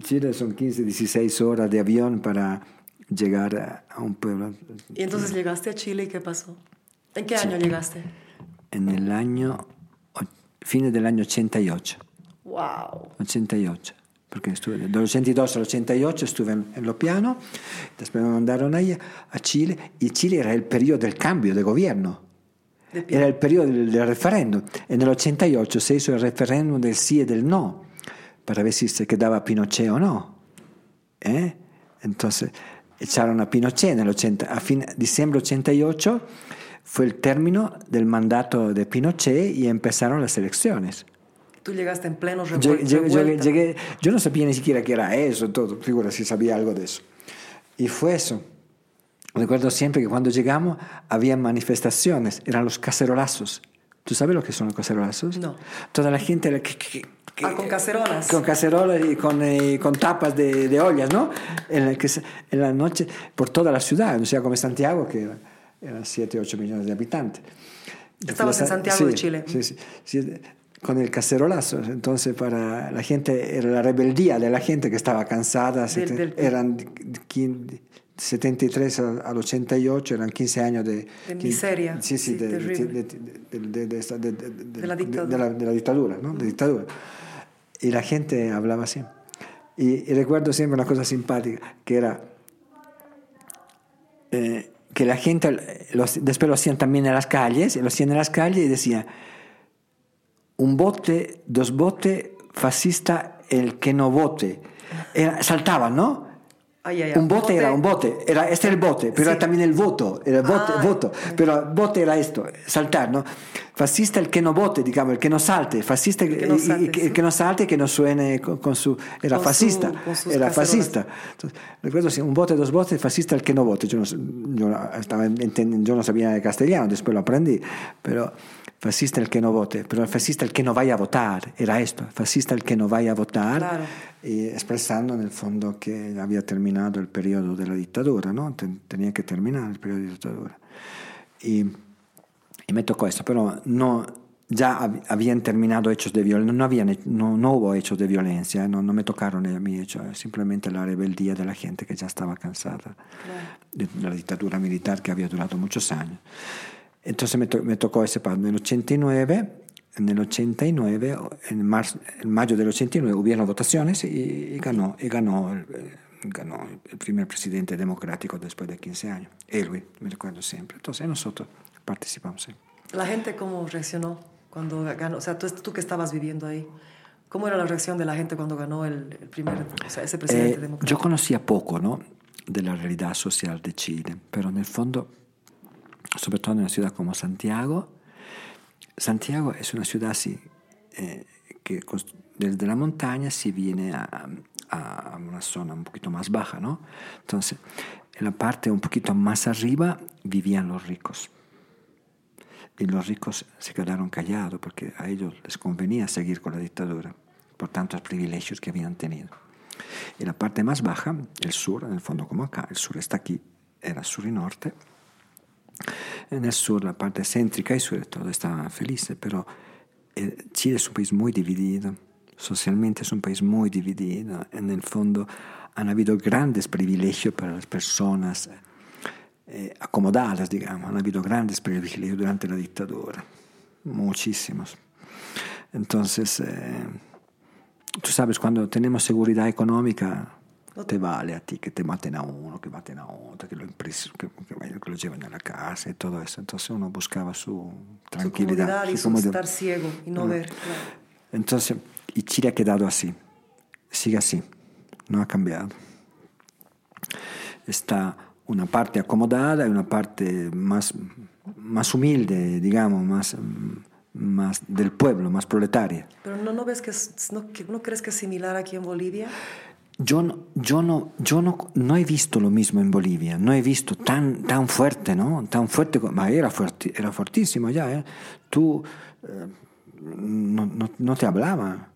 Speaker 1: Chile son 15, 16 horas de avión para llegar a, un pueblo.
Speaker 2: Y entonces llegaste a Chile y ¿qué pasó? ¿En qué año llegaste?
Speaker 1: En el año, fines del año 88.
Speaker 2: ¡Wow!
Speaker 1: 88, porque estuve del 82 al 88 estuve en, en Lopiano, después me mandaron ahí a Chile y Chile era el periodo del cambio de gobierno.
Speaker 2: De.
Speaker 1: Era el periodo del, del referéndum. En el 88 se hizo el referéndum del sí y del no, para ver si se quedaba Pinochet o no. ¿Eh? Entonces echaron a Pinochet en el 80, a fin, diciembre 88 fue el término del mandato de Pinochet y empezaron las elecciones.
Speaker 2: Tú llegaste en pleno
Speaker 1: Llegué- llegué-
Speaker 2: revuelta.
Speaker 1: llegué- yo no sabía ni siquiera qué era eso, todo, figura si sabía algo de eso. Y fue eso. Recuerdo siempre que cuando llegamos había manifestaciones, eran los cacerolazos. ¿Tú sabes lo que son los cacerolazos?
Speaker 2: No.
Speaker 1: Toda la gente... que-
Speaker 2: Ah, con cacerolas.
Speaker 1: Con cacerolas y con, eh, con tapas de, de ollas, ¿no? En la, que en la noche, por toda la ciudad, o sea, como Santiago, que era- eran 7, 8 millones de habitantes.
Speaker 2: Estabas en Santiago
Speaker 1: Sí,
Speaker 2: de Chile.
Speaker 1: Sí, sí, sí, con el cacerolazo. Entonces, para la gente, era la rebeldía de la gente que estaba cansada.
Speaker 2: Del- del-
Speaker 1: eran quin- 73 al al 88, eran 15 años de...
Speaker 2: De miseria,
Speaker 1: Sí, sí, de
Speaker 2: la dictadura,
Speaker 1: ¿no? De dictadura. Y la gente hablaba así. Y, y recuerdo siempre una cosa simpática, que era... eh, que la gente, los- después lo hacían también en las calles, lo hacían en las calles y decía, un bote, dos botes, fascista, el que no vote. Era- saltaban, ¿no?
Speaker 2: Ay, ay, ay.
Speaker 1: Un bote, era un bote, era, este era el bote, pero
Speaker 2: Sí.
Speaker 1: era también el voto, era el voto,
Speaker 2: Ah,
Speaker 1: voto, pero bote era esto, saltar, ¿no? Fascista el que no vote, digamos, el que no salte, fascista el
Speaker 2: que no salte,
Speaker 1: y que-
Speaker 2: sí.
Speaker 1: el que no salte, que no suene con, con su, era
Speaker 2: Con
Speaker 1: fascista,
Speaker 2: su-
Speaker 1: era fascista. Entonces, recuerdo sí, un bote, dos botes, fascista el que no vote. Yo no, sé- yo estaba yo no sabía castellano, después lo aprendí, pero fascista el que no vote, pero fascista el que no vaya a votar, era esto, fascista el que no vaya a votar,
Speaker 2: Claro.
Speaker 1: y expresando en el fondo que había terminado el periodo de la dictadura, ¿no? Ten- tenía que terminar el periodo de dictadura. Y, y me tocó eso, pero no, ya hab- habían terminado hechos de violencia, no, habían, no, no hubo hechos de violencia, no, no me tocaron a mí hechos, simplemente la rebeldía de la gente que ya estaba cansada de la dictadura militar que había durado muchos años. Entonces me, to- me tocó ese paso. En el 89, en el 89, en, marzo, en mayo del 89 hubieron votaciones y, y ganó, y ganó, el, eh, ganó el primer presidente democrático después de 15 años. Elwin, me recuerdo siempre. Entonces nosotros participamos. sí.
Speaker 2: La gente cómo reaccionó cuando ganó, o sea, tú, tú que estabas viviendo ahí, ¿cómo era la reacción de la gente cuando ganó el, el primer, o sea, ese presidente
Speaker 1: Eh,
Speaker 2: democrático?
Speaker 1: yo conocía poco ¿no? de la realidad social de Chile, pero en el fondo, sobre todo en una ciudad como Santiago, Santiago es una ciudad así, eh, que desde la montaña se viene a, a una zona un poquito más baja, ¿no? Entonces, en la parte un poquito más arriba vivían los ricos. Y los ricos se quedaron callados porque a ellos les convenía seguir con la dictadura por tantos privilegios que habían tenido. Y la parte más baja, el sur, en el fondo como acá, el sur está aquí, era sur y norte. En el sur, la parte céntrica y sur, todo estaba feliz, pero eh, Chile es un país muy dividido, socialmente es un país muy dividido. En el fondo han habido grandes privilegios para las personas eh, acomodadas, digamos, han habido grandes privilegios durante la dictadura, muchísimos. Entonces, eh, tú sabes, cuando tenemos seguridad económica, te vale a ti que te maten a uno, que maten a otro, que lo, impres- que, que- que lo lleven a la casa y todo eso. Entonces uno buscaba su
Speaker 2: su
Speaker 1: tranquilidad.
Speaker 2: comodidad y
Speaker 1: su
Speaker 2: su estar ciego y no ver. claro.
Speaker 1: Entonces, y Chile ha quedado así, sigue así, no ha cambiado. Está una parte acomodada y una parte más, más humilde, digamos, más, más del pueblo, más proletaria.
Speaker 2: Pero no, no ves que, es- no, que- no crees que es similar aquí en Bolivia?
Speaker 1: Yo no, yo no, yo no, no he visto lo mismo en Bolivia, no he visto tan, tan fuerte, ¿no? Tan fuerte, ma era, fuerte, era fortísimo ya, ¿eh? Tú eh, no, no, no te hablaban,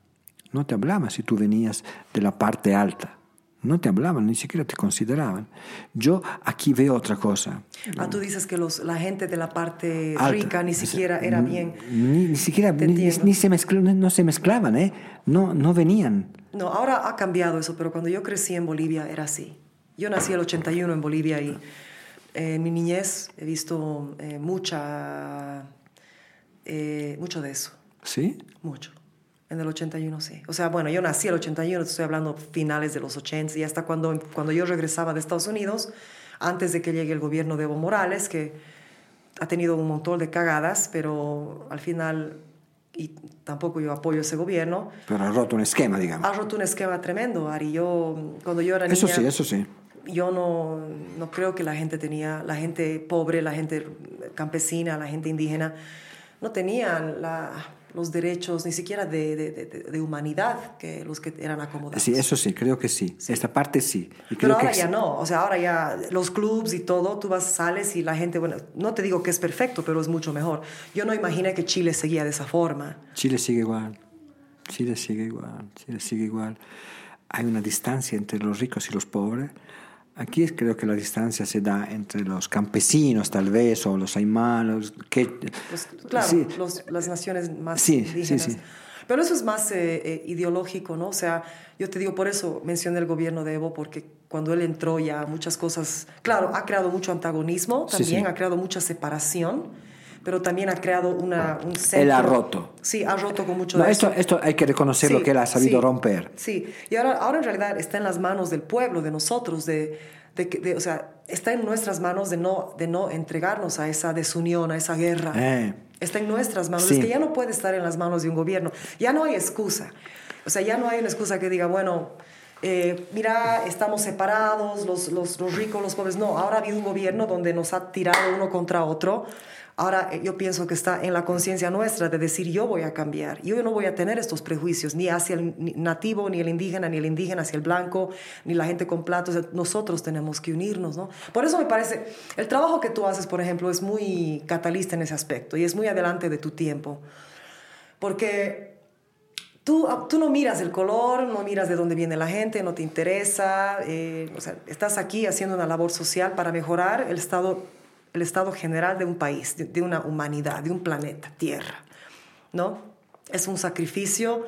Speaker 1: no te hablaban si tú venías de la parte alta, no te hablaban, ni siquiera te consideraban. Yo aquí veo otra cosa.
Speaker 2: Ah, tú dices que los, la gente de la parte
Speaker 1: alta.
Speaker 2: rica ni siquiera era bien.
Speaker 1: Ni, ni siquiera, ni, ni- se mezcl- no se mezclaban, ¿eh? No, no venían.
Speaker 2: No, ahora ha cambiado eso, pero cuando yo crecí en Bolivia era así. Yo nací el 81 en Bolivia y eh, en mi niñez he visto eh, mucha, eh, mucho de eso,
Speaker 1: ¿Sí?
Speaker 2: mucho. En el 81 sí. O sea, bueno, yo nací el 81, te estoy hablando finales de los 80 y hasta cuando, cuando yo regresaba de Estados Unidos, antes de que llegue el gobierno de Evo Morales, que ha tenido un montón de cagadas, pero al final, y tampoco yo apoyo ese gobierno,
Speaker 1: Pero ha roto un esquema, digamos.
Speaker 2: ha roto un esquema tremendo, Ari. Yo, cuando yo era niña...
Speaker 1: Eso sí, eso sí.
Speaker 2: Yo no, no creo que la gente tenía, la gente pobre, la gente campesina, la gente indígena, no tenían la- los derechos ni siquiera de, de- de- de humanidad que los que eran acomodados.
Speaker 1: Sí, eso sí, creo que sí. Esta parte sí. Y
Speaker 2: Pero
Speaker 1: creo
Speaker 2: ahora
Speaker 1: que
Speaker 2: ya no, o sea, ahora ya los clubs y todo, tú vas, sales y la gente, bueno, no te digo que es perfecto, pero es mucho mejor. Yo no imaginé que Chile seguía de esa forma.
Speaker 1: Chile sigue igual. Chile sigue igual. Chile sigue igual. Hay una distancia entre los ricos y los pobres. Aquí creo que la distancia se da entre los campesinos, tal vez, o los aymanos. Que,
Speaker 2: Los- claro,
Speaker 1: sí,
Speaker 2: los- las naciones más
Speaker 1: Sí, sí,
Speaker 2: indígenas.
Speaker 1: sí.
Speaker 2: Pero eso es más eh, eh, ideológico, ¿no? O sea, yo te digo, por eso mencioné el gobierno de Evo, porque cuando él entró ya muchas cosas, claro, ha creado mucho antagonismo, también ha creado mucha separación, pero también ha creado una, un centro.
Speaker 1: Él ha roto.
Speaker 2: Sí, ha roto con mucho
Speaker 1: No,
Speaker 2: de
Speaker 1: esto,
Speaker 2: eso.
Speaker 1: esto hay que reconocerlo
Speaker 2: Sí,
Speaker 1: que él ha sabido
Speaker 2: sí,
Speaker 1: romper.
Speaker 2: Sí, y ahora, ahora en realidad está en las manos del pueblo, de nosotros, de, De de- o sea, está en nuestras manos de no, de no entregarnos a esa desunión, a esa guerra.
Speaker 1: Eh.
Speaker 2: Está en nuestras manos.
Speaker 1: Sí.
Speaker 2: Es que ya no puede estar en las manos de un gobierno. Ya no hay excusa. O sea, ya no hay una excusa que diga, bueno, eh, mira, estamos separados, los, los, los ricos, los pobres. No, ahora ha habido un gobierno donde nos ha tirado uno contra otro. Ahora eh, yo pienso que está en la conciencia nuestra de decir yo voy a cambiar, yo no voy a tener estos prejuicios ni hacia el nativo, ni el indígena, ni el indígena hacia el blanco, ni la gente con platos. Nosotros tenemos que unirnos, ¿no? Por eso me parece, el trabajo que tú haces, por ejemplo, es muy catalista en ese aspecto y es muy adelante de tu tiempo. Porque Tú, ah, tú no miras el color, no miras de dónde viene la gente, no te interesa. eh, o sea, estás aquí haciendo una labor social para mejorar el estado, el estado general de un país, de, de una humanidad, de un planeta, Tierra. ¿No? Es un sacrificio.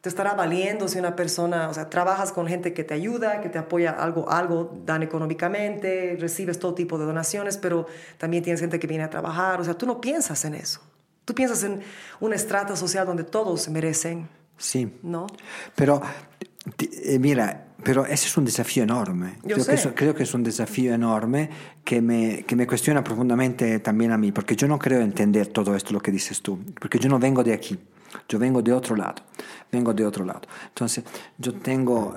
Speaker 2: Te estará valiendo si una persona, o sea, trabajas con gente que te ayuda, que te apoya algo, algo dan económicamente, recibes todo tipo de donaciones, pero también tienes gente que viene a trabajar. O sea, tú no piensas en eso. Tú piensas en un estrato social donde todos merecen,
Speaker 1: Sí.
Speaker 2: ¿no?
Speaker 1: Pero, mira, pero ese es un desafío enorme.
Speaker 2: Yo
Speaker 1: creo, que
Speaker 2: sé.
Speaker 1: es, creo que es un desafío enorme que me, que me cuestiona profundamente también a mí, porque yo no creo entender todo esto lo que dices tú, porque yo no vengo de aquí, yo vengo de otro lado, vengo de otro lado. Entonces, yo tengo,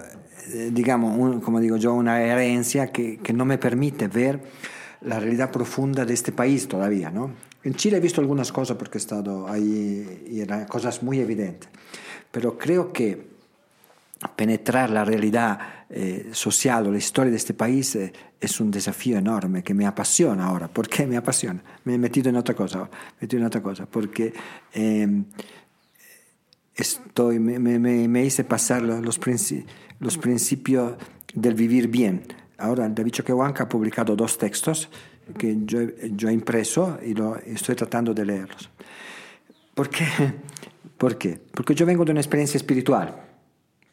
Speaker 1: eh, digamos, un- como digo yo, una herencia que, que no me permite ver la realidad profunda de este país todavía, ¿no? En Chile he visto algunas cosas porque he estado ahí y eran cosas muy evidentes, pero creo que penetrar la realidad eh, social o la historia de este país eh, es un desafío enorme que me apasiona ahora. ¿Por qué me apasiona? Me he metido en otra cosa, me metido en otra cosa, porque eh, estoy, me, me- me- hice pasar lo- los, los principios del vivir bien. Ahora David Choquehuanca ha publicado dos textos que yo, yo he impreso y lo, estoy tratando de leerlos. ¿Por qué? ¿Por qué? Porque yo vengo de una experiencia espiritual.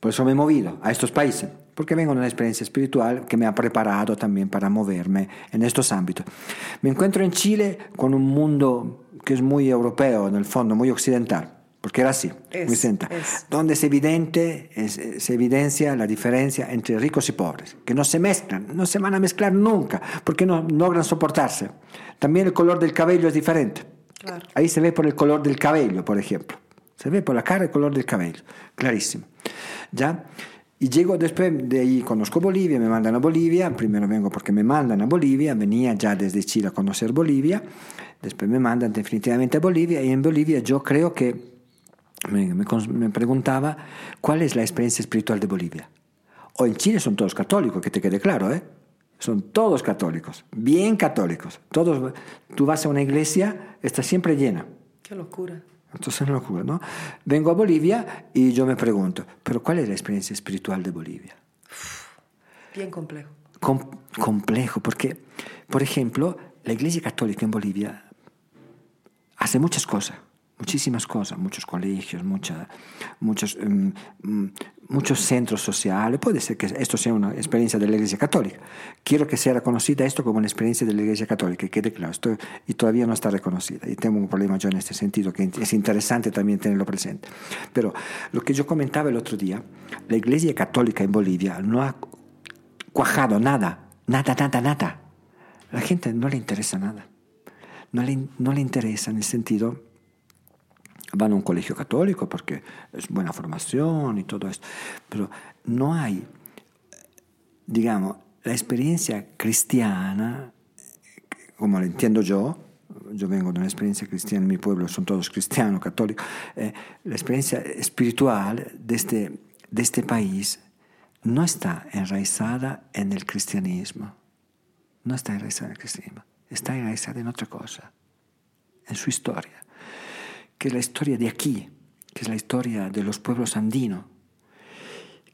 Speaker 1: Por eso me he movido a estos países. Porque vengo de una experiencia espiritual que me ha preparado también para moverme en estos ámbitos. Me encuentro en Chile con un mundo que es muy europeo, en el fondo, muy occidental. Porque era así,
Speaker 2: Es,
Speaker 1: muy. Donde es evidente, es- se evidencia la diferencia entre ricos y pobres, que no se mezclan, no se van a mezclar nunca, porque no logran soportarse. También el color del cabello es diferente.
Speaker 2: Claro.
Speaker 1: Ahí se ve por el color del cabello, por ejemplo. Se ve por la cara el color del cabello, clarísimo. ¿Ya? Y llego después de ahí, conozco Bolivia, me mandan a Bolivia, primero vengo porque me mandan a Bolivia, venía ya desde Chile a conocer Bolivia, después me mandan definitivamente a Bolivia y en Bolivia yo creo que me, me me preguntaba cuál es la experiencia espiritual de Bolivia. O en Chile son todos católicos, que te quede claro, ¿eh? Son todos católicos, bien católicos. Todos, tú vas a una iglesia, está siempre llena.
Speaker 2: Qué locura.
Speaker 1: Entonces es una locura, ¿no? Vengo a Bolivia y yo me pregunto, ¿pero cuál es la experiencia espiritual de Bolivia?
Speaker 2: Bien complejo.
Speaker 1: Com- complejo, porque, por ejemplo, la Iglesia Católica en Bolivia hace muchas cosas, muchísimas cosas, muchos colegios, mucha- muchos, mm, mm, muchos centros sociales. Puede ser que esto sea una experiencia de la Iglesia Católica. Quiero que sea reconocida esto como una experiencia de la Iglesia Católica, que quede claro, esto, y todavía no está reconocida. Y tengo un problema yo en este sentido, que es interesante también tenerlo presente. Pero lo que yo comentaba el otro día, la Iglesia Católica en Bolivia no ha cuajado nada, nada, nada, nada. La gente no le interesa nada. No le, no le interesa en el sentido, van a un colegio católico porque es buena formación y todo esto, pero no hay, digamos, la experiencia cristiana, como la entiendo yo, yo vengo de una experiencia cristiana en mi pueblo, son todos cristianos, católicos, eh, la experiencia espiritual de este, de este país no está enraizada en el cristianismo, no está enraizada en el cristianismo, está enraizada en otra cosa, en su historia, que es la historia de aquí, que es la historia de los pueblos andinos,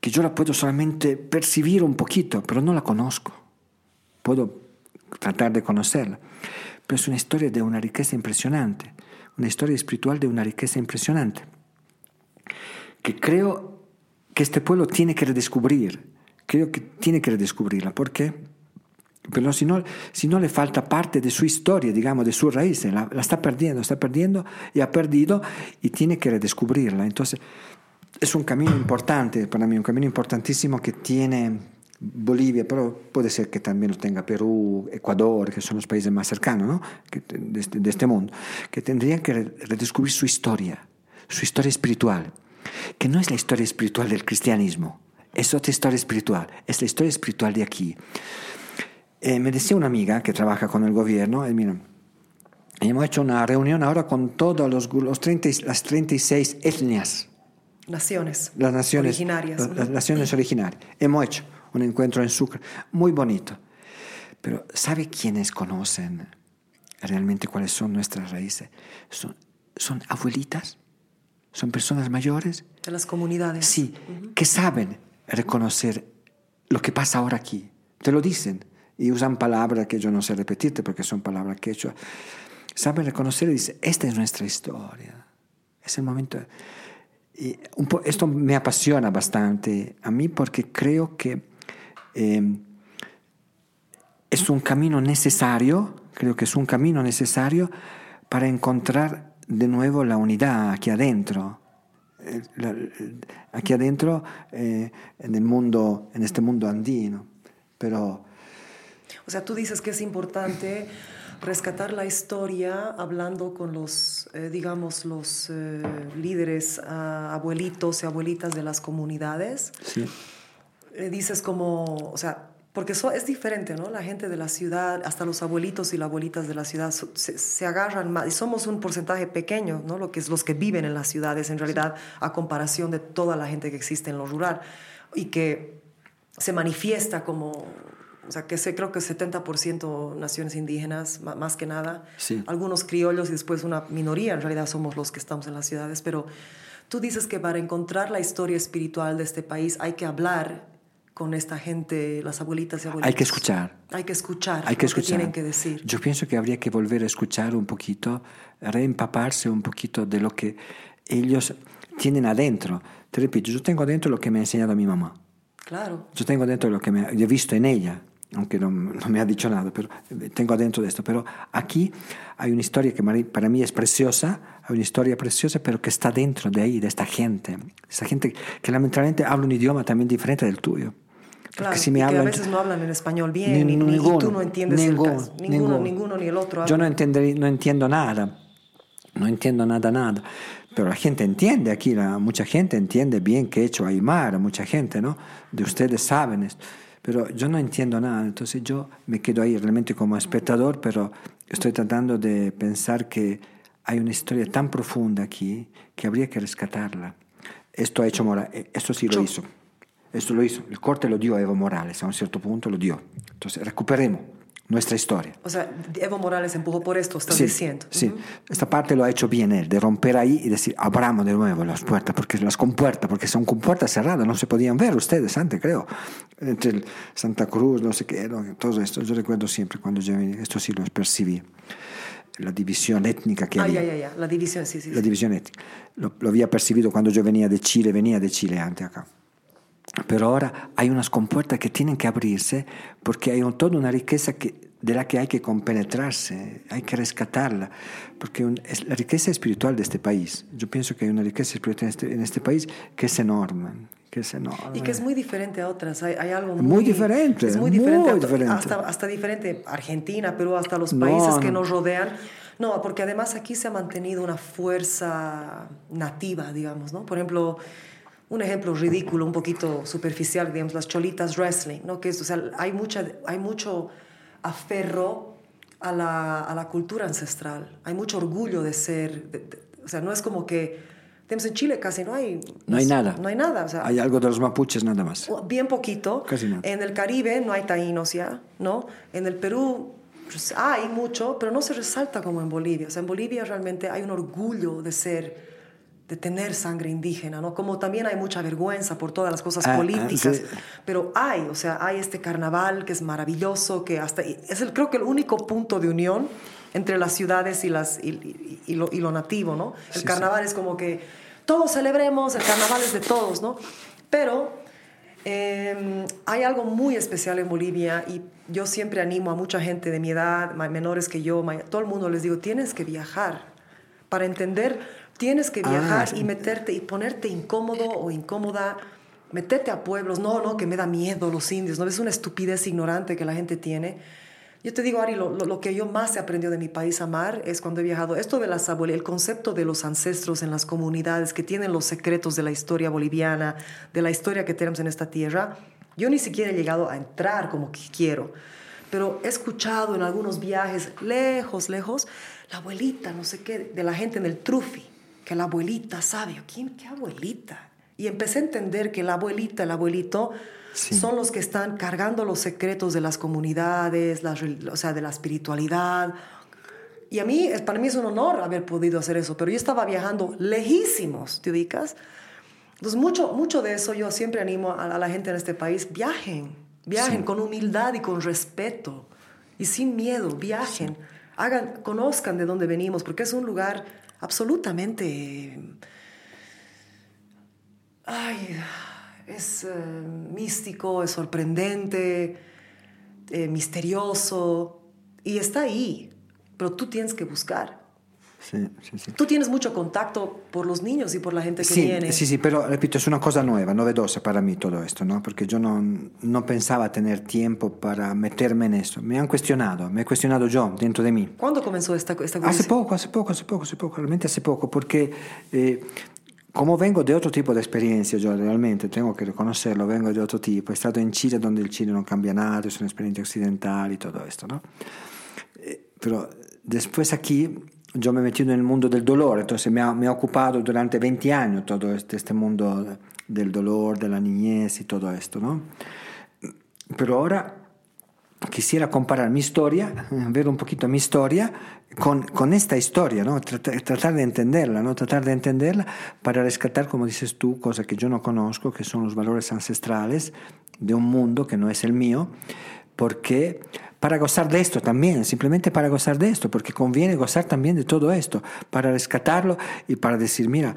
Speaker 1: que yo la puedo solamente percibir un poquito, pero no la conozco. Puedo tratar de conocerla, pero es una historia de una riqueza impresionante, una historia espiritual de una riqueza impresionante, que creo que este pueblo tiene que redescubrir, creo que tiene que redescubrirla, ¿por qué? Pero si no, le falta parte de su historia, digamos, de sus raíces, la, la está perdiendo, está perdiendo y ha perdido y tiene que redescubrirla. Entonces, es un camino importante para mí, un camino importantísimo que tiene, Bolivia, pero puede ser que también lo tenga Perú, Ecuador, que son los países más cercanos este, de, este, mundo, que tendrían que redescubrir su historia, su historia espiritual, que no es la historia espiritual del cristianismo, es otra historia espiritual, es la historia espiritual de aquí. Eh, me decía una amiga que trabaja con el gobierno, y mira, hemos hecho una reunión ahora con todas los, los 30, las 36 etnias.
Speaker 2: Naciones.
Speaker 1: Las naciones
Speaker 2: originarias.
Speaker 1: Las, las naciones originarias. Hemos hecho un encuentro en Sucre, muy bonito. Pero ¿sabe quiénes conocen realmente cuáles son nuestras raíces? Son, son abuelitas, son personas mayores.
Speaker 2: De las comunidades.
Speaker 1: Sí, uh -huh. que saben reconocer lo que pasa ahora aquí. Te lo dicen y usan palabras que yo no sé repetirte porque son palabras que hecho. Saben reconocer y dicen, esta es nuestra historia. Es el momento... Y un po esto me apasiona bastante a mí porque creo que eh, es un camino necesario, creo que es un camino necesario para encontrar de nuevo la unidad aquí adentro. Aquí adentro eh, en el mundo, en este mundo andino. Pero.
Speaker 2: O sea, tú dices que es importante rescatar la historia hablando con los, eh, digamos, los eh, líderes, uh, abuelitos y abuelitas de las comunidades.
Speaker 1: Sí.
Speaker 2: Eh, dices como, o sea, porque eso es diferente, ¿no? La gente de la ciudad, hasta los abuelitos y las abuelitas de la ciudad se, se, agarran más, y somos un porcentaje pequeño, ¿no? Lo que es los que viven en las ciudades, en realidad, a comparación de toda la gente que existe en lo rural, y que se manifiesta como, o sea, que se, creo que 70% naciones indígenas, más que nada,
Speaker 1: sí.
Speaker 2: algunos criollos y después una minoría, en realidad somos los que estamos en las ciudades, pero tú dices que para encontrar la historia espiritual de este país hay que hablar con esta gente, las abuelitas y abuelitos.
Speaker 1: Hay que escuchar.
Speaker 2: Hay que escuchar.
Speaker 1: Hay que escuchar.
Speaker 2: Que tienen que decir.
Speaker 1: Yo pienso que habría que volver a escuchar un poquito, reempaparse un poquito de lo que ellos tienen adentro. Te repito, yo tengo adentro lo que me ha enseñado mi mamá.
Speaker 2: Claro.
Speaker 1: Yo tengo adentro lo que me, he visto en ella, aunque no, no, me ha dicho nada, pero tengo adentro de esto. Pero aquí hay una historia que para mí es preciosa, hay una historia preciosa, pero que está dentro de ahí, de esta gente. Esta gente que lamentablemente habla un idioma también diferente del tuyo.
Speaker 2: Claro, si me y hablan, que a veces no hablan en español bien, ni, ni, ninguno, y tú no entiendes
Speaker 1: ninguno,
Speaker 2: el caso. Ninguno, ninguno, ninguno, ni el otro.
Speaker 1: Yo no, entenderé, no entiendo nada, no entiendo nada, nada. Pero la gente entiende aquí, la, mucha gente entiende bien que he hecho Aymara, mucha gente, ¿no? De ustedes saben esto. Pero yo no entiendo nada, entonces yo me quedo ahí realmente como espectador, pero estoy tratando de pensar que hay una historia tan profunda aquí que habría que rescatarla. Esto ha hecho Mora, esto sí lo hizo. Esto lo hizo. El corte lo dio Evo Morales, a un cierto punto lo dio. Entonces, recuperemos nuestra historia.
Speaker 2: O sea, Evo Morales empujó por esto, estás
Speaker 1: sí,
Speaker 2: diciendo.
Speaker 1: Sí, uh -huh. esta parte lo ha hecho bien él, de romper ahí y decir, abramos de nuevo las puertas, porque las compuertas, porque son compuertas cerradas, no se podían ver ustedes antes, creo. Entre el Santa Cruz, no sé qué, no, todo esto. Yo recuerdo siempre cuando yo venía, esto sí lo percibí. La división étnica que
Speaker 2: ah,
Speaker 1: había.
Speaker 2: Ya, ya, ya, la división, sí, sí.
Speaker 1: La
Speaker 2: sí.
Speaker 1: división étnica. Lo, lo había percibido cuando yo venía de Chile, venía de Chile antes acá. Pero ahora hay unas compuertas que tienen que abrirse porque hay un, toda una riqueza que, de la que hay que compenetrarse, hay que rescatarla, porque un, es la riqueza espiritual de este país. Yo pienso que hay una riqueza espiritual en este, en este país que es enorme. Que es enorme.
Speaker 2: Y que es muy diferente a otras. Hay, hay algo
Speaker 1: muy,
Speaker 2: muy,
Speaker 1: diferente.
Speaker 2: Es muy diferente.
Speaker 1: Muy diferente.
Speaker 2: Hasta, hasta diferente Argentina, Perú, hasta los países
Speaker 1: no,
Speaker 2: que
Speaker 1: no.
Speaker 2: nos rodean. No, porque además aquí se ha mantenido una fuerza nativa, digamos, ¿no? Por ejemplo, un ejemplo ridículo, un poquito superficial, digamos, las cholitas wrestling, ¿no? Que es, o sea, hay, mucha, hay mucho aferro a la, a la cultura ancestral, hay mucho orgullo de ser, de, de, o sea, no es como que, en Chile casi no hay...
Speaker 1: No hay nada.
Speaker 2: No hay nada, o sea...
Speaker 1: Hay algo de los mapuches nada más.
Speaker 2: Bien poquito.
Speaker 1: Casi nada.
Speaker 2: En el Caribe no hay taínos ya, ¿no? En el Perú pues, hay mucho, pero no se resalta como en Bolivia. O sea, en Bolivia realmente hay un orgullo de ser de tener sangre indígena, ¿no? Como también hay mucha vergüenza por todas las cosas
Speaker 1: ah,
Speaker 2: políticas,
Speaker 1: sí.
Speaker 2: pero hay, o sea, hay este carnaval que es maravilloso, que hasta es el, creo que el único punto de unión entre las ciudades y, las, y, y, y, lo, y lo, nativo, ¿no? El
Speaker 1: sí,
Speaker 2: carnaval
Speaker 1: sí.
Speaker 2: es como que todos celebremos, el carnaval es de todos, ¿no? Pero eh, hay algo muy especial en Bolivia y yo siempre animo a mucha gente de mi edad, menores que yo, todo el mundo les digo, tienes que viajar para entender Tienes que viajar
Speaker 1: Ah,
Speaker 2: y meterte y ponerte incómodo o incómoda metete a pueblos, no, no, que me da miedo los indios, no es una estupidez ignorante que la gente tiene. Yo te digo, Ari, lo, lo, lo que yo más he aprendido de mi país amar es cuando he viajado, esto de las abuelas, el concepto de los ancestros en las comunidades que tienen los secretos de la historia boliviana, de la historia que tenemos en esta tierra, yo ni siquiera he llegado a entrar como que quiero, pero he escuchado en algunos viajes lejos, lejos, la abuelita, no sé qué, de la gente en el trufi, que la abuelita sabe, ¿quién? ¿Qué abuelita? Y empecé a entender que la abuelita, el abuelito,
Speaker 1: Sí.
Speaker 2: son los que están cargando los secretos de las comunidades, las o sea, de la espiritualidad. Y a mí, para mí es un honor haber podido hacer eso, pero yo estaba viajando lejísimos, ¿te ubicas? Entonces, mucho, mucho de eso yo siempre animo a, a la gente en este país, viajen, viajen
Speaker 1: Sí.
Speaker 2: con humildad y con respeto y sin miedo, viajen, hagan, conozcan de dónde venimos, porque es un lugar absolutamente ay, es eh, místico, es sorprendente, eh, misterioso, y está ahí, pero tú tienes que buscar. Tú tienes mucho contacto por los niños y por la gente que
Speaker 1: Sí,
Speaker 2: viene.
Speaker 1: sí, sí, pero repito, es una cosa nueva, novedosa para mí todo esto, ¿no? Porque yo no, no pensaba tener tiempo para meterme en eso. Me han cuestionado, me he cuestionado yo dentro de mí.
Speaker 2: ¿Cuándo comenzó esta, esta
Speaker 1: Hace poco, hace poco, hace poco, hace poco, realmente hace poco, porque eh, como vengo de otro tipo de experiencia, yo realmente tengo que reconocerlo, vengo de otro tipo, he estado en Chile donde el Chile no cambia nada, es una experiencia occidental y todo esto, ¿no? Eh, pero después aquí yo me he metido en el mundo del dolor, entonces me ha, me ha durante 20 años todo este, este mundo del dolor, de la niñez y todo esto, ¿no? Pero ahora quisiera comparar mi historia, eh, ver un poquito mi historia con, con esta historia, ¿no? Tratar, tratar de entenderla, ¿no? Tratar de entenderla para rescatar, como dices tú, cosas que yo no conozco, que son los valores ancestrales de un mundo que no es el mío, porque para gozar de esto también, simplemente para gozar de esto, porque conviene gozar también de todo esto, para rescatarlo y para decir, mira,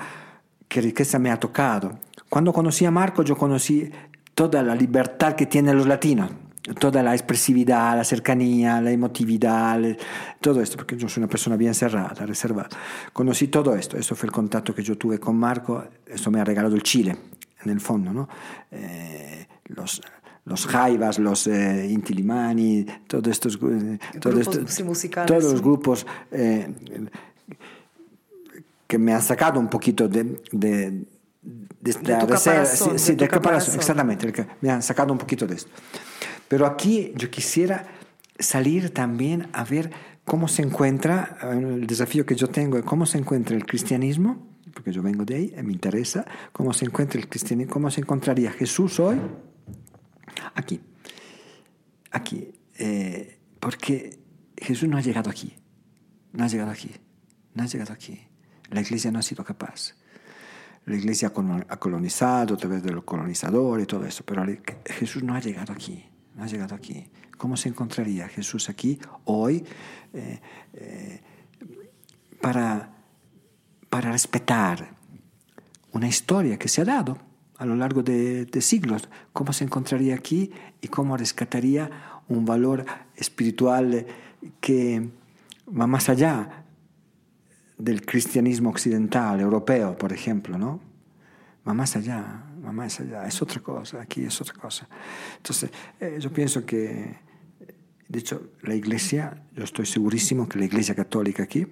Speaker 1: qué riqueza me ha tocado. Cuando conocí a Marco, yo conocí toda la libertad que tienen los latinos, toda la expresividad, la cercanía, la emotividad, todo esto, porque yo soy una persona bien cerrada, reservada. Conocí todo esto, eso fue el contacto que yo tuve con Marco, eso me ha regalado el Chile, en el fondo, ¿no? Eh, los, los jaivas, los eh, intilimani, todos estos, eh, todo
Speaker 2: Grupos,
Speaker 1: esto-
Speaker 2: sí, musicales,
Speaker 1: todos los
Speaker 2: sí.
Speaker 1: grupos eh, que me han sacado un poquito de, de, de reserva,
Speaker 2: caparazón,
Speaker 1: sí, sí,
Speaker 2: de
Speaker 1: de caparazón,
Speaker 2: caparazón.
Speaker 1: exactamente, el me han sacado un poquito de esto. Pero aquí yo quisiera salir también a ver cómo se encuentra, el desafío que yo tengo es cómo se encuentra el cristianismo, porque yo vengo de ahí, me interesa, cómo se encuentra el cristianismo, cómo se encontraría Jesús hoy aquí, aquí, eh, porque Jesús no ha llegado aquí, no ha llegado aquí, no ha llegado aquí. La iglesia no ha sido capaz. La iglesia ha colo- ha colonizado a través de los colonizadores y todo eso, pero Jesús no ha llegado aquí, no ha llegado aquí. ¿Cómo se encontraría Jesús aquí hoy eh, eh, para, para respetar una historia que se ha dado a lo largo de, de siglos? ¿Cómo se encontraría aquí y cómo rescataría un valor espiritual que va más allá del cristianismo occidental, europeo, por ejemplo, ¿no? Va más allá, va más allá, es otra cosa, aquí es otra cosa. Entonces, eh, yo pienso que, de hecho, la iglesia, yo estoy segurísimo que la iglesia católica aquí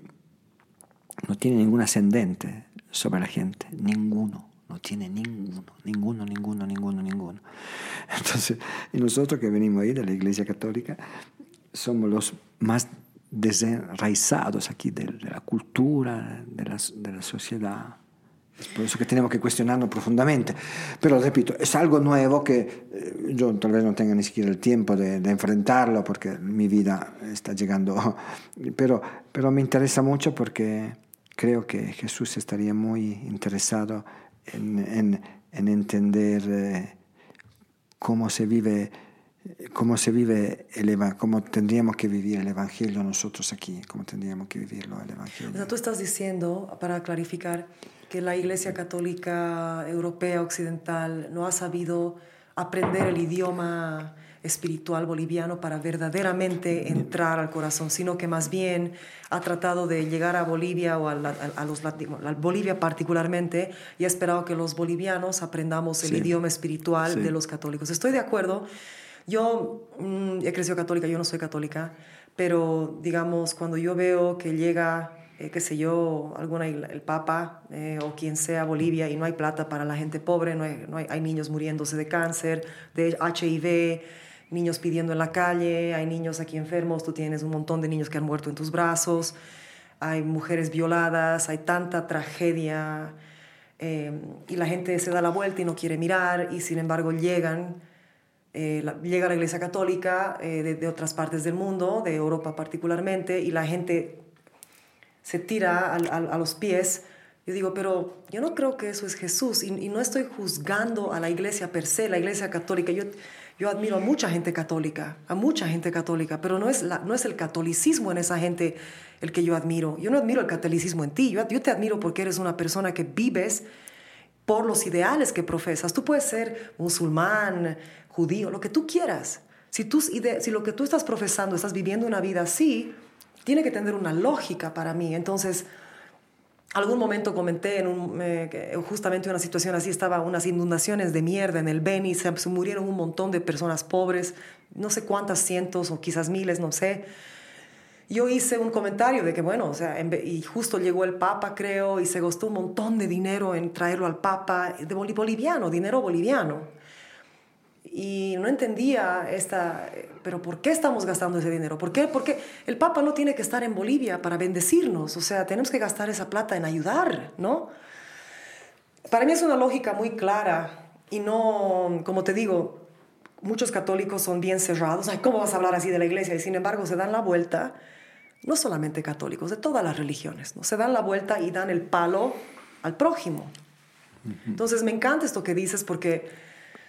Speaker 1: no tiene ningún ascendente sobre la gente, ninguno, no tiene ninguno, ninguno, ninguno, ninguno, ninguno. Entonces, y nosotros que venimos ahí de la iglesia católica, somos los más desenraizados aquí de, de la cultura, de la, de la sociedad. Es por eso que tenemos que cuestionarnos profundamente. Pero repito, es algo nuevo que eh, yo tal vez no tenga ni siquiera el tiempo de, de enfrentarlo porque mi vida está llegando. Pero, pero me interesa mucho porque creo que Jesús estaría muy interesado en, en, en entender eh, cómo se vive cómo se vive el cómo tendríamos que vivir el evangelio nosotros aquí, cómo tendríamos que vivirlo el
Speaker 2: O
Speaker 1: evangelio.
Speaker 2: sea, tú estás diciendo, para clarificar, que la Iglesia Católica Europea Occidental no ha sabido aprender el idioma espiritual boliviano para verdaderamente entrar al corazón, sino que más bien ha tratado de llegar a Bolivia o a, la- a- a los latinos, a Bolivia particularmente, y ha esperado que los bolivianos aprendamos el
Speaker 1: Sí.
Speaker 2: idioma espiritual
Speaker 1: Sí.
Speaker 2: de los católicos. Estoy de acuerdo. Yo mm, he crecido católica, yo no soy católica, pero digamos, cuando yo veo que llega, eh, qué sé yo, alguna, el Papa eh, o quien sea Bolivia y no hay plata para la gente pobre, no hay, no hay, hay niños muriéndose de cáncer, de HIV, niños pidiendo en la calle, hay niños aquí enfermos, tú tienes un montón de niños que han muerto en tus brazos, hay mujeres violadas, hay tanta tragedia eh, y la gente se da la vuelta y no quiere mirar y sin embargo llegan, eh, la- llega la Iglesia Católica eh, de, otras partes del mundo, de Europa particularmente, y la gente se tira a los pies. Yo digo, pero yo no creo que eso es Jesús y, no estoy juzgando a la iglesia per se, la iglesia católica. Yo, yo admiro a mucha gente católica, a mucha gente católica, pero no es, no es el catolicismo en esa gente el que yo admiro. Yo no admiro el catolicismo en ti, yo, te admiro porque eres una persona que vives por los ideales que profesas. Tú puedes ser musulmán, judío, lo que tú quieras. Si, tus si lo que tú estás profesando, estás viviendo una vida así, tiene que tener una lógica para mí. Entonces, algún momento comenté en un, eh, justamente una situación así, estaba unas inundaciones de mierda en el Beni, se, murieron un montón de personas pobres, no sé cuántas cientos o quizás miles, no sé. Yo hice un comentario de que, bueno, o sea, y justo llegó el Papa, creo, y se gastó un montón de dinero en traerlo al Papa, de boli- boliviano, dinero boliviano. Y no entendía esta, pero ¿por qué estamos gastando ese dinero? ¿Por qué? Porque el Papa no tiene que estar en Bolivia para bendecirnos, o sea, tenemos que gastar esa plata en ayudar, ¿no? Para mí es una lógica muy clara y no, como te digo, muchos católicos son bien cerrados. Ay, ¿cómo vas a hablar así de la iglesia? Y sin embargo se dan la vuelta, no solamente católicos, de todas las religiones, ¿no? Se dan la vuelta y dan el palo al prójimo. Entonces me encanta esto que dices porque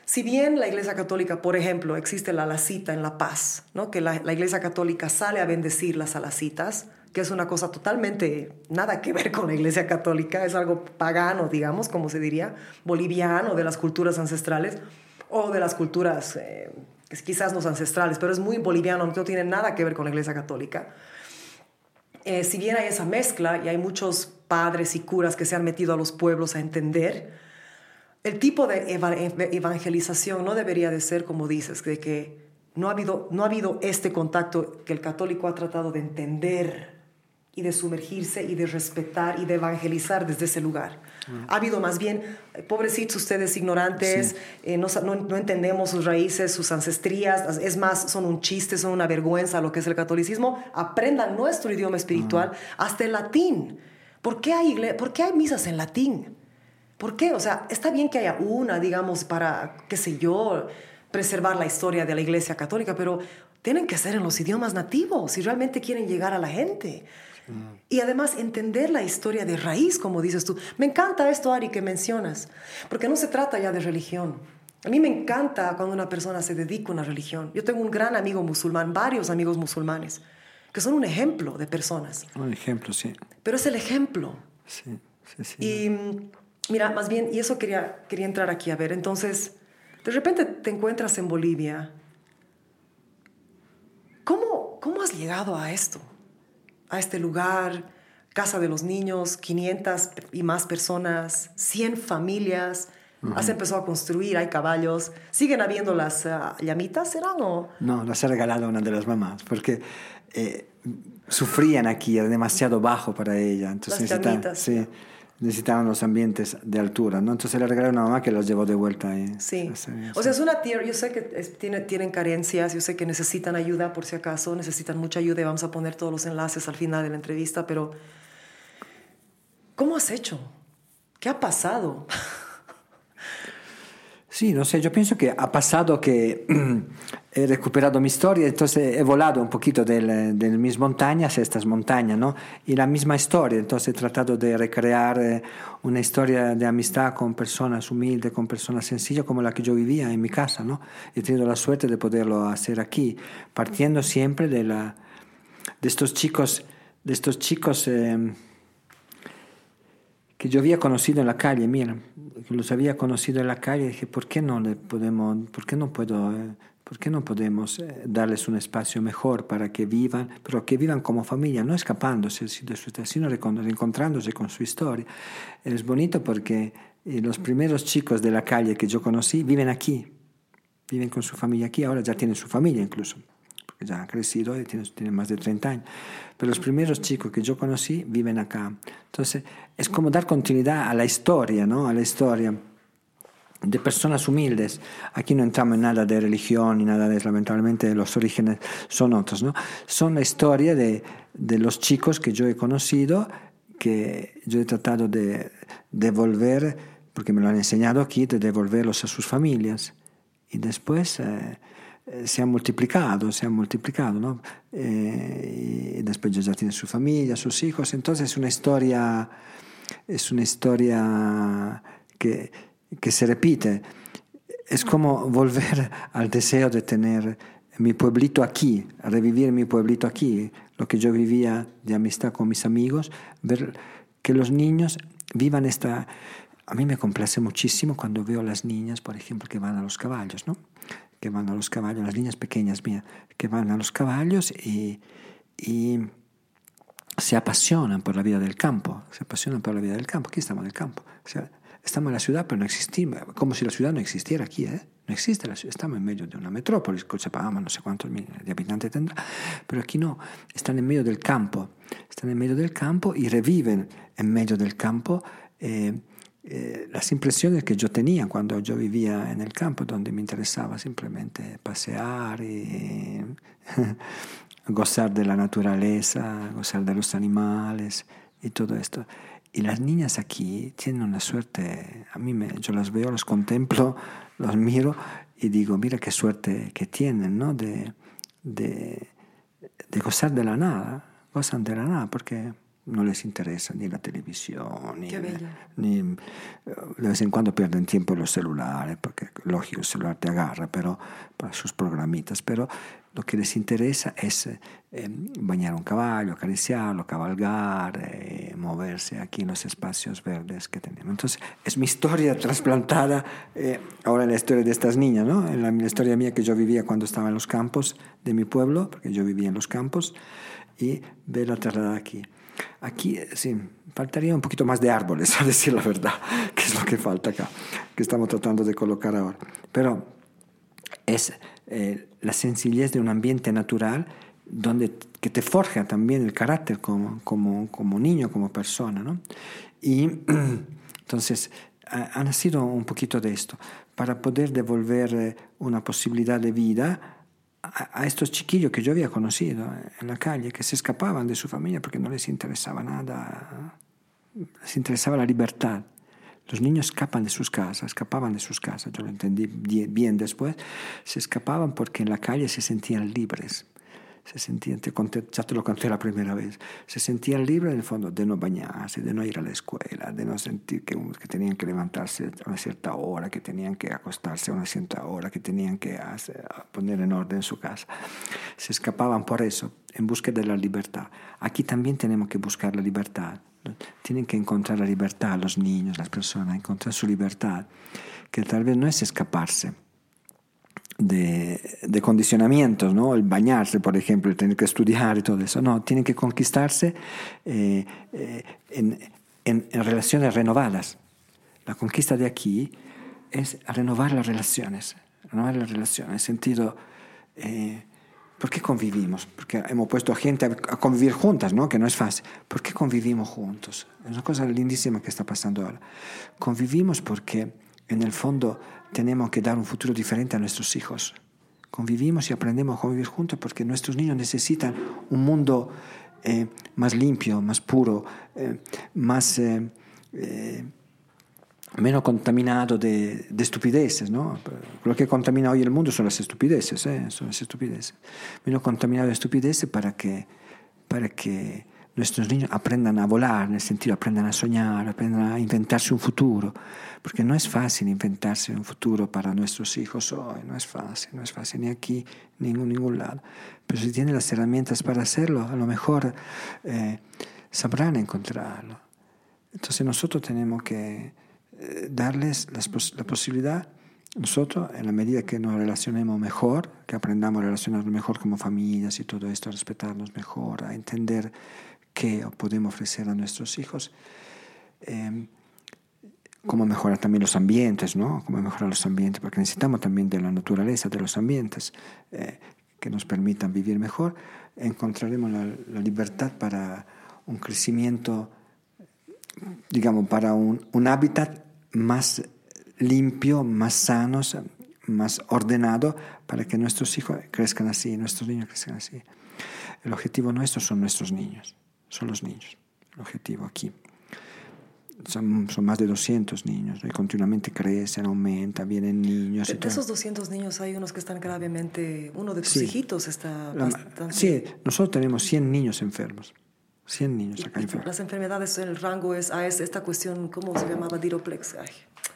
Speaker 2: si bien la Iglesia Católica, por ejemplo, existe la lacita en La Paz, ¿no? que la, Iglesia Católica sale a bendecir las alacitas, que es una cosa totalmente nada que ver con la Iglesia Católica, es algo pagano, digamos, como se diría, boliviano, de las culturas ancestrales, o de las culturas eh, quizás no ancestrales, pero es muy boliviano, no tiene nada que ver con la Iglesia Católica. Eh, si bien hay esa mezcla y hay muchos padres y curas que se han metido a los pueblos a entender, el tipo de eva- ev- evangelización no debería de ser como dices, de que no ha, habido, no ha habido este contacto que el católico ha tratado de entender y de sumergirse y de respetar y de evangelizar desde ese lugar. Ha habido más bien, pobrecitos ustedes ignorantes,
Speaker 1: Sí.
Speaker 2: eh, no, no- no entendemos sus raíces, sus ancestrías, es más, son un chiste, son una vergüenza lo que es el catolicismo. Aprendan nuestro idioma espiritual, hasta el latín. ¿Por qué, hay ¿Por qué hay misas en latín? ¿Por qué? O sea, está bien que haya una, digamos, para, qué sé yo, preservar la historia de la Iglesia Católica, pero tienen que ser en los idiomas nativos si realmente quieren llegar a la gente. Y además entender la historia de raíz, como dices tú. Me encanta esto, Ari, que mencionas, porque no se trata ya de religión. A mí me encanta cuando una persona se dedica a una religión. Yo tengo un gran amigo musulmán, varios amigos musulmanes, que son un ejemplo de personas.
Speaker 1: Un ejemplo, sí.
Speaker 2: Pero es el ejemplo.
Speaker 1: Sí, sí, sí.
Speaker 2: Y mm, mira, más bien, y eso quería, quería entrar aquí a ver. Entonces, de repente te encuentras en Bolivia. ¿Cómo, cómo has llegado a esto? A este lugar, Casa de los Niños, 500 y más personas, 100 familias. Has empezado a construir, hay caballos. ¿Siguen habiendo las ah, llamitas, serán o...?
Speaker 1: No, las he regalado a una de las mamás porque eh, sufrían aquí, era demasiado bajo para ella. Entonces
Speaker 2: Las llamitas.
Speaker 1: sí, necesitaban los ambientes de altura, ¿no? Entonces le regalé a una mamá que las llevó de vuelta ahí.
Speaker 2: Sí. O sea, es una tierra, yo sé que es- tiene, tienen carencias, yo sé que necesitan ayuda por si acaso, necesitan mucha ayuda y vamos a poner todos los enlaces al final de la entrevista, pero ¿cómo has hecho? ¿Qué ha pasado?
Speaker 1: Sí, no sé, yo pienso que ha pasado que he recuperado mi historia, entonces he volado un poquito del- de mis montañas a estas montañas, ¿no? Y la misma historia, entonces he tratado de recrear eh, una historia de amistad con personas humildes, con personas sencillas como la que yo vivía en mi casa, ¿no? He tenido la suerte de poderlo hacer aquí, partiendo siempre de, la, de estos chicos, de estos chicos... eh, que yo había conocido en la calle, mira, los había conocido en la calle, dije, ¿por qué no le podemos, por qué no puedo, eh, ¿Por qué no podemos eh, darles un espacio mejor para que vivan, pero que vivan como familia, no escapándose de su sino reencontrándose con su historia? Es bonito porque eh, los primeros chicos de la calle que yo conocí viven aquí, viven con su familia aquí, ahora ya tienen su familia incluso, ya han crecido y tienen, más de 30 años. Pero los primeros chicos que yo conocí viven acá. Entonces es como dar continuidad a la historia, ¿no? A la historia de personas humildes. Aquí no entramos en nada de religión ni nada de lamentablemente los orígenes son otros, ¿no? Son la historia de, de los chicos que yo he conocido, que yo he tratado de devolver, porque me lo han enseñado aquí, de devolverlos a sus familias. Y después eh, eh, se han multiplicado, se han multiplicado, ¿no? Eh, y después ya tienen su familia, sus hijos. Entonces es una historia, es una historia que que se repite. Es como volver al deseo de tener mi pueblito aquí, revivir mi pueblito aquí, lo que yo vivía de amistad con mis amigos, ver que los niños vivan esta... A mí me complace muchísimo cuando veo a las niñas, por ejemplo, que van a los caballos, ¿no? Que van a los caballos, las niñas pequeñas mías, que van a los caballos y, y se apasionan por la vida del campo, se apasionan por la vida del campo. Aquí estamos en el campo. O sea, Estamos en la ciudad, pero no existimos, como si la ciudad no existiera aquí, ¿eh? No existe la ciudad, estamos en medio de una metrópolis, Cochabamba, no sé cuántos miles de habitantes tendrá, pero aquí no, están en medio del campo, están en medio del campo y reviven en medio del campo eh, eh, las impresiones que yo tenía cuando yo vivía en el campo, donde me interesaba simplemente pasear y gozar de la naturaleza, gozar de los animales y todo esto. Y las niñas aquí tienen una suerte, a mí me, yo las veo, las contemplo, las miro y digo, mira qué suerte que tienen, ¿no? De, de, de gozar de la nada, gozan de la nada, porque no les interesa ni la televisión, ni, ni, de vez en cuando pierden tiempo en los celulares, porque lógico, el celular te agarra, pero para sus programitas, pero lo que les interesa es eh, bañar un caballo, acariciarlo, cabalgar, eh, moverse aquí en los espacios verdes que tenemos. Entonces, es mi historia trasplantada eh, ahora en la historia de estas niñas, ¿no? En la, historia mía que yo vivía cuando estaba en los campos de mi pueblo, porque yo vivía en los campos, y verla trasladada aquí. Aquí, sí, faltaría un poquito más de árboles, a decir la verdad, que es lo que falta acá, que estamos tratando de colocar ahora. Pero es eh, la sencillez de un ambiente natural donde, que te forja también el carácter como, como, como niño, como persona. ¿no? Y entonces ha, ha, nacido un poquito de esto, para poder devolver eh, una posibilidad de vida a, estos chiquillos que yo había conocido en la calle, que se escapaban de su familia porque no les interesaba nada, les interesaba la libertad. Los niños escapan de sus casas, escapaban de sus casas, yo lo entendí bien después, se escapaban porque en la calle se sentían libres, se sentían, te conté, ya te lo conté la primera vez, se sentían libres en el fondo de no bañarse, de no ir a la escuela, de no sentir que, que tenían que levantarse a una cierta hora, que tenían que acostarse a una cierta hora, que tenían que poner en orden su casa. Se escapaban por eso, en busca de la libertad. Aquí también tenemos que buscar la libertad tienen que encontrar la libertad, los niños, las personas, encontrar su libertad, que tal vez no es escaparse de, de condicionamientos, ¿no? el bañarse, por ejemplo, el tener que estudiar y todo eso, no, tienen que conquistarse eh, eh, en, en, en, relaciones renovadas. La conquista de aquí es renovar las relaciones, renovar las relaciones, en sentido... Eh, ¿Por qué convivimos? Porque hemos puesto a gente a convivir juntas, ¿no? Que no es fácil. ¿Por qué convivimos juntos? Es una cosa lindísima que está pasando ahora. Convivimos porque en el fondo tenemos que dar un futuro diferente a nuestros hijos. Convivimos y aprendemos a convivir juntos porque nuestros niños necesitan un mundo eh, más limpio, más puro, eh, más... Eh, eh menos contaminado de, de, estupideces, ¿no? Lo que contamina hoy el mundo son las estupideces, ¿eh? son las estupideces. Menos contaminado de estupideces para que, para que nuestros niños aprendan a volar, en el sentido, aprendan a soñar, aprendan a inventarse un futuro, porque no es fácil inventarse un futuro para nuestros hijos hoy, no es fácil, no es fácil ni aquí, ni en ningún lado. Pero si tienen las herramientas para hacerlo, a lo mejor eh, sabrán encontrarlo. Entonces nosotros tenemos que eh, darles la posibilidad nosotros, en la medida que nos relacionemos mejor, que aprendamos a relacionarnos mejor como familias y todo esto, a respetarnos mejor, a entender qué podemos ofrecer a nuestros hijos, eh, cómo mejorar también los ambientes, ¿no? Cómo mejorar los ambientes, porque necesitamos también de la naturaleza, de los ambientes eh, que nos permitan vivir mejor, encontraremos la, la, libertad para un crecimiento, digamos, para un, un hábitat más limpio, más sano, más ordenado, para que nuestros hijos crezcan así, nuestros niños crezcan así. El objetivo nuestro son nuestros niños, son los niños, el objetivo aquí son, son, más de 200 niños y continuamente crecen, aumentan, vienen niños.
Speaker 2: De, de esos 200 niños hay unos que están gravemente, uno de tus sí. hijitos está
Speaker 1: La,
Speaker 2: bastante...
Speaker 1: Sí, nosotros tenemos 100 niños enfermos. 100 niños acá
Speaker 2: y,
Speaker 1: enfermos.
Speaker 2: Las enfermedades, el rango es, ah, es esta cuestión, ¿cómo se llamaba? Diroplex. Ay.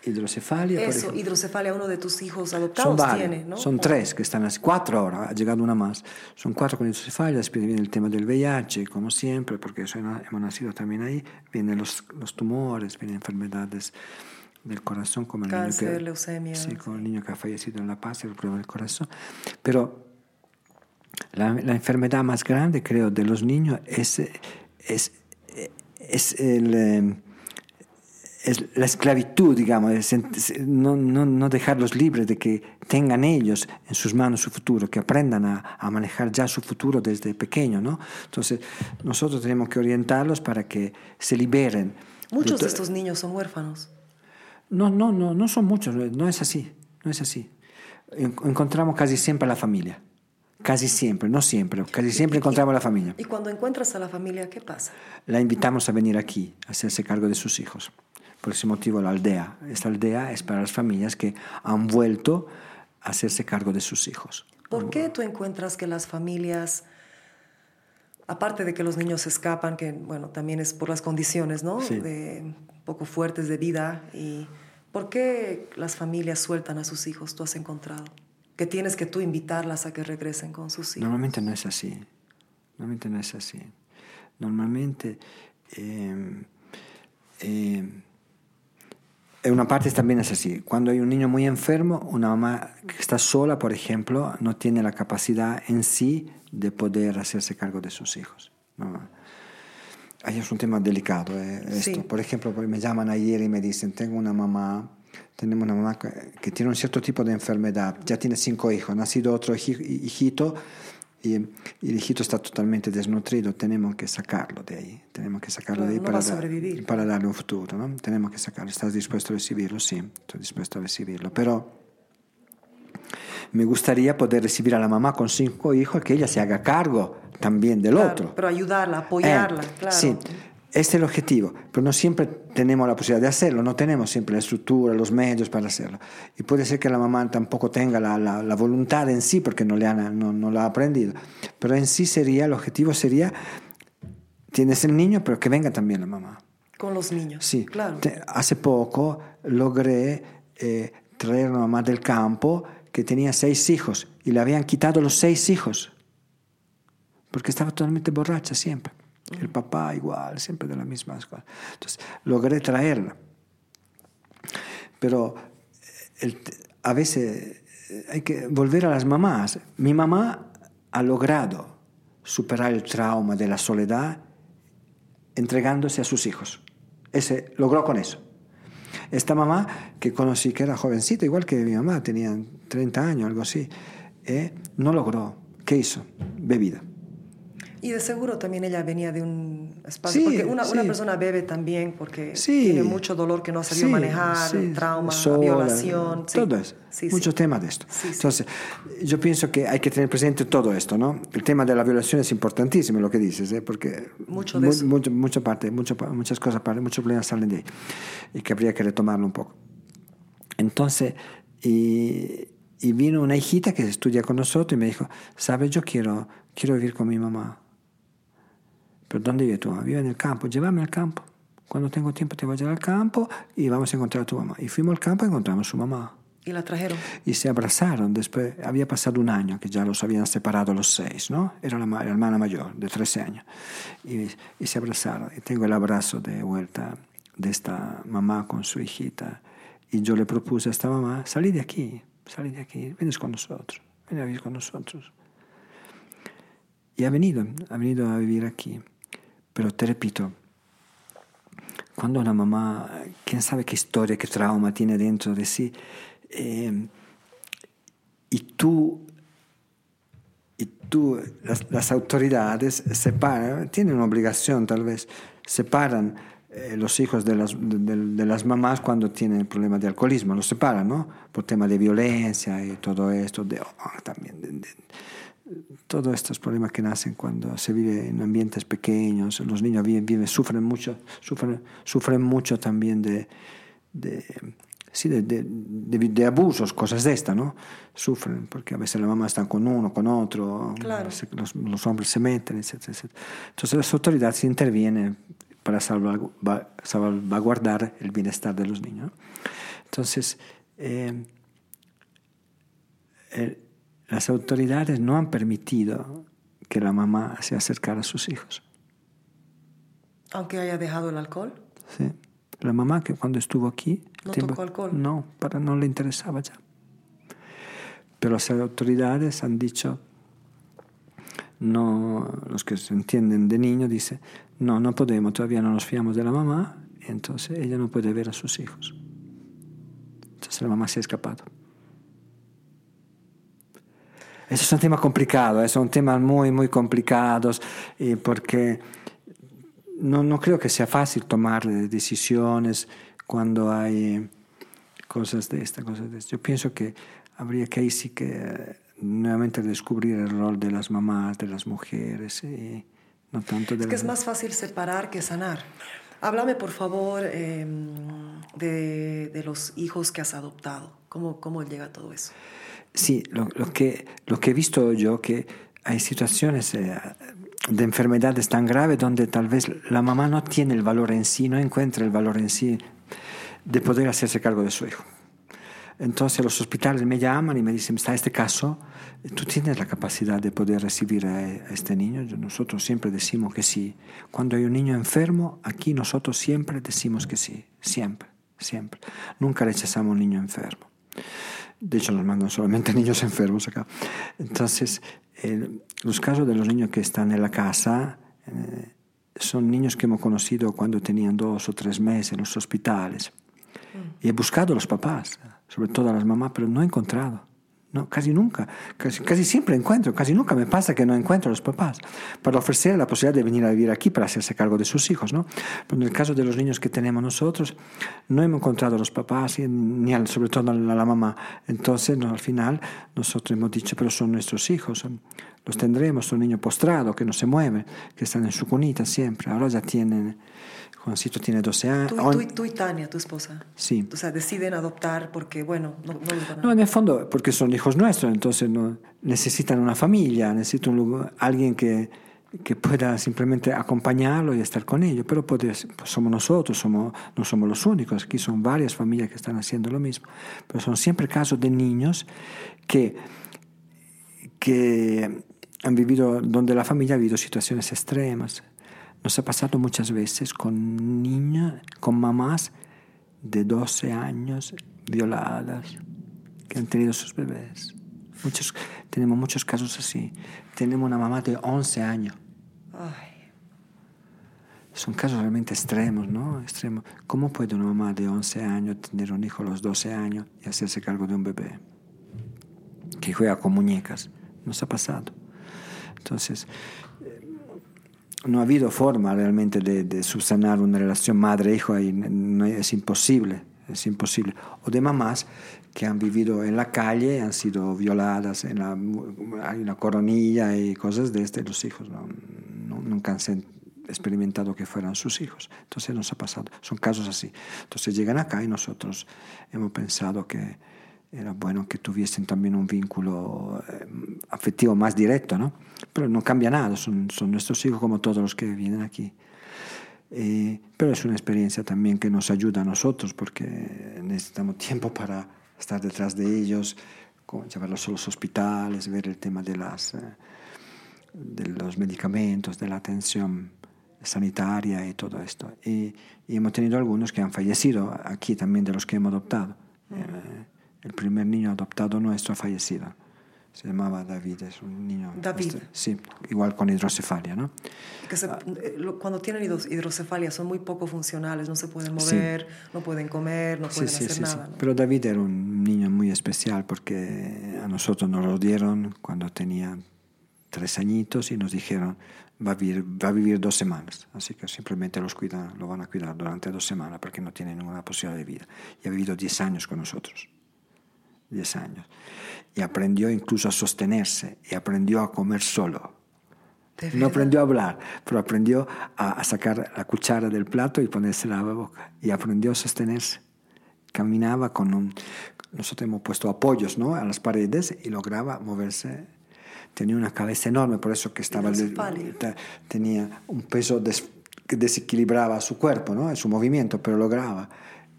Speaker 1: Hidrocefalia.
Speaker 2: Eso, hidrocefalia, uno de tus hijos adoptados
Speaker 1: son
Speaker 2: tiene, ¿no?
Speaker 1: Son tres que están así, cuatro ahora, ha llegado una más. Son cuatro con hidrocefalia, después viene el tema del VIH, como siempre, porque eso hemos nacido también ahí. Vienen los, los tumores, vienen enfermedades del corazón, como el
Speaker 2: Cáncer,
Speaker 1: niño que,
Speaker 2: leucemia.
Speaker 1: Sí, como el niño que ha fallecido en La Paz, el problema del corazón. Pero la, la enfermedad más grande, creo, de los niños es, es, es el es la esclavitud, digamos, es no, no, no, dejarlos libres de que tengan ellos en sus manos su futuro, que aprendan a, a manejar ya su futuro desde pequeño, ¿no? Entonces, nosotros tenemos que orientarlos para que se liberen.
Speaker 2: Muchos de, de estos niños son huérfanos.
Speaker 1: No, no, no, no son muchos, no es así, no es así. Encontramos casi siempre a la familia. Casi siempre, no siempre, casi siempre encontramos a la familia.
Speaker 2: ¿Y cuando encuentras a la familia, qué pasa?
Speaker 1: La invitamos a venir aquí, a hacerse cargo de sus hijos. Por ese motivo la aldea. Esta aldea es para las familias que han vuelto a hacerse cargo de sus hijos.
Speaker 2: ¿Por qué tú encuentras que las familias, aparte de que los niños escapan, que bueno, también es por las condiciones, ¿no?
Speaker 1: Sí.
Speaker 2: De poco fuertes de vida, y ¿por qué las familias sueltan a sus hijos? Tú has encontrado que tienes que tú invitarlas a que regresen con sus hijos.
Speaker 1: Normalmente no es así. Normalmente no es así. Normalmente eh, eh, en una parte también es así. Cuando hay un niño muy enfermo, una mamá que está sola, por ejemplo, no tiene la capacidad en sí de poder hacerse cargo de sus hijos. No. Ahí es un tema delicado. Eh, esto.
Speaker 2: Sí.
Speaker 1: Por ejemplo, me llaman ayer y me dicen, tengo una mamá, tenemos una mamá que, que tiene un cierto tipo de enfermedad, ya tiene cinco hijos, ha nacido otro hijito y, y, el hijito está totalmente desnutrido, tenemos que sacarlo de ahí, tenemos que sacarlo de ahí
Speaker 2: no
Speaker 1: para, dar- para darle un futuro, ¿no? Tenemos que sacarlo. ¿Estás dispuesto a recibirlo? Sí, estoy dispuesto a recibirlo. Pero me gustaría poder recibir a la mamá con cinco hijos, que ella se haga cargo también del
Speaker 2: Claro,
Speaker 1: otro.
Speaker 2: Pero ayudarla, apoyarla,
Speaker 1: Eh,
Speaker 2: claro.
Speaker 1: Sí, este es el objetivo, pero no siempre tenemos la posibilidad de hacerlo, no tenemos siempre la estructura, los medios para hacerlo. Y puede ser que la mamá tampoco tenga la, la- la voluntad en sí, porque no, le han, no, no la ha aprendido. Pero en sí sería, el objetivo sería, tienes el niño, pero que venga también la mamá.
Speaker 2: Con los niños.
Speaker 1: Sí,
Speaker 2: Claro.
Speaker 1: Hace poco logré eh, traer una mamá del campo que tenía seis hijos y le habían quitado los seis hijos porque estaba totalmente borracha siempre. El papá igual, siempre de las mismas cosas. Entonces, logré traerla. Pero el- a veces eh, hay que volver a las mamás. Mi mamá ha logrado superar el trauma de la soledad entregándose a sus hijos. Ese, logró con eso. Esta mamá que conocí, que era jovencita, igual que mi mamá, tenía 30 años, algo así, eh, no logró. ¿Qué hizo? Bebida.
Speaker 2: Y de seguro también ella venía de un espacio,
Speaker 1: Sí,
Speaker 2: porque una, una
Speaker 1: sí.
Speaker 2: persona bebe también porque
Speaker 1: Sí.
Speaker 2: tiene mucho dolor que no ha sabido manejar, trauma,
Speaker 1: sola,
Speaker 2: violación.
Speaker 1: Todo eso. Muchos temas de esto. Entonces, yo pienso que hay que tener presente todo esto, ¿no? El tema de la violación es importantísimo, lo que dices, ¿eh? Porque
Speaker 2: Mucho de
Speaker 1: mu-
Speaker 2: eso.
Speaker 1: mucho- mucha parte, mucho muchas cosas, muchos problemas salen de ahí y que habría que retomarlo un poco. Entonces, y, y vino una hijita que estudia con nosotros y me dijo, ¿sabes? Yo quiero, quiero vivir con mi mamá. ¿Pero dónde vive tu mamá? Vive en el campo. Llévame al campo. Cuando tengo tiempo te voy a llevar al campo y vamos a encontrar a tu mamá. Y fuimos al campo y encontramos a su mamá.
Speaker 2: Y la trajeron.
Speaker 1: Y se abrazaron. Después, había pasado un año que ya los habían separado los seis, ¿no? Era la, la hermana mayor, de 13 años. Y, y se abrazaron. Y tengo el abrazo de vuelta de esta mamá con su hijita. Y yo le propuse a esta mamá, salí de aquí, salí de aquí, vienes con nosotros, ven a vivir con nosotros. Y ha venido, ha venido a vivir aquí. Pero te repito, cuando una mamá, quién sabe qué historia, qué trauma tiene dentro de sí, eh, y tú, y tú las, autoridades separan, tienen una obligación tal vez, separan eh, los hijos de las, de, las mamás cuando tienen problemas de alcoholismo, los separan, ¿no? Por tema de violencia y todo esto, de, oh, también todos estos problemas que nacen cuando se vive en ambientes pequeños, los niños viven, viven sufren mucho, sufren, sufren mucho también de, de sí, de, de, de, abusos, cosas de esta, ¿no? Sufren, porque a veces la mamá está con uno, con otro,
Speaker 2: Claro.
Speaker 1: los, los hombres se meten, etcétera, etcétera. Entonces las autoridades intervienen para salvagu- salvaguardar el bienestar de los niños. Entonces, eh, el- las autoridades no han permitido que la mamá se acercara a sus hijos.
Speaker 2: Aunque haya dejado el alcohol.
Speaker 1: ¿sí? La mamá que cuando estuvo aquí...
Speaker 2: No
Speaker 1: tiempo-
Speaker 2: tocó alcohol.
Speaker 1: No, para, no le interesaba ya. Pero las autoridades han dicho, no, los que se entienden de niño dicen, no, no podemos, todavía no nos fiamos de la mamá, y entonces ella no puede ver a sus hijos. Entonces la mamá se ha escapado. Eso es un tema complicado, eh, son temas muy, muy complicados, eh, porque no, no creo que sea fácil tomar decisiones cuando hay eh, cosas de esta, cosas de esta. Yo pienso que habría que ahí sí que eh, nuevamente descubrir el rol de las mamás, de las mujeres, y no tanto de
Speaker 2: Es que es más fácil separar que sanar. Háblame, por favor, eh, de, de los hijos que has adoptado. ¿Cómo, cómo llega todo eso?
Speaker 1: Sí, lo, lo que, lo que he visto yo que hay situaciones eh, de enfermedades tan graves donde tal vez la mamá no tiene el valor en sí, no encuentra el valor en sí de poder hacerse cargo de su hijo. Entonces los hospitales me llaman y me dicen, está este caso, tú tienes la capacidad de poder recibir a, este niño. Nosotros siempre decimos que sí. Cuando hay un niño enfermo, aquí nosotros siempre decimos que sí, siempre, siempre. Nunca rechazamos a un niño enfermo. De hecho, nos mandan solamente niños enfermos acá. Entonces, eh, los casos de los niños que están en la casa eh, son niños que hemos conocido cuando tenían dos o tres meses en los hospitales. Y he buscado a los papás, sobre todo a las mamás, pero no he encontrado. No, casi nunca. Casi, casi siempre encuentro. Casi nunca me pasa que no encuentro a los papás. Para ofrecer la posibilidad de venir a vivir aquí para hacerse cargo de sus hijos. ¿no? Pero en el caso de los niños que tenemos nosotros, no hemos encontrado a los papás, ni sobre todo a la, mamá. Entonces, al final, nosotros hemos dicho, pero son nuestros hijos. Los tendremos, son niños postrados, que no se mueven, que están en su cunita siempre. Ahora ya tienen, Juancito tiene 12 años.
Speaker 2: Tú, tú y- tú y Tania, tu esposa.
Speaker 1: Sí.
Speaker 2: O sea, deciden adoptar porque, bueno, no, no van a...
Speaker 1: No, en el fondo, porque son hijos nuestros, entonces no, necesitan una familia, necesitan un lugar- alguien que, que pueda simplemente acompañarlo y estar con ellos. Pero puede ser- pues somos nosotros, somos, no somos los únicos, aquí son varias familias que están haciendo lo mismo. Pero son siempre casos de niños que, que han vivido, donde la familia ha vivido situaciones extremas. Nos ha pasado muchas veces con niños, con mamás de 12 años violadas que han tenido sus bebés. Muchos, tenemos muchos casos así. Tenemos una mamá de 11 años.
Speaker 2: Ay,
Speaker 1: Son casos realmente extremos, ¿no? Extremos. ¿Cómo puede una mamá de 11 años tener un hijo a los 12 años y hacerse cargo de un bebé que juega con muñecas? Nos ha pasado. Entonces, no ha habido forma realmente de, de subsanar una relación madre-hijo. No, es imposible, es imposible. O de mamás que han vivido en la calle, han sido violadas, en la, hay una coronilla y cosas de este, los hijos no, no- nunca han experimentado que fueran sus hijos. Entonces nos ha pasado, son casos así. Entonces llegan acá y nosotros hemos pensado que era bueno que tuviesen también un vínculo eh, afectivo más directo, ¿no? Pero no cambia nada, son, son nuestros hijos como todos los que vienen aquí. Eh, pero es una experiencia también que nos ayuda a nosotros porque necesitamos tiempo para estar detrás de ellos, llevarlos a los hospitales, ver el tema de, las, eh, de los medicamentos, de la atención sanitaria y todo esto. Y, y hemos tenido algunos que han fallecido aquí también de los que hemos adoptado. Eh, el primer niño adoptado nuestro fallecido. Se llamaba David, es un niño.
Speaker 2: David.
Speaker 1: este, sí, igual con hidrocefalia, ¿no?
Speaker 2: Que se- eh, cuando tienen hidro- hidrocefalia son muy poco funcionales, no se pueden
Speaker 1: Sí.
Speaker 2: mover, no pueden comer, no pueden
Speaker 1: sí,
Speaker 2: hacer
Speaker 1: sí, sí.
Speaker 2: nada. ¿no?
Speaker 1: Pero David era un niño muy especial porque a nosotros nos lo dieron cuando tenía tres añitos y nos dijeron va a vivir, va a vivir dos semanas. Así que simplemente los lo van a cuidar durante dos semanas porque no tiene ninguna posibilidad de vida. Y ha vivido diez años con nosotros. Diez años. Y aprendió incluso a sostenerse y aprendió a comer solo.
Speaker 2: ¿De
Speaker 1: No aprendió a hablar, pero aprendió a, sacar la cuchara del plato y ponérsela a la boca. Y aprendió a sostenerse. Caminaba con un... Nosotros hemos puesto apoyos ¿no? a las paredes y lograba moverse. Tenía una cabeza enorme, por eso que estaba... Tenía un peso des- que desequilibraba su cuerpo, ¿no? su movimiento, pero lograba.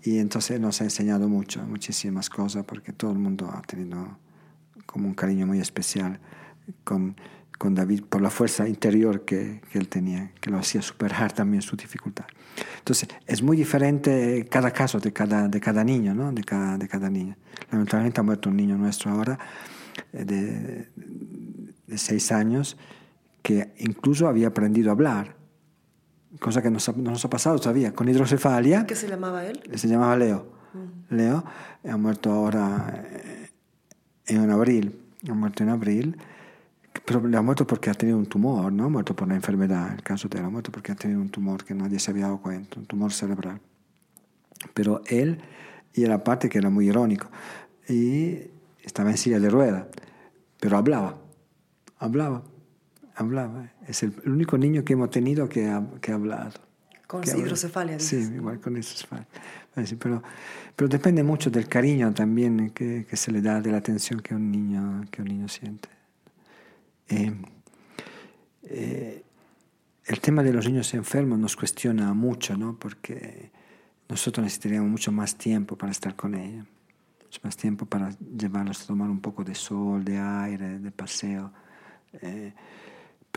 Speaker 1: Y entonces nos ha enseñado mucho, muchísimas cosas, porque todo el mundo ha tenido como un cariño muy especial con, con David por la fuerza interior que, que él tenía, que lo hacía superar también su dificultad. Entonces, es muy diferente cada caso de cada, de cada niño, ¿no? De cada, de cada niño. Lamentablemente ha muerto un niño nuestro ahora eh, de, de seis años que incluso había aprendido a hablar, cosa que nos ha- no nos ha pasado todavía, con hidrocefalia.
Speaker 2: ¿Qué se llamaba él?
Speaker 1: Se llamaba Leo. Leo ha muerto ahora eh, en abril. Ha muerto en abril. Pero le ha muerto porque ha tenido un tumor, no ha muerto por la enfermedad. El caso de él ha muerto porque ha tenido un tumor que nadie se había dado cuenta, un tumor cerebral. Pero él, y era parte que era muy irónico, y estaba en silla de rueda, pero hablaba, hablaba, hablaba. Es el, el único niño que hemos tenido que ha, que ha hablado.
Speaker 2: Con
Speaker 1: Que habla.
Speaker 2: hidrocefalia,
Speaker 1: Sí, igual con hidrocefalia. Eh, Pero, pero depende mucho del cariño también que, que se le da, de la atención que un niño, que un niño siente. Eh, eh, el tema de los niños enfermos nos cuestiona mucho, ¿no? Porque nosotros necesitaríamos mucho más tiempo para estar con ellos, mucho más tiempo para llevarlos a tomar un poco de sol, de aire, de paseo. Eh,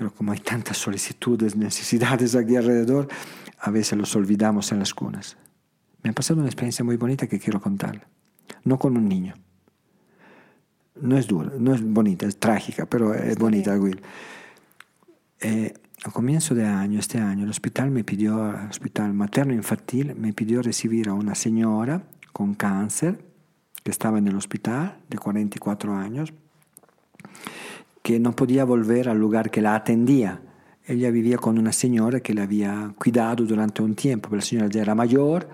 Speaker 1: pero como hay tantas solicitudes, necesidades aquí alrededor, a veces los olvidamos en las cunas. Me ha pasado una experiencia muy bonita que quiero contar. No con un niño. No es dura, no es bonita, es trágica, pero es bonita, Will. Eh, a comienzo de año, este año, el hospital me pidió, el hospital materno infantil, me pidió recibir a una señora con cáncer que estaba en el hospital de 44 años, que no podía volver al lugar que la atendía. Ella vivía con una señora que la había cuidado durante un tiempo, pero la señora ya era mayor,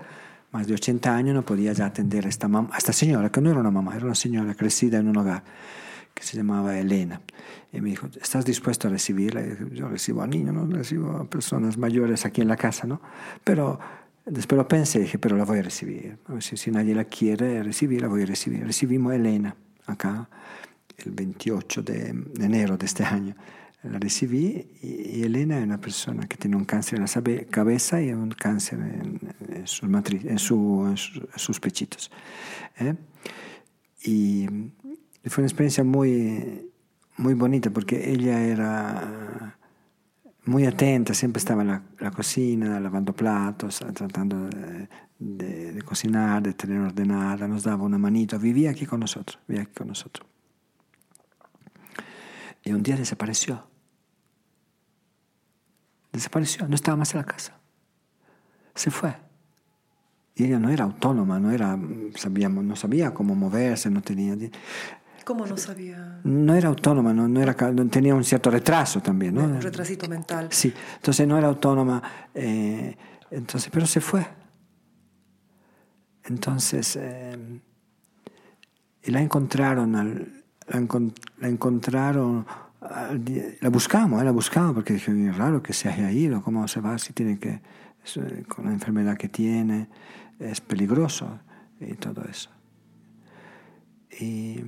Speaker 1: más de 80 años, no podía ya atender a esta, a esta señora, que no era una mamá, era una señora crecida en un hogar, que se llamaba Elena. Y me dijo, ¿estás dispuesto a recibirla? Yo recibo a niños, no recibo a personas mayores aquí en la casa, ¿no? Pero después lo pensé y dije, pero la voy a recibir. Si, si nadie la quiere recibir, la voy a recibir. Recibimos a Elena acá el 28 de enero de este año. La recibí y, Elena es una persona que tiene un cáncer en la cabeza y un cáncer en, en sus matri- en, su- en su- en sus pechitos. ¿eh? Y fue una experiencia muy, muy bonita porque ella era muy atenta, siempre estaba en la, la cocina, lavando platos, tratando de, de- de cocinar, de tener ordenada, nos daba una manito, vivía aquí con nosotros, vivía aquí con nosotros. Y un día desapareció. Desapareció, no estaba más en la casa. Se fue. Y ella no era autónoma, no, era, sabíamos, no sabía cómo moverse, no tenía...
Speaker 2: ¿Cómo no sabía?
Speaker 1: No era autónoma, no, no era, tenía un cierto retraso también, ¿no?
Speaker 2: Un retrasito mental.
Speaker 1: Sí, entonces no era autónoma, eh, entonces, pero se fue. Entonces, eh, y la encontraron, al- la, encon- la encontraron, la buscamos, eh, la buscamos porque es raro que se haya ido, ¿cómo se va si tiene que, eh, con la enfermedad que tiene, es peligroso y todo eso. Y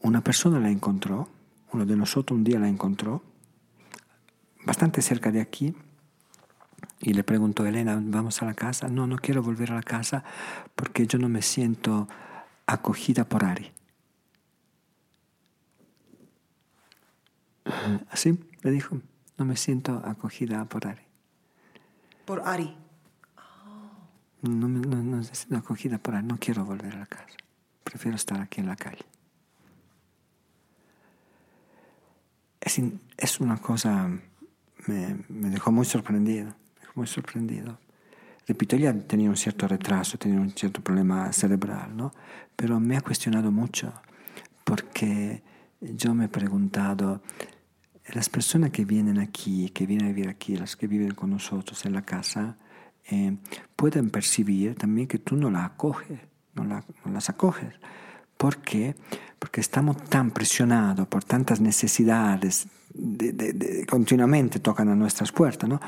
Speaker 1: una persona la encontró, uno de nosotros un día la encontró, bastante cerca de aquí, y le preguntó, Elena, ¿vamos a la casa? No, no quiero volver a la casa porque yo no me siento acogida por Ari. Así le dijo. no me siento acogida por Ari.
Speaker 2: Por Ari.
Speaker 1: No me, no, no siento acogida por Ari, no quiero volver a la casa. Prefiero estar aquí en la calle. Es, es una cosa, me, me dejó muy sorprendido, me dejó muy sorprendido. Repito, ella tenía un cierto retraso, tenía un cierto problema cerebral, ¿no? Pero me ha cuestionado mucho porque yo me he preguntado, las personas que vienen aquí, que vienen a vivir aquí, las que viven con nosotros en la casa, eh, pueden percibir también que tú no la acoges, no, la- no las acoges. ¿Por qué? Porque estamos tan presionados por tantas necesidades, de- de- de- continuamente tocan a nuestras puertas, ¿no?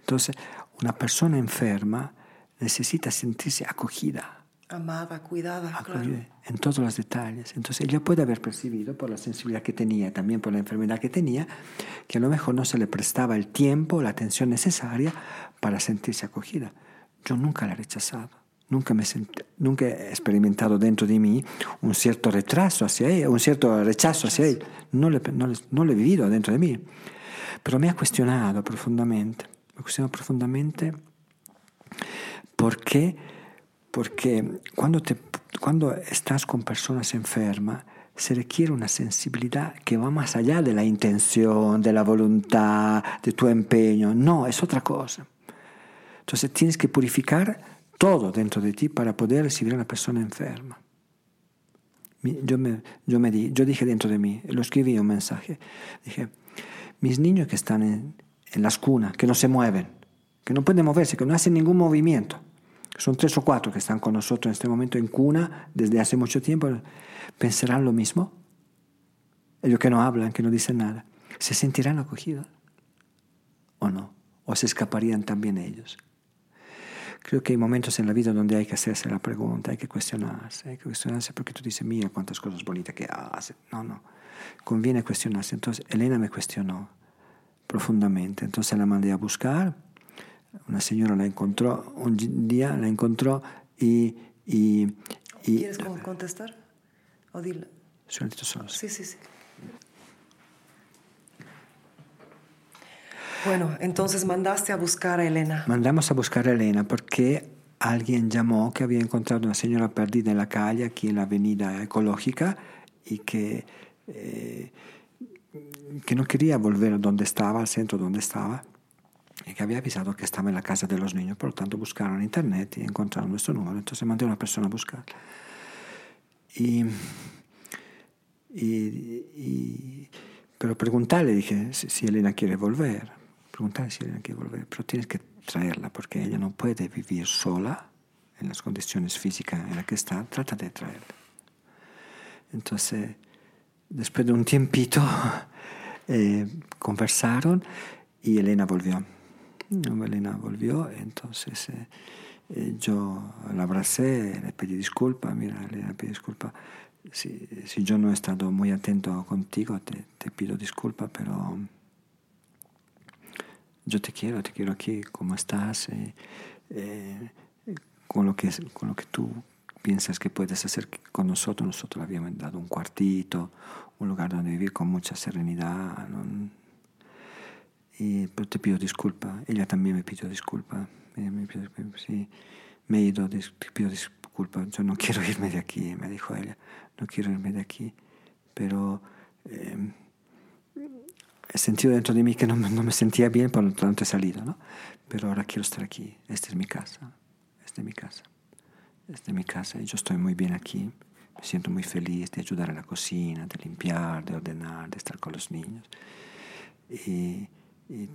Speaker 1: Entonces, una persona enferma necesita sentirse acogida,
Speaker 2: Amada, cuidada, claro.
Speaker 1: acogida en todos los detalles. Entonces, ella puede haber percibido por la sensibilidad que tenía, también por la enfermedad que tenía, que a lo mejor no se le prestaba el tiempo, la atención necesaria para sentirse acogida. Yo nunca la he rechazado. Nunca, me sent- nunca he experimentado dentro de mí un cierto retraso hacia ella, un cierto rechazo hacia ella. No lo, no no lo he vivido dentro de mí. Pero me ha cuestionado profundamente. Me ha cuestionado profundamente ¿Por qué? Porque cuando, te, cuando estás con personas enfermas, se requiere una sensibilidad que va más allá de la intención, de la voluntad, de tu empeño. No, es otra cosa. Entonces tienes que purificar todo dentro de ti para poder recibir a una persona enferma. Yo, me, yo, me dije dentro de mí, lo escribí un mensaje, dije, mis niños que están en, en las cunas, que no se mueven, que no pueden moverse, que no hacen ningún movimiento, son tres o cuatro que están con nosotros en este momento en cuna desde hace mucho tiempo, pensarán lo mismo. Ellos que no hablan, que no dicen nada, ¿se sentirán acogidos o no? ¿O se escaparían también ellos? Creo que hay momentos en la vida donde hay que hacerse la pregunta, hay que cuestionarse, hay que cuestionarse porque tú dices, mira cuántas cosas bonitas que hace. No, no, conviene cuestionarse. Entonces Elena me cuestionó profundamente, entonces la mandé a buscar, una señora la encontró, un día la encontró y... y, y
Speaker 2: ¿Quieres con- contestar? O. Sí, sí, sí. Bueno, entonces mandaste a buscar a Elena.
Speaker 1: Mandamos a buscar a Elena porque alguien llamó que había encontrado una señora perdida en la calle, aquí en la avenida ecológica, y que, eh, que no quería volver a donde estaba, al centro donde estaba, y que había avisado que estaba en la casa de los niños. Por lo tanto, buscaron en internet y encontraron nuestro número. Entonces mandé a una persona a buscar. Y, y, y- pero preguntarle, dije, si, si Elena quiere volver. Preguntarle si Elena quiere volver. Pero tienes que traerla porque ella no puede vivir sola en las condiciones físicas en las que está. Trata de traerla. Entonces, después de un tiempito, eh, conversaron y Elena volvió. Elena volvió, entonces eh, eh, yo la abracé, le pedí disculpas, mira, le pedí disculpas. Si, si yo no he estado muy atento contigo, te, pido disculpas, pero yo te quiero, te quiero aquí, como estás, eh, con, lo que, con lo que tú piensas que puedes hacer con nosotros. Nosotros le habíamos dado un cuartito, un lugar donde vivir con mucha serenidad. ¿no? Y, pero te pido disculpas. Ella también me pidió disculpas. Ella me, sí, me he ido, te pido disculpas. Yo no quiero irme de aquí, me dijo ella. No quiero irme de aquí. Pero eh, he sentido dentro de mí que no, no me sentía bien, por lo tanto he salido. ¿no? Pero ahora quiero estar aquí. Esta es mi casa. Esta es mi casa. Esta es mi casa y yo estoy muy bien aquí. Me siento muy feliz de ayudar a la cocina, de limpiar, de ordenar, de estar con los niños. Y, y-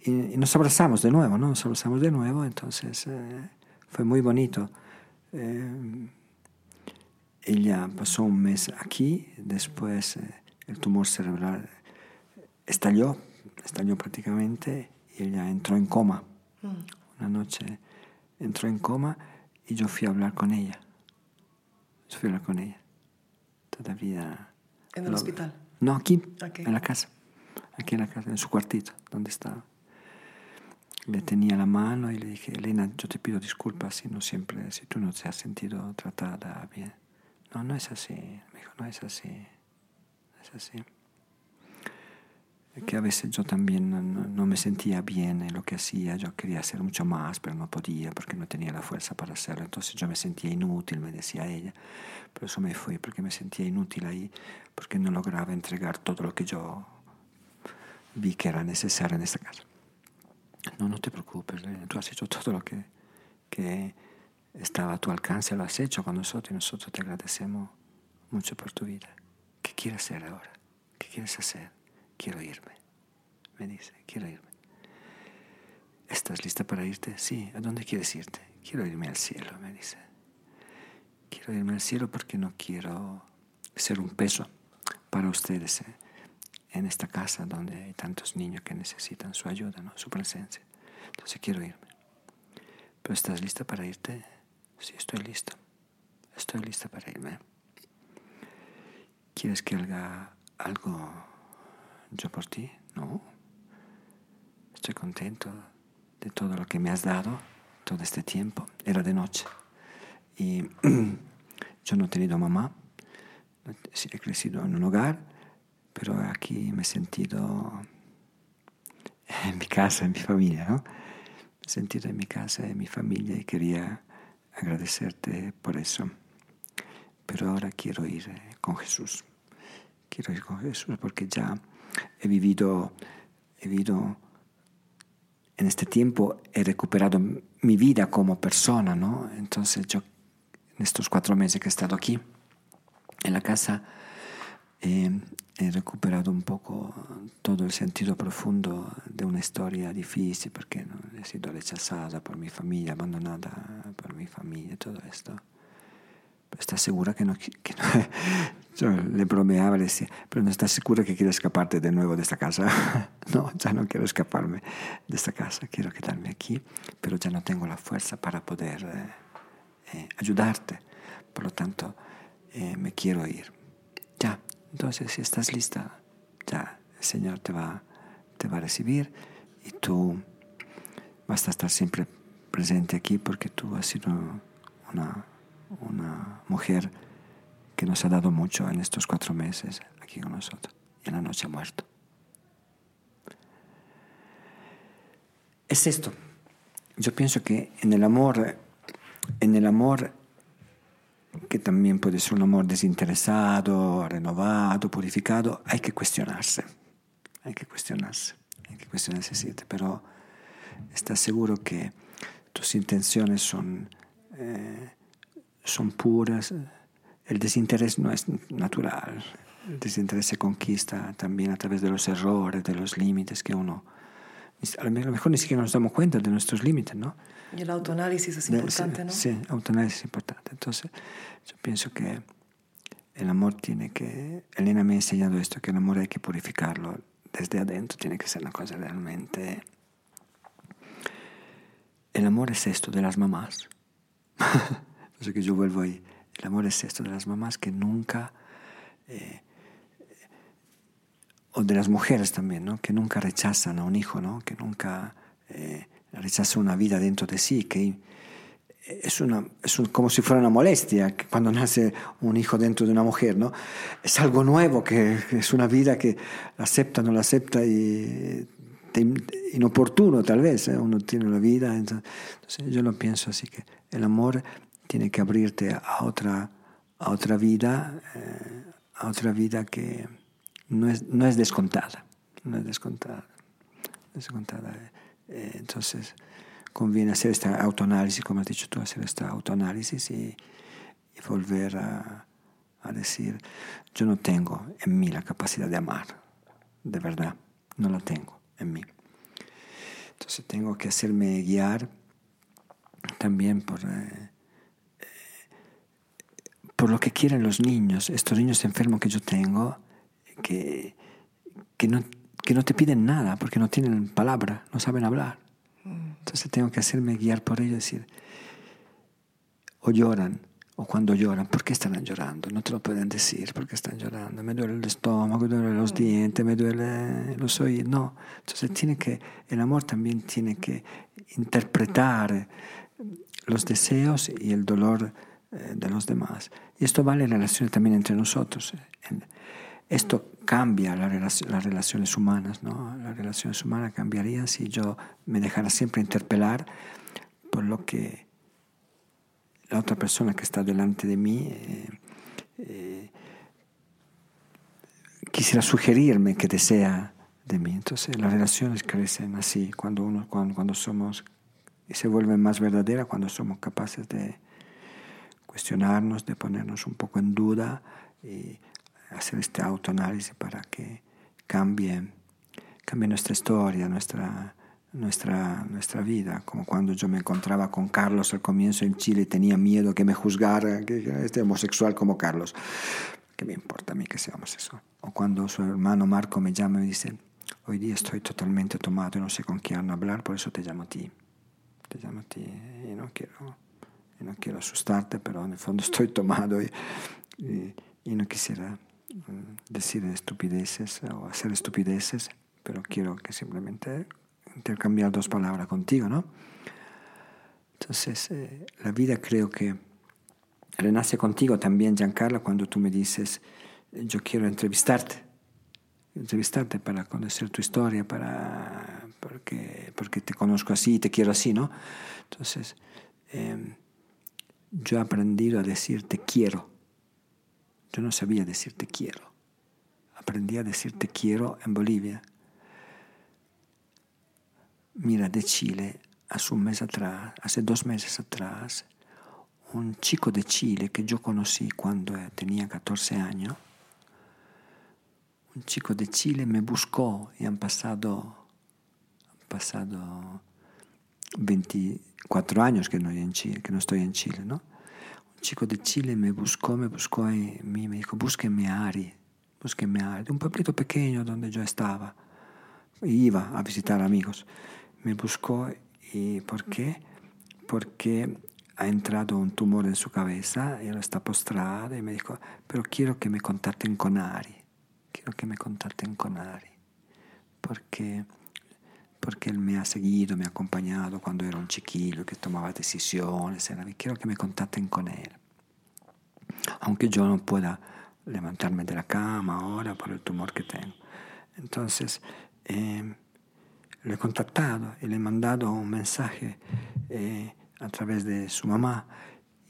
Speaker 1: y- y nos abrazamos de nuevo, ¿no? Nos abrazamos de nuevo, entonces eh, fue muy bonito. Eh, ella pasó un mes aquí, después eh, el tumor cerebral estalló, estalló prácticamente y ella entró en coma. Una noche entró en coma y yo fui a hablar con ella. Yo fui a hablar con ella. Todavía...
Speaker 2: ¿En el
Speaker 1: lo-
Speaker 2: hospital?
Speaker 1: No, aquí,
Speaker 2: Ok.
Speaker 1: en la casa. Aquí en la casa, en su cuartito, donde estaba. Le tenía la mano y le dije, Elena, yo te pido disculpas si no siempre, si tú no te has sentido tratada bien. No, no es así. Me dijo, no es así. No es así. Que a veces yo también no, me sentía bien en lo que hacía, yo quería hacer mucho más, pero no podía porque no tenía la fuerza para hacerlo, entonces yo me sentía inútil, me decía ella, por eso me fui, porque me sentía inútil ahí, porque no lograba entregar todo lo que yo vi que era necesario en esta casa. No, no te preocupes, tú has hecho todo lo que, que estaba a tu alcance, lo has hecho con nosotros y nosotros te agradecemos mucho por tu vida. ¿Qué quieres hacer ahora? ¿Qué quieres hacer? Quiero irme. Me dice, quiero irme. ¿Estás lista para irte? Sí. ¿A dónde quieres irte? Quiero irme al cielo, me dice. Quiero irme al cielo porque no quiero ser un peso para ustedes eh, en esta casa donde hay tantos niños que necesitan su ayuda, ¿no? su presencia. Entonces quiero irme. ¿Pero estás lista para irte? Sí, estoy listo. Estoy lista para irme. ¿Quieres que haga algo yo por ti, no. Estoy contento de todo lo que me has dado todo este tiempo. Era de noche. Y yo no he tenido mamá. he crecido en un hogar, pero aquí me he sentido en mi casa, en mi familia, ¿no? Me he sentido en mi casa, en mi familia y quería agradecerte por eso. Pero ahora quiero ir eh, con Jesús. Quiero ir con Jesús porque ya he vivido, he vivido en este tiempo, he recuperado mi vida como persona, ¿no? Entonces yo, en estos cuatro meses que he estado aquí, en la casa, eh, he recuperado un poco todo el sentido profundo de una historia difícil, porque ¿no? he sido rechazada por mi familia, abandonada por mi familia, todo esto. ¿Estás segura que no, que Yo le bromeaba, le decía, pero no estás segura que quieres escaparte de nuevo de esta casa. no, ya no quiero escaparme de esta casa, quiero quedarme aquí, pero ya no tengo la fuerza para poder eh, eh, ayudarte. Por lo tanto, eh, me quiero ir. Ya, entonces si estás lista, ya el Señor te va, te va a recibir y tú vas a estar siempre presente aquí porque tú has sido una una mujer que nos ha dado mucho en estos cuatro meses aquí con nosotros y en la noche ha muerto. Es esto. Yo pienso que en el amor, en el amor que también puede ser un amor desinteresado, renovado, purificado, hay que cuestionarse. Hay que cuestionarse. Hay que cuestionarse, sí, pero estás seguro que tus intenciones son eh, son puras. El desinterés no es natural. El desinterés se conquista también a través de los errores, de los límites que uno... A lo mejor ni siquiera nos damos cuenta de nuestros límites, ¿no?
Speaker 2: Y el autoanálisis es importante,
Speaker 1: ¿no?
Speaker 2: Sí,
Speaker 1: autoanálisis es importante. Entonces, yo pienso que el amor tiene que... Elena me ha enseñado esto, que el amor hay que purificarlo desde adentro, tiene que ser una cosa realmente... El amor es esto de las mamás. Entonces que yo vuelvo ahí. El amor es esto de las mamás que nunca, eh, o de las mujeres también, ¿no? que nunca rechazan a un hijo, ¿no? que nunca eh, rechazan una vida dentro de sí, que es, una, es como si fuera una molestia cuando nace un hijo dentro de una mujer, ¿no? Es algo nuevo, que, es una vida que la acepta, no la acepta y inoportuno tal vez, ¿eh? uno tiene una vida, entonces, yo lo pienso así que el amor tiene que abrirte a otra, a otra vida, eh, a otra vida que no es, no es descontada, no es descontada. descontada. Eh, entonces, conviene hacer esta autoanálisis, como has dicho tú, hacer esta autoanálisis y, y volver a, a decir, yo no tengo en mí la capacidad de amar, de verdad, no la tengo en mí. Entonces tengo que hacerme guiar también por, eh, por lo que quieren los niños, estos niños enfermos que yo tengo, que, que, no, que no te piden nada porque no tienen palabra, no saben hablar. Entonces tengo que hacerme guiar por ellos y decir, o lloran, o cuando lloran, ¿por qué están llorando? No te lo pueden decir, ¿por qué están llorando? Me duele el estómago, me duele los dientes, me duele los oídos. No, entonces tiene que, el amor también tiene que interpretar los deseos y el dolor de los demás. Y esto vale en relación también entre nosotros. esto cambia las relaciones humanas, ¿no? Las relaciones humanas cambiarían si yo me dejara siempre interpelar por lo que la otra persona que está delante de mí eh, eh, quisiera sugerirme que desea de mí. Entonces las relaciones crecen así cuando uno cuando, cuando somos y se vuelven más verdaderas cuando somos capaces de cuestionarnos, de ponernos un poco en duda y hacer este autoanálisis para que cambie, cambie nuestra historia, nuestra, nuestra, nuestra vida, como cuando yo me encontraba con Carlos al comienzo en Chile tenía miedo que me juzgara, que este homosexual como Carlos. ¿Qué me importa a mí que sea homosexual? O cuando su hermano Marco me llama y me dice, hoy día estoy totalmente tomado y no sé con quién hablar, por eso te llamo a ti. Te llamo a ti y no quiero, y no quiero asustarte, pero en el fondo estoy tomado y, y, y no quisiera mm, decir estupideces o hacer estupideces, pero quiero que simplemente intercambiar dos palabras contigo, ¿no? Entonces, eh, la vida creo que renace contigo también, Giancarlo, cuando tú me dices, yo quiero entrevistarte, entrevistarte para conocer tu historia, para, porque, porque te conozco así y te quiero así, ¿no? Entonces, eh, yo he aprendido a decir te quiero. Yo no sabía decir te quiero. Aprendí a decir te quiero en Bolivia. Mira, de Chile, hace un mes atrás, hace dos meses atrás, un chico de Chile que yo conocí cuando tenía 14 años, un chico de Chile me buscó y han pasado, han pasado 24 años que no, en Chile, que no estoy en Chile, ¿no? Un chico de Chile me buscó, me buscó y me dijo, búsqueme a Ari, búsqueme a Ari, de un pueblito pequeño donde yo estaba, iba a visitar amigos. Me buscó y ¿por qué? Porque ha entrado un tumor en su cabeza y él está postrado y me dijo, pero quiero que me contacten con Ari, quiero que me contacten con Ari, porque, porque él me ha seguido, me ha acompañado cuando era un chiquillo que tomaba decisiones, era, quiero que me contacten con él. Aunque yo no pueda levantarme de la cama ahora por el tumor que tengo. Entonces, eh, lo he contactado y le he mandado un mensaje eh, a través de su mamá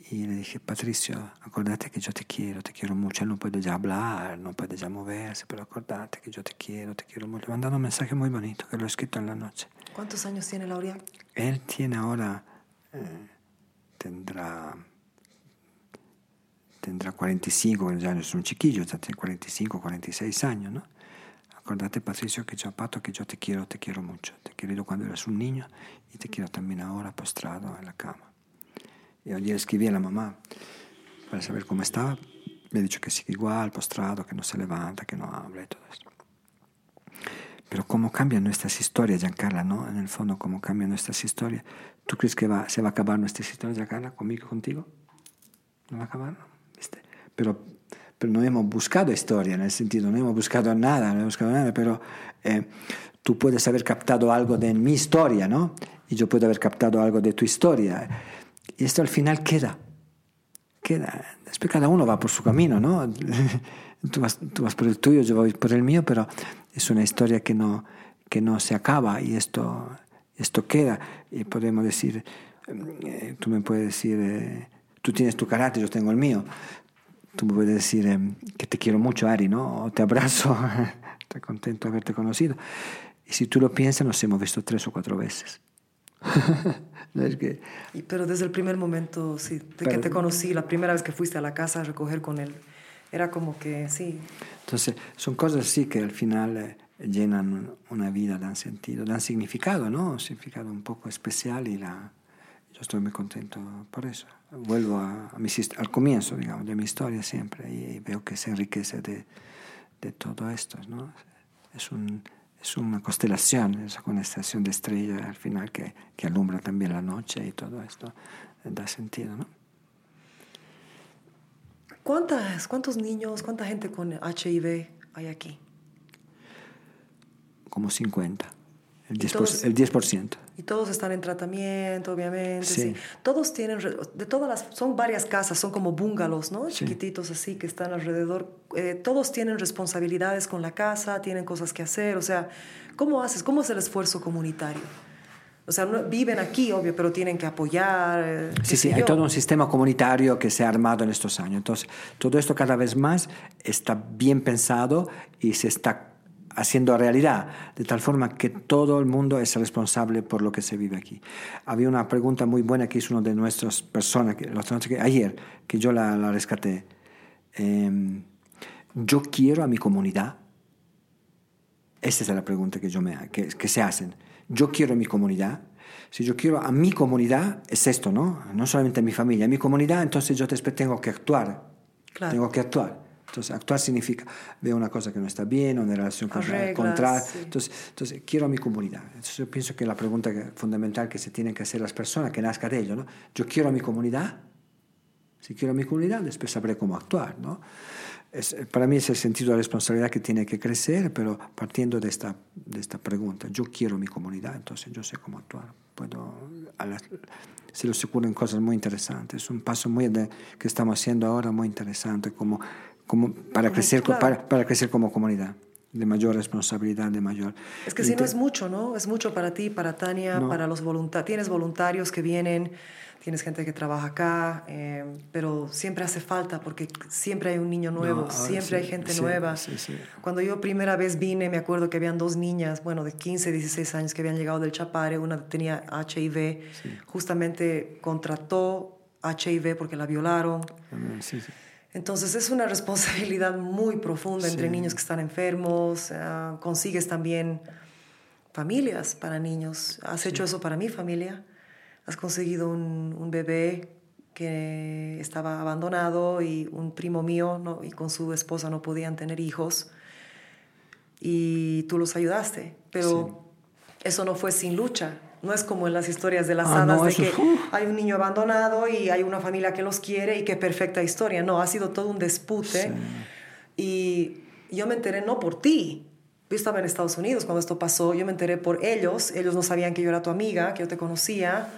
Speaker 1: y le dije, Patricio, acordate que yo te quiero, te quiero mucho. Él no puede ya hablar, no puede ya moverse, pero acordate que yo te quiero, te quiero mucho. Le he mandado un mensaje muy bonito que lo he escrito en la noche.
Speaker 2: ¿Cuántos años tiene Lauria?
Speaker 1: Él tiene ahora, eh, tendrá, tendrá 45, ya no es un chiquillo, ya tiene 45, 46 años, ¿no? Acordate, Patricio, que yo, Pato, que yo te quiero, te quiero mucho. Te he querido cuando eras un niño y te quiero también ahora postrado en la cama. Y ayer escribí a la mamá para saber cómo estaba. Me ha dicho que sigue igual, postrado, que no se levanta, que no habla y todo eso. Pero cómo cambian nuestras historias, Giancarla, ¿no? En el fondo, cómo cambian nuestras historias. ¿Tú crees que va, se va a acabar nuestras historias, Giancarla, conmigo, contigo? ¿No va a acabar? ¿Viste? Pero pero no hemos buscado historia en el sentido, no hemos buscado nada, no hemos buscado nada, pero eh, tú puedes haber captado algo de mi historia, ¿no? Y yo puedo haber captado algo de tu historia. Y esto al final queda, queda. Después cada uno va por su camino, ¿no? tú, vas, tú vas por el tuyo, yo voy por el mío, pero es una historia que no, que no se acaba y esto, esto queda. Y podemos decir, eh, tú me puedes decir, eh, tú tienes tu carácter, yo tengo el mío tú me puedes decir eh, que te quiero mucho, Ari, ¿no? O te abrazo, estoy contento de haberte conocido. Y si tú lo piensas, nos hemos visto tres o cuatro veces. es que,
Speaker 2: Y- Pero desde el primer momento, sí, de que
Speaker 1: Pero-
Speaker 2: te conocí, la primera vez que fuiste a la casa a recoger con él, era como que, sí,
Speaker 1: entonces, son cosas así que al final eh, llenan una vida, dan sentido, dan significado, ¿no? Un significado un poco especial y la, yo estoy muy contento por eso. Vuelvo a, a mis al comienzo, digamos, de mi historia siempre y, veo que se enriquece de, de todo esto, ¿no? Es, un, es una constelación, es una constelación de estrellas al final que, que alumbra también la noche y todo esto eh, da sentido, ¿no?
Speaker 2: ¿Cuántas, ¿Cuántos niños, cuánta gente con HIV hay aquí?
Speaker 1: Como 50 el
Speaker 2: Y
Speaker 1: 10%.
Speaker 2: todos-
Speaker 1: el 10%.
Speaker 2: Y todos están en tratamiento, obviamente.
Speaker 1: Sí.
Speaker 2: Sí. Todos tienen, de todas las, son varias casas, son como bungalows, ¿no?
Speaker 1: Sí.
Speaker 2: Chiquititos así que están alrededor. Eh, todos tienen responsabilidades con la casa, tienen cosas que hacer. O sea, ¿cómo haces? ¿Cómo es el esfuerzo comunitario? O sea, no- viven aquí, obvio, pero tienen que apoyar. eh,
Speaker 1: Sí, sí, hay todo un sistema comunitario que se ha armado en estos años. Entonces, todo esto cada vez más está bien pensado y se está haciendo realidad, de tal forma que todo el mundo es responsable por lo que se vive aquí. Había una pregunta muy buena que hizo uno de nuestras personas, que, ayer, que yo la, la rescaté. Em, yo quiero a mi comunidad. Esa es la pregunta que, yo me, que, que se hacen. Yo quiero a mi comunidad. Si yo quiero a mi comunidad, es esto, ¿no? No solamente a mi familia, a mi comunidad, entonces yo después tengo que actuar.
Speaker 2: Claro.
Speaker 1: Tengo que actuar. Entonces, actuar significa veo una cosa que no está bien, una relación contra,
Speaker 2: Arreglas,
Speaker 1: contra
Speaker 2: sí.
Speaker 1: entonces, entonces, quiero a mi comunidad. Entonces, yo pienso que la pregunta que- fundamental que se tienen que hacer las personas, que nazca de ello, ¿no? Yo quiero a mi comunidad. Si quiero a mi comunidad, después sabré cómo actuar, ¿no? Es- para mí es el sentido de responsabilidad que tiene que crecer, pero partiendo de esta, de esta pregunta, yo quiero mi comunidad, entonces yo sé cómo actuar. Puedo, a las- se les ocurren cosas muy interesantes. Es un paso muy de- que estamos haciendo ahora muy interesante como, como para, crecer,
Speaker 2: claro.
Speaker 1: para, para crecer como comunidad, de mayor responsabilidad, de mayor...
Speaker 2: Es que si no es mucho, ¿no? Es mucho para ti, para Tania,
Speaker 1: No.
Speaker 2: para los voluntarios. Tienes voluntarios que vienen, tienes gente que trabaja acá, eh, pero siempre hace falta porque siempre hay un niño nuevo,
Speaker 1: ahora
Speaker 2: siempre
Speaker 1: sí,
Speaker 2: hay gente
Speaker 1: sí,
Speaker 2: nueva.
Speaker 1: sí, sí.
Speaker 2: Cuando yo primera vez vine, me acuerdo que habían dos niñas, bueno, de 15, 16 años que habían llegado del Chapare, una tenía HIV, justamente contrató HIV porque la violaron.
Speaker 1: Sí, sí.
Speaker 2: Entonces es una responsabilidad muy profunda entre niños que están enfermos. ah, consigues también familias para niños. ¿Has hecho eso para mi familia? Has conseguido un, un bebé que estaba abandonado y un primo mío no, y con su esposa no podían tener hijos y tú los ayudaste. Pero eso no fue sin lucha. No es como en las historias de las
Speaker 1: Ah,
Speaker 2: hadas
Speaker 1: no,
Speaker 2: de que
Speaker 1: es-
Speaker 2: hay un niño abandonado y hay una familia que los quiere y qué perfecta historia. No, ha sido todo un dispute. Y yo me enteré no por ti. Yo estaba en Estados Unidos cuando esto pasó. Yo me enteré por ellos. Ellos no sabían que yo era tu amiga, que yo te conocía.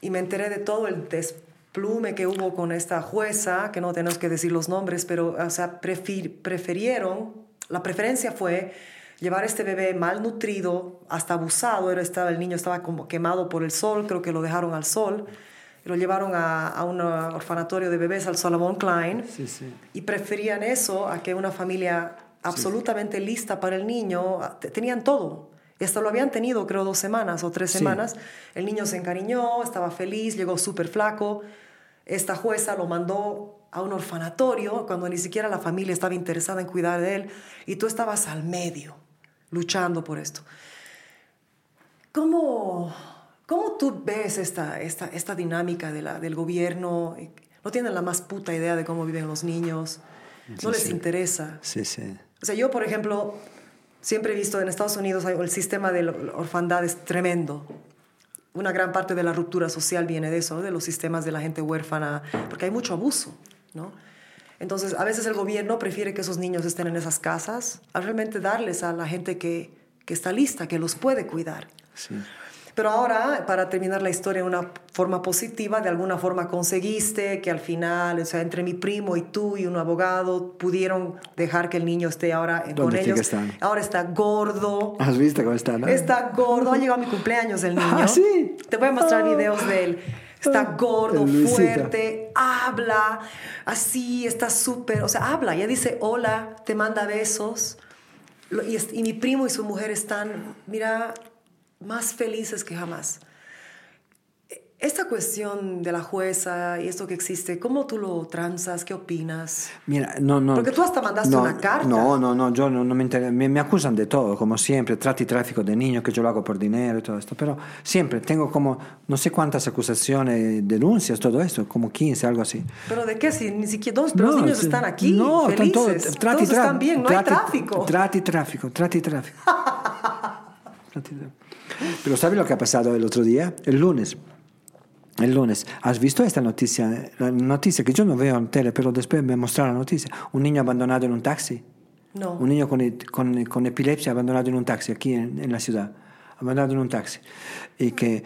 Speaker 2: Y me enteré de todo el desplume que hubo con esta jueza, que no tenemos que decir los nombres, pero o sea, prefir- preferieron, la preferencia fue llevar a este bebé malnutrido, hasta abusado, era, estaba, el niño estaba como quemado por el sol, creo que lo dejaron al sol, y lo llevaron a, a un uh, orfanatorio de bebés, al Solomon Klein,
Speaker 1: Sí, sí.
Speaker 2: y preferían eso a que una familia absolutamente lista para el niño, te- tenían todo. Y hasta lo habían tenido, creo, dos semanas o tres semanas. El niño se encariñó, estaba feliz, llegó súper flaco. Esta jueza lo mandó a un orfanatorio cuando ni siquiera la familia estaba interesada en cuidar de él y tú estabas al medio, luchando por esto. ¿Cómo, cómo tú ves esta, esta, esta dinámica de la, del gobierno? No tienen la más puta idea de cómo viven los niños, no les
Speaker 1: sí.
Speaker 2: interesa.
Speaker 1: Sí, sí.
Speaker 2: O sea, yo, por ejemplo, siempre he visto en Estados Unidos el sistema de orfandad es tremendo. Una gran parte de la ruptura social viene de eso, de los sistemas de la gente huérfana, porque hay mucho abuso, ¿no? Entonces, a veces el gobierno prefiere que esos niños estén en esas casas a realmente darles a la gente que, que está lista, que los puede cuidar.
Speaker 1: sí.
Speaker 2: Pero ahora, para terminar la historia de una forma positiva, de alguna forma conseguiste que al final, o sea, entre mi primo y tú y un abogado pudieron dejar que el niño esté ahora con
Speaker 1: ¿Dónde sí
Speaker 2: ellos.
Speaker 1: que están?
Speaker 2: Ahora está gordo.
Speaker 1: ¿Has visto cómo está, no?
Speaker 2: Está gordo. Ha llegado mi cumpleaños el niño.
Speaker 1: Ah, ¿sí?
Speaker 2: Te voy a mostrar
Speaker 1: Ah.
Speaker 2: videos de él. Está
Speaker 1: Ah,
Speaker 2: gordo, fuerte, habla, así, está súper, o sea, habla, ya dice hola, te manda besos. Y, y mi primo y su mujer están, mira, más felices que jamás. Esta cuestión de la jueza y esto que existe, ¿cómo tú lo transas? ¿Qué opinas?
Speaker 1: Mira, no, no.
Speaker 2: Porque tú hasta mandaste
Speaker 1: no,
Speaker 2: una carta.
Speaker 1: No, no, no, yo no, no me interesa. Me, me acusan de todo, como siempre, trata y tráfico de niños, que yo lo hago por dinero y todo esto. Pero siempre tengo como, no sé cuántas acusaciones, denuncias, todo esto, como 15, algo así.
Speaker 2: ¿Pero de qué? Si ni siquiera dos, pero los
Speaker 1: No,
Speaker 2: niños
Speaker 1: sí.
Speaker 2: están aquí,
Speaker 1: No, están
Speaker 2: felices.
Speaker 1: todos- trata y
Speaker 2: Todos están bien, no hay
Speaker 1: trata y-
Speaker 2: tráfico.
Speaker 1: Trata y tráfico, trata y tráfico. Trata y tráfico. Pero ¿sabes lo que ha pasado el otro día? El lunes. El lunes. ¿Has visto esta noticia? La noticia que yo no veo en tele, pero después me mostraron la noticia. Un niño abandonado en un taxi.
Speaker 2: No.
Speaker 1: Un niño con, con, con epilepsia abandonado en un taxi aquí en, en la ciudad. abandonado en un taxi. Y que,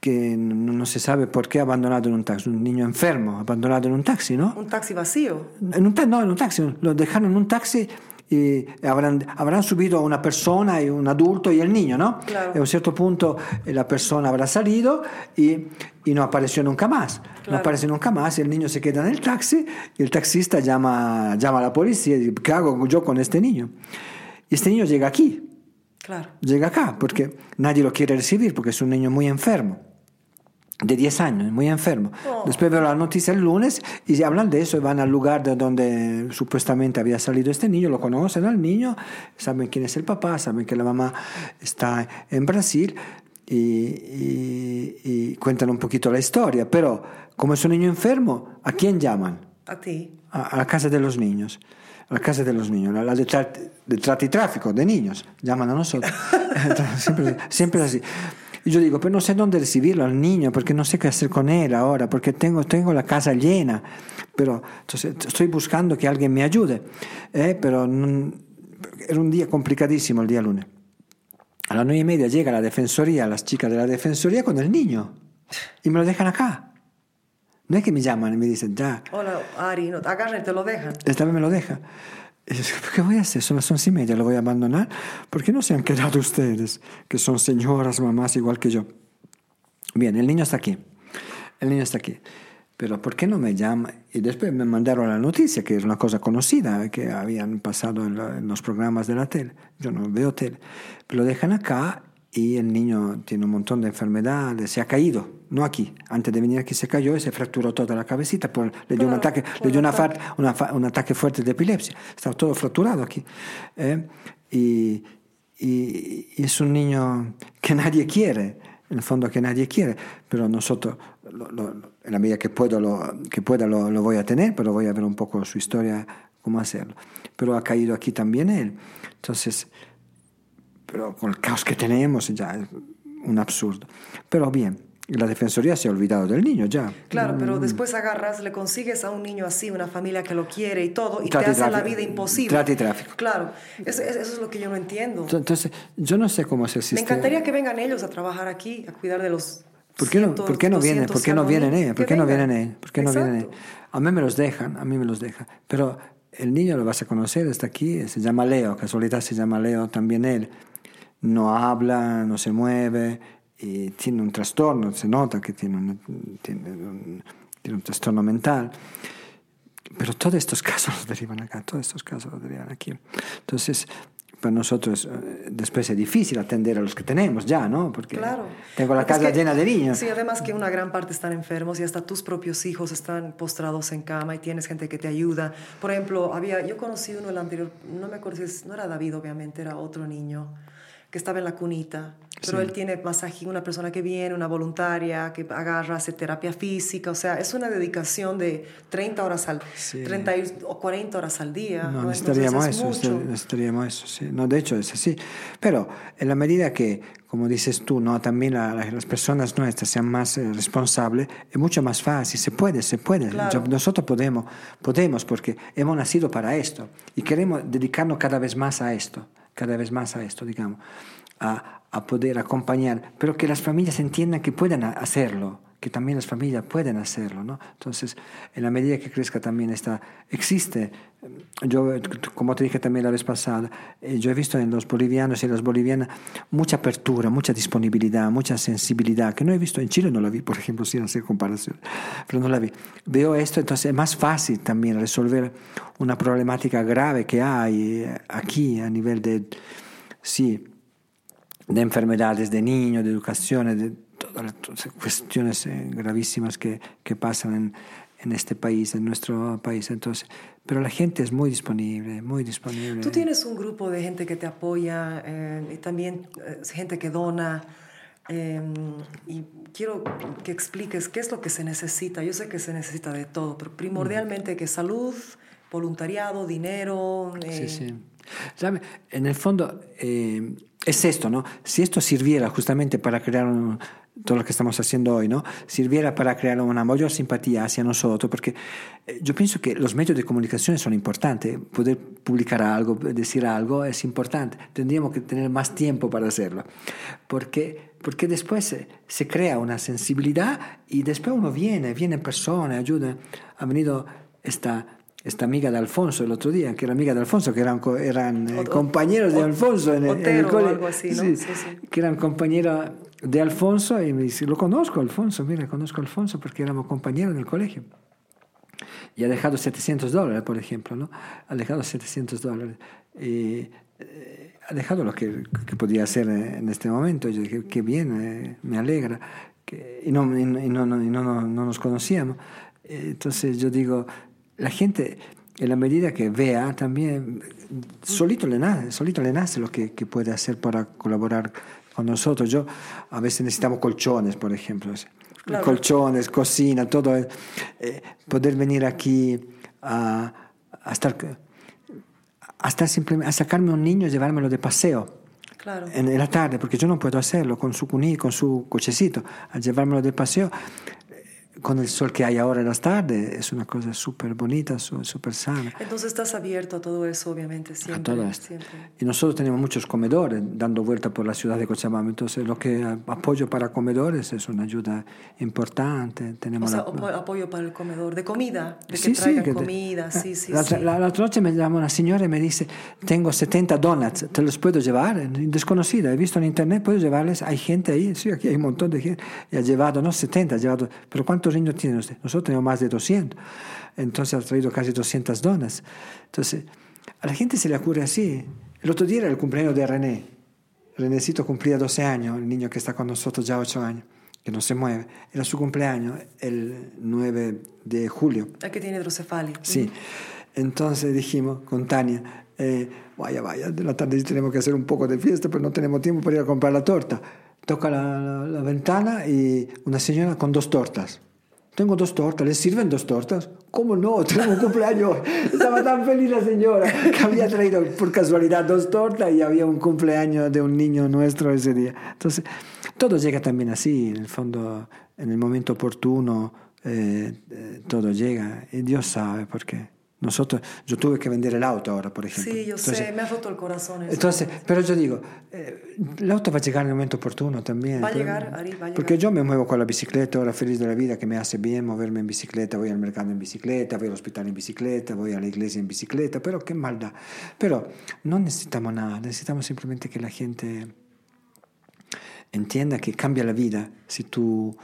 Speaker 1: que no, no se sabe por qué abandonado en un taxi. Un niño enfermo, abandonado en un taxi, ¿no?
Speaker 2: Un taxi vacío.
Speaker 1: En un no, en un taxi. Lo dejaron en un taxi y habrán, habrán subido una persona y un adulto y el niño, ¿no?
Speaker 2: Claro.
Speaker 1: A un cierto punto eh, la persona habrá salido y, y no apareció nunca más. No
Speaker 2: Claro.
Speaker 1: aparece nunca más y el niño se queda en el taxi y el taxista llama, llama a la policía y dice, ¿qué hago yo con este niño? Y este niño llega aquí,
Speaker 2: Claro.
Speaker 1: llega acá porque nadie lo quiere recibir porque es un niño muy enfermo. De 10 años, muy enfermo.
Speaker 2: Oh.
Speaker 1: Después veo la noticia el lunes y hablan de eso van al lugar de donde supuestamente había salido este niño, lo conocen al niño, saben quién es el papá, saben que la mamá está en Brasil y, y- y cuentan un poquito la historia. Pero como es un niño enfermo, ¿a quién llaman?
Speaker 2: A ti.
Speaker 1: a, a la casa de los niños. A la casa de los niños, la, la de, tra- de trata y tráfico de niños, llaman a nosotros. Entonces, siempre, siempre es así. Y yo digo, pero no sé dónde recibirlo al niño, porque no sé qué hacer con él ahora, porque tengo, tengo la casa llena, pero entonces, estoy buscando que alguien me ayude. ¿eh? Pero no- era un día complicadísimo el día lunes. A las nueve y media llega la defensoría, las chicas de la defensoría con el niño, y me lo dejan acá. No es que me llaman y me dicen, ya,
Speaker 2: Hola, Ari, no, y te lo dejan.
Speaker 1: esta vez me lo deja. Y ¿Qué voy a hacer? Son las once y media, lo voy a abandonar. ¿Por qué no se han quedado ustedes, que son señoras, mamás igual que yo? Bien, el niño está aquí. El niño está aquí. Pero ¿por qué no me llama? Y después me mandaron la noticia, que es una cosa conocida, que habían pasado en, la- en los programas de la tele. Yo no veo tele. Pero lo dejan acá y el niño tiene un montón de enfermedades, se ha caído, no aquí. Antes de venir aquí se cayó y se fracturó toda la cabecita, por, le dio un
Speaker 2: Claro,
Speaker 1: ataque,
Speaker 2: por
Speaker 1: le dio una
Speaker 2: ataque.
Speaker 1: una un ataque fuerte de epilepsia. Está todo fracturado aquí. ¿eh? Y, y- y es un niño que nadie quiere, en el fondo que nadie quiere, pero nosotros, lo- lo- en la medida que, puedo, lo, que pueda, lo, lo voy a tener, pero voy a ver un poco su historia, cómo hacerlo. Pero ha caído aquí también él. Entonces, pero con el caos que tenemos ya es un absurdo. Pero bien, la Defensoría se ha olvidado del niño ya.
Speaker 2: Claro, pero
Speaker 1: Mm.
Speaker 2: después agarras, le consigues a un niño así, una familia que lo quiere y todo, y te hace la vida imposible.
Speaker 1: Y tráfico.
Speaker 2: Claro, eso, eso es lo que yo no entiendo.
Speaker 1: Entonces, yo no sé cómo es el
Speaker 2: Me
Speaker 1: sistema.
Speaker 2: encantaría que vengan ellos a trabajar aquí, a cuidar de los.
Speaker 1: ¿Por qué no,
Speaker 2: cientos,
Speaker 1: ¿por qué no vienen?
Speaker 2: 200
Speaker 1: ¿Por qué no vienen ellos? ¿Por qué no vienen ellos? ¿Por qué no vienen ellos? A mí me los dejan, a mí me los dejan. Pero el niño lo vas a conocer, está aquí, se llama Leo, casualidad se llama Leo también él. No habla, no se mueve y tiene un trastorno, se nota que tiene un, tiene un, tiene un trastorno mental. Pero todos estos casos los derivan acá, todos estos casos los derivan aquí. Entonces, para nosotros eh, después es difícil atender a los que tenemos ya, ¿no? Porque
Speaker 2: Claro.
Speaker 1: tengo la
Speaker 2: Porque es
Speaker 1: casa
Speaker 2: que-
Speaker 1: llena de niños.
Speaker 2: Sí, además que una gran parte están enfermos y hasta tus propios hijos están postrados en cama y tienes gente que te ayuda. Por ejemplo, había, yo conocí uno el anterior, no me acuerdo si es- no era David, obviamente, era otro niño que estaba en la cunita. Pero
Speaker 1: Sí.
Speaker 2: él tiene masaje, una persona que viene, una voluntaria, que agarra, hace terapia física. O sea, es una dedicación de 30 horas al,
Speaker 1: Sí.
Speaker 2: 30 y- o 40 horas al día.
Speaker 1: No,
Speaker 2: ¿no?
Speaker 1: necesitaríamos eso,
Speaker 2: mucho.
Speaker 1: necesitaríamos eso, sí. No, de hecho es así. Pero en la medida que, como dices tú, no, también la- la- las personas nuestras sean más eh, responsables, es mucho más fácil. Se puede, se puede.
Speaker 2: Claro.
Speaker 1: Nosotros podemos, podemos porque hemos nacido para esto y queremos dedicarnos cada vez más a esto, cada vez más a esto, digamos, a, a poder acompañar, pero que las familias entiendan que pueden a- hacerlo que también las familias pueden hacerlo, ¿no? Entonces, en la medida que crezca también esta, existe, yo, como te dije también la vez pasada, eh, yo he visto en los bolivianos y en las bolivianas mucha apertura, mucha disponibilidad, mucha sensibilidad, que no he visto en Chile, no la vi, por ejemplo, sin hacer comparación, pero no la vi. Veo esto, entonces es más fácil también resolver una problemática grave que hay eh, aquí a nivel de, sí, de enfermedades de niños, de educación, de todas las cuestiones eh, gravísimas que, que pasan en, en este país, en nuestro país. Entonces, pero la gente es muy disponible, muy disponible.
Speaker 2: Tú tienes un grupo de gente que te apoya eh, y también eh, gente que dona. eh, y quiero que expliques qué es lo que se necesita. Yo sé que se necesita de todo, pero primordialmente que salud, voluntariado, dinero. eh,
Speaker 1: Sí, sí. ¿Sabe? En el fondo eh, es esto, ¿no? Si esto sirviera justamente para crear un- todo lo que estamos haciendo hoy, ¿no? Sirviera para crear una mayor simpatía hacia nosotros, porque eh, yo pienso que los medios de comunicación son importantes. Poder publicar algo, decir algo es importante. Tendríamos que tener más tiempo para hacerlo, porque, porque después se, se crea una sensibilidad y después uno viene, viene en persona, ayuda. Ha venido esta esta amiga de Alfonso el otro día, que era amiga de Alfonso, que eran, eran eh, compañeros de Alfonso en el, en el
Speaker 2: o
Speaker 1: cole.
Speaker 2: algo así, ¿no?
Speaker 1: Sí,
Speaker 2: Sí, sí.
Speaker 1: que eran compañeros de Alfonso y me dice, lo conozco Alfonso, mira, conozco a Alfonso porque éramos compañeros en el colegio. Y ha dejado 700 dólares, por ejemplo, ¿no? Ha dejado 700 dólares. Y, eh, ha dejado lo que, que podía hacer en este momento. Yo dije, qué bien, eh, me alegra. Que, y no, y no, y no, no, no- no- no nos conocíamos. Entonces yo digo, la gente, en la medida que vea, también solito le nace, solito le nace lo que, que puede hacer para colaborar con nosotros. Yo, a veces necesitamos colchones, por ejemplo.
Speaker 2: Claro.
Speaker 1: Colchones, cocina, todo. eh, poder venir aquí a, a estar, a estar simplemente, a sacarme un niño y llevármelo de paseo
Speaker 2: Claro.
Speaker 1: en, en la tarde, porque yo no puedo hacerlo con su cuní, con su cochecito, a llevármelo de paseo. Eh, Con el sol que hay ahora en las tardes, es una cosa súper bonita, súper sana.
Speaker 2: Entonces estás abierto a todo eso, obviamente, siempre.
Speaker 1: a todo esto.
Speaker 2: siempre.
Speaker 1: Y nosotros tenemos muchos comedores dando vuelta por la ciudad de Cochabamba, entonces lo que apoyo para comedores es una ayuda importante.
Speaker 2: O
Speaker 1: Tenemos
Speaker 2: sea,
Speaker 1: la-
Speaker 2: apo- apoyo para el comedor, de comida, de que
Speaker 1: Sí, sí,
Speaker 2: traigan
Speaker 1: que te-
Speaker 2: comida, sí, sí,
Speaker 1: la,
Speaker 2: sí.
Speaker 1: la- la otra noche me llama una señora y me dice, tengo 70 donuts, ¿te los puedo llevar? Desconocida, he visto en internet, ¿puedo llevarles? Hay gente ahí, sí, aquí hay un montón de gente. Y ha llevado, no 70, ha llevado, pero ¿cuántos niños tiene usted? Nosotros tenemos más de 200. Entonces ha traído casi 200 donuts. Entonces, a la gente se le ocurre así. El otro día era el cumpleaños de René. Renécito cumplía 12 años, el niño que está con nosotros ya 8 años, que no se mueve. Era su cumpleaños el 9 de julio.
Speaker 2: El que tiene hidrocefalia.
Speaker 1: Sí. Entonces dijimos con Tania, eh, vaya, vaya, de la tarde tenemos que hacer un poco de fiesta, pero no tenemos tiempo para ir a comprar la torta. Toca la, la- la ventana y una señora con dos tortas. Tengo dos tortas, ¿les sirven dos tortas? ¿Cómo no? Tenemos un cumpleaños. Estaba tan feliz la señora que había traído por casualidad dos tortas y había un cumpleaños de un niño nuestro ese día. Entonces, todo llega también así, en el fondo, en el momento oportuno, eh, eh, todo llega y Dios sabe por qué. Nosotros, yo tuve que vender el auto ahora, por ejemplo.
Speaker 2: Sí, yo
Speaker 1: Entonces,
Speaker 2: sé, me ha roto el corazón. eso.
Speaker 1: entonces, pero yo digo, eh, el auto va a llegar en el momento oportuno también.
Speaker 2: Va a llegar, Ari, va a
Speaker 1: Porque
Speaker 2: llegar.
Speaker 1: yo me muevo con la bicicleta, ahora feliz de la vida, que me hace bien moverme en bicicleta, voy al mercado en bicicleta, voy al hospital en bicicleta, voy a la iglesia en bicicleta, pero qué maldad. Pero no necesitamos nada, necesitamos simplemente que la gente entienda que cambia la vida si tú,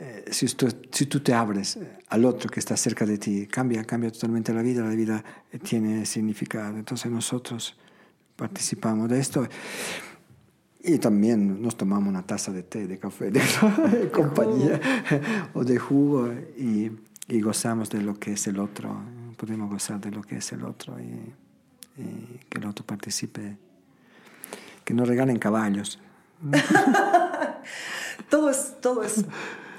Speaker 1: eh, si, tú, si tú te abres eh, al otro que está cerca de ti. Cambia, cambia totalmente la vida, la vida eh, tiene significado. Entonces nosotros participamos de esto. Y también nos tomamos una taza de té, de café, de, compañía o de jugo y, y gozamos de lo que es el otro. Podemos gozar de lo que es el otro y, y que el otro participe. Que nos regalen caballos.
Speaker 2: Todo es, todo es,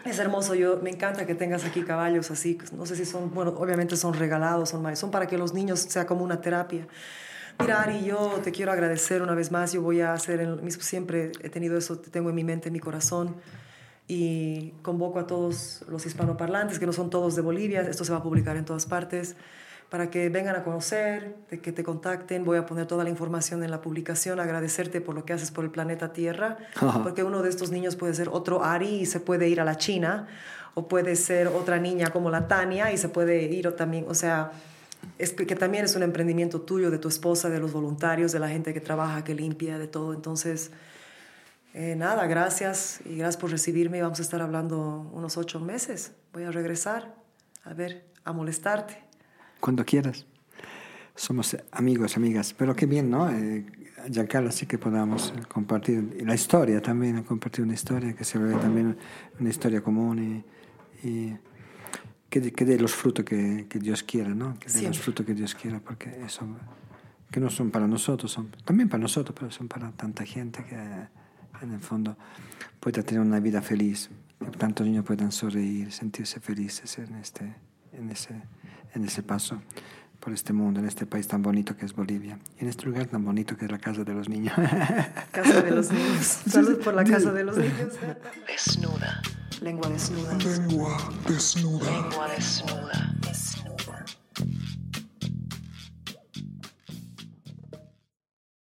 Speaker 2: es hermoso. Yo me encanta que tengas aquí caballos así. No sé si son, bueno, obviamente son regalados, son, son para que los niños sea como una terapia. Mira, Ari, yo te quiero agradecer una vez más. Yo voy a hacer el siempre he tenido eso, te tengo en mi mente, en mi corazón. Y convoco a todos los hispanoparlantes, que no son todos de Bolivia, esto se va a publicar en todas partes, para que vengan a conocer, de que te contacten. Voy a poner toda la información en la publicación, agradecerte por lo que haces por el planeta Tierra,
Speaker 1: Ajá.
Speaker 2: porque uno de estos niños puede ser otro Ari y se puede ir a la China, o puede ser otra niña como la Tania y se puede ir o también, o sea, es que, que también es un emprendimiento tuyo, de tu esposa, de los voluntarios, de la gente que trabaja, que limpia, de todo. Entonces, eh, nada, gracias y gracias por recibirme. Vamos a estar hablando unos ocho meses. Voy a regresar, a ver, a molestarte.
Speaker 1: Cuando quieras. Somos amigos, amigas. Pero qué bien, ¿no? Eh, Giancarlo, sí que podamos eh, compartir y la historia también, compartir una historia que se vea también una historia común y, y que, de- que dé los frutos que, que Dios quiera, ¿no? Que dé los frutos que Dios quiera, porque eso, que no son para nosotros, son también para nosotros, pero son para tanta gente que en el fondo pueda tener una vida feliz, que tantos niños puedan sonreír, sentirse felices en, este, en, ese, en ese paso por este mundo, en este país tan bonito que es Bolivia, y en este lugar tan bonito que es la casa de los niños.
Speaker 2: Casa de los niños. Salud por la casa de los niños.
Speaker 3: Desnuda.
Speaker 2: Lengua desnuda.
Speaker 3: Lengua desnuda.
Speaker 2: Lengua desnuda.